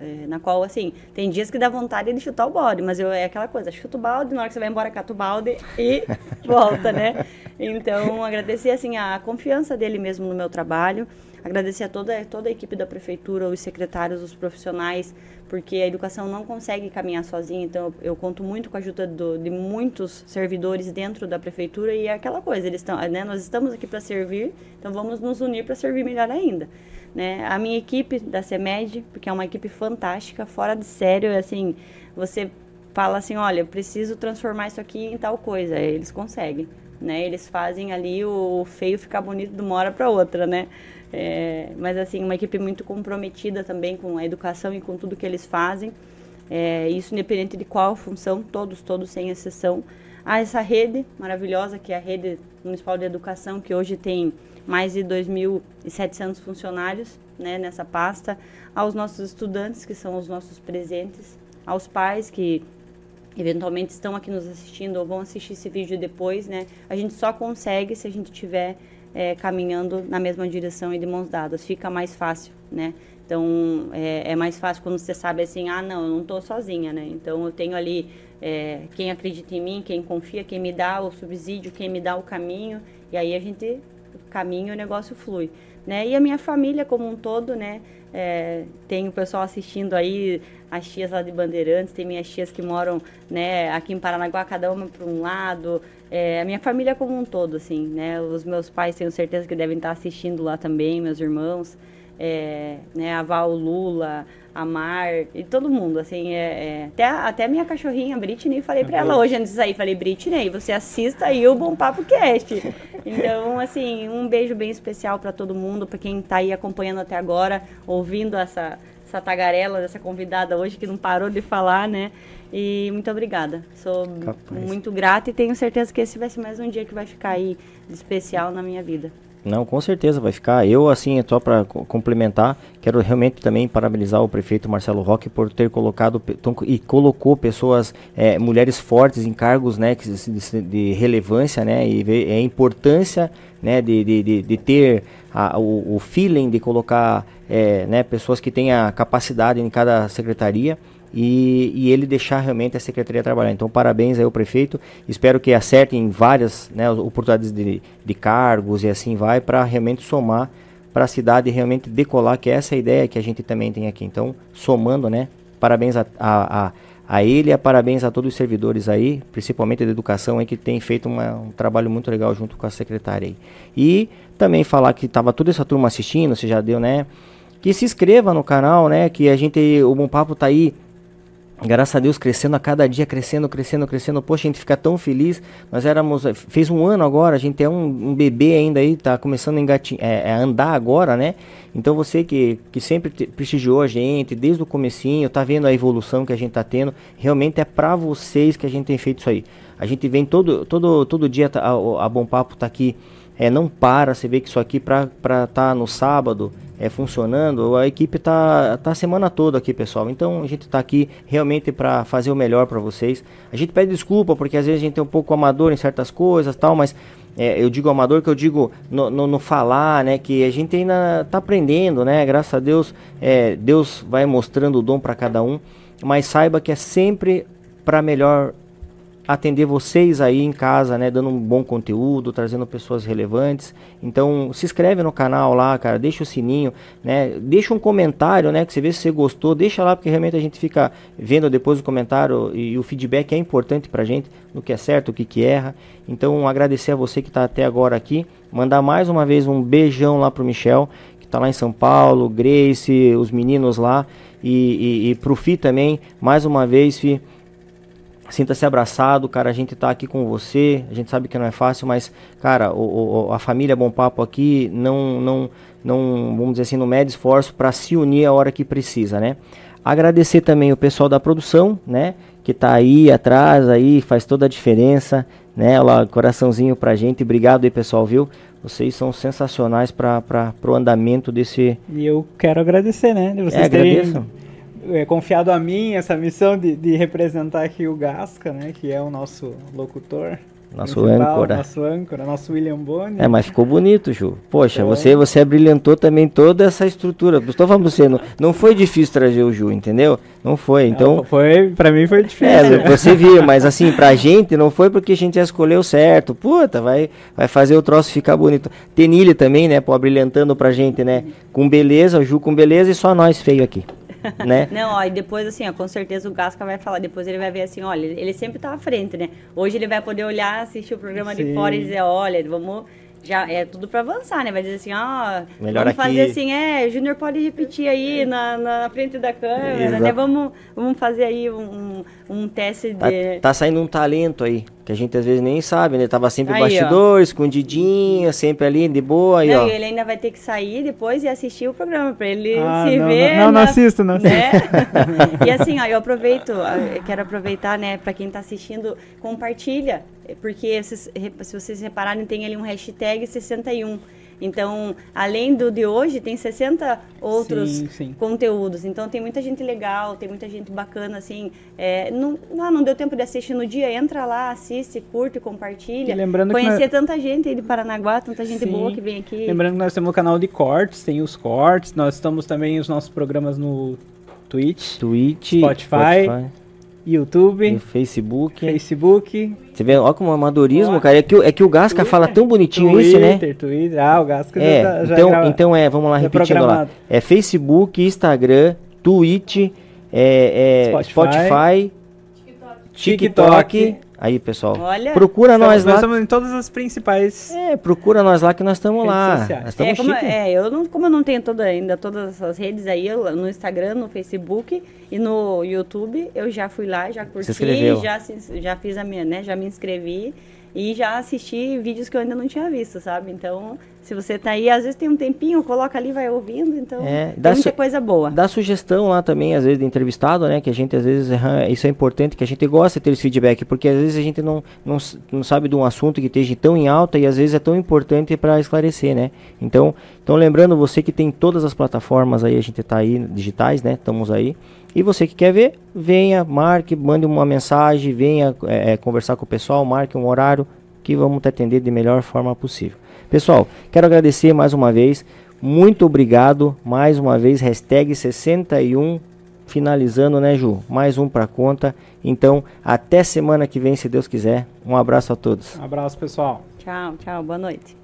É, na qual, assim, tem dias que dá vontade de chutar o balde, mas eu, é aquela coisa, chuta o balde, na hora que você vai embora, cata o balde e [laughs] volta, né? Então, agradecer, assim, a confiança dele mesmo no meu trabalho, Agradecer a toda, toda a equipe da prefeitura, os secretários, os profissionais, porque a educação não consegue caminhar sozinha, então eu, eu conto muito com a ajuda do, de muitos servidores dentro da prefeitura e é aquela coisa, eles estão, né, nós estamos aqui para servir, então vamos nos unir para servir melhor ainda. Né? A minha equipe da CEMED, porque é uma equipe fantástica, fora de sério, assim, você fala assim, olha, preciso transformar isso aqui em tal coisa, eles conseguem. né? Eles fazem ali o feio ficar bonito de uma hora para outra, né? É, mas assim, uma equipe muito comprometida também com a educação e com tudo que eles fazem. É, isso independente de qual função, todos, todos sem exceção. Há essa rede maravilhosa que é a Rede Municipal de Educação, que hoje tem mais de 2.700 funcionários né, nessa pasta, aos nossos estudantes, que são os nossos presentes, aos pais que eventualmente estão aqui nos assistindo ou vão assistir esse vídeo depois, né? A gente só consegue se a gente estiver é, caminhando na mesma direção e de mãos dadas. Fica mais fácil, né? Então, é, é mais fácil quando você sabe assim, ah, não, eu não estou sozinha, né? Então, eu tenho ali é, quem acredita em mim, quem confia, quem me dá o subsídio, quem me dá o caminho, e aí a gente caminha e o negócio flui. Né? E a minha família como um todo, né? É, tem o pessoal assistindo aí, as tias lá de Bandeirantes, tem minhas tias que moram né, aqui em Paranaguá, cada uma para um lado. É, a minha família como um todo, assim, né? Os meus pais tenho certeza que devem estar assistindo lá também, meus irmãos. É, né, a Val Lula, a Mar e todo mundo, assim, é, é, até, até minha cachorrinha, Britney, falei para ela hoje antes de sair, falei, Britney, você assista aí o Bom Papo Cast. [laughs] Então, assim, um beijo bem especial para todo mundo, para quem está aí acompanhando até agora, ouvindo essa, essa tagarela dessa convidada hoje que não parou de falar, né? E muito obrigada. Sou Capaz. muito grata e tenho certeza que esse vai ser mais um dia que vai ficar aí especial na minha vida. Não, com certeza vai ficar. Eu, assim, só para complementar, quero realmente também parabenizar o prefeito Marcelo Roque por ter colocado e colocou pessoas, é, mulheres fortes em cargos né, de, de relevância, né, e ver a importância né, de, de, de ter a, o, o, feeling de colocar é, né, pessoas que têm a capacidade em cada secretaria e, e, ele deixar realmente a secretaria trabalhar. Então, parabéns aí ao prefeito. Espero que acertem várias né, oportunidades de, de cargos e assim vai para realmente somar para a cidade realmente decolar, que é essa ideia que a gente também tem aqui. Então, somando, né? Parabéns a, a, a, a ele e parabéns a todos os servidores aí, principalmente da educação, aí, que tem feito uma, um trabalho muito legal junto com a secretária aí. E também falar que estava toda essa turma assistindo, você já deu, né? Que se inscreva no canal, né? Que a gente, o Bom Papo tá aí graças a Deus crescendo a cada dia, crescendo, crescendo, crescendo. Poxa, a gente fica tão feliz. Nós éramos, fez um ano agora, a gente é um, um bebê ainda aí, tá começando a, engati, é, andar agora, né? Então você que, que sempre te, prestigiou a gente desde o comecinho, tá vendo a evolução que a gente tá tendo. Realmente é para vocês que a gente tem feito isso aí. A gente vem todo, todo, todo dia, tá, a, a Bom Papo tá aqui é, não para, você vê que isso aqui para estar tá no sábado é, funcionando, a equipe tá, tá a semana toda aqui, pessoal. Então a gente está aqui realmente para fazer o melhor para vocês. A gente pede desculpa porque às vezes a gente é um pouco amador em certas coisas tal, mas é, eu digo amador que eu digo no, no, no, falar, né? Que a gente ainda está aprendendo, né? Graças a Deus, é, Deus vai mostrando o dom para cada um, mas saiba que é sempre para melhor atender vocês aí em casa, né, dando um bom conteúdo, trazendo pessoas relevantes. Então, se inscreve no canal lá, cara, deixa o sininho, né? Deixa um comentário, né, que você vê se você gostou, deixa lá porque realmente a gente fica vendo depois o comentário e, e o feedback é importante pra gente no que é certo, o que que erra. Então, agradecer a você que está até agora aqui, mandar mais uma vez um beijão lá pro Michel, que está lá em São Paulo, Grace, os meninos lá e, e, e pro Fi também, mais uma vez, Fi, Sinta-se abraçado, cara. A gente tá aqui com você. A gente sabe que não é fácil, mas, cara, o, o, a família Bom Papo aqui não, não, não, vamos dizer assim, não mede esforço para se unir a hora que precisa, né? Agradecer também o pessoal da produção, né? Que tá aí atrás, aí faz toda a diferença, né? Lá, coraçãozinho pra gente. Obrigado aí, pessoal, viu? Vocês são sensacionais para o andamento desse. E eu quero agradecer, né? De vocês é, terem agradeço é confiado a mim essa missão de, de representar aqui o Gasca, né? Que é o nosso locutor. Nosso âncora. Nosso âncora, nosso William Boni. É, mas ficou bonito, Ju. Poxa, é. você você brilhantou também toda essa estrutura. Estou falando você, não, não foi difícil trazer o Ju, entendeu? Não foi, então... Não, foi, pra mim foi difícil. É, [laughs] você viu, mas assim, pra gente não foi porque a gente já escolheu certo. Puta, vai, vai fazer o troço ficar bonito. Tenilha também, né, pô, brilhantando pra gente, né? Com beleza, o Ju com beleza e só nós feio aqui [laughs] né? Não, ó, e depois assim, ó, com certeza o Gasca vai falar, depois ele vai ver assim, olha, ele sempre tá à frente, né? Hoje ele vai poder olhar, assistir o programa Sim. de fora e dizer, olha, vamos já é tudo para avançar, né? Vai dizer assim, ó, Melhor vamos aqui. fazer assim, é, o Júnior pode repetir aí na, na frente da câmera, Exato. né? Vamos, vamos fazer aí um, um teste Tá, de... tá saindo um talento aí, que a gente às vezes nem sabe, né? Tava sempre Aí, ó. bastidor, escondidinho, sempre ali, de boa, aí, Não, ó. e ele ainda vai ter que sair depois e assistir o programa, para ele Ah, se não, ver. não, não na- assisto, não assisto. né? [laughs] e assim, ó, eu aproveito, ó, eu quero aproveitar, né, para quem tá assistindo, compartilha, porque se, se vocês repararem, tem ali um hashtag 61. Então, além do de hoje, tem 60 outros Sim, sim. conteúdos. Então, tem muita gente legal, tem muita gente bacana, assim. É, não, ah, não deu tempo de assistir no dia, entra lá, assiste, curte, compartilha. E lembrando que Conhecer nós- tanta gente aí de Paranaguá, tanta gente Sim. boa que vem aqui. Lembrando que nós temos o canal de cortes, tem os cortes, nós estamos também os nossos programas no Twitch, Twitch, Spotify, e YouTube, Facebook. Facebook, Você vê, ó como amadorismo, cara. É que, o- é que o Gasca fala tão bonitinho isso, né? Twitter, Twitter. Ah, o Gasca É, já, já então, grava- então é, vamos lá já repetindo lá. É Facebook, Instagram, Twitch, é, é Spotify, Spotify, TikTok. Aí, pessoal. Olha. Procura Estamos- nós nós lá. estamos em todas as principais. É, procura nós lá que nós estamos lá. sociais. Nós É, estamos como, chique. é, eu não, como eu não tenho toda, ainda todas as redes aí, eu- no Instagram, no Facebook e no YouTube, eu já fui lá, já curti, já, já fiz a minha, né? Já me inscrevi e já assisti vídeos que eu ainda não tinha visto, sabe? Então, se você tá aí, às vezes tem um tempinho, coloca ali, vai ouvindo, então É, dá muita coisa boa. Dá sugestão lá também, às vezes, de entrevistado, né? Que a gente, às vezes, isso é importante, que a gente gosta de ter esse feedback, porque às vezes a gente não, não, não sabe de um assunto que esteja tão em alta e às vezes é tão importante para esclarecer, né? Então, então, lembrando você que tem todas as plataformas aí, a gente tá aí, digitais, né? Estamos aí. E você que quer ver, venha, marque, mande uma mensagem, venha é, é, conversar com o pessoal, marque um horário que vamos te atender de melhor forma possível. Pessoal, quero agradecer mais uma vez. Muito obrigado. Mais uma vez, hashtag 61. Finalizando, né, Ju? Mais um pra conta. Então, até semana que vem, se Deus quiser. Um abraço a todos. Um abraço, pessoal. Tchau, tchau, boa noite.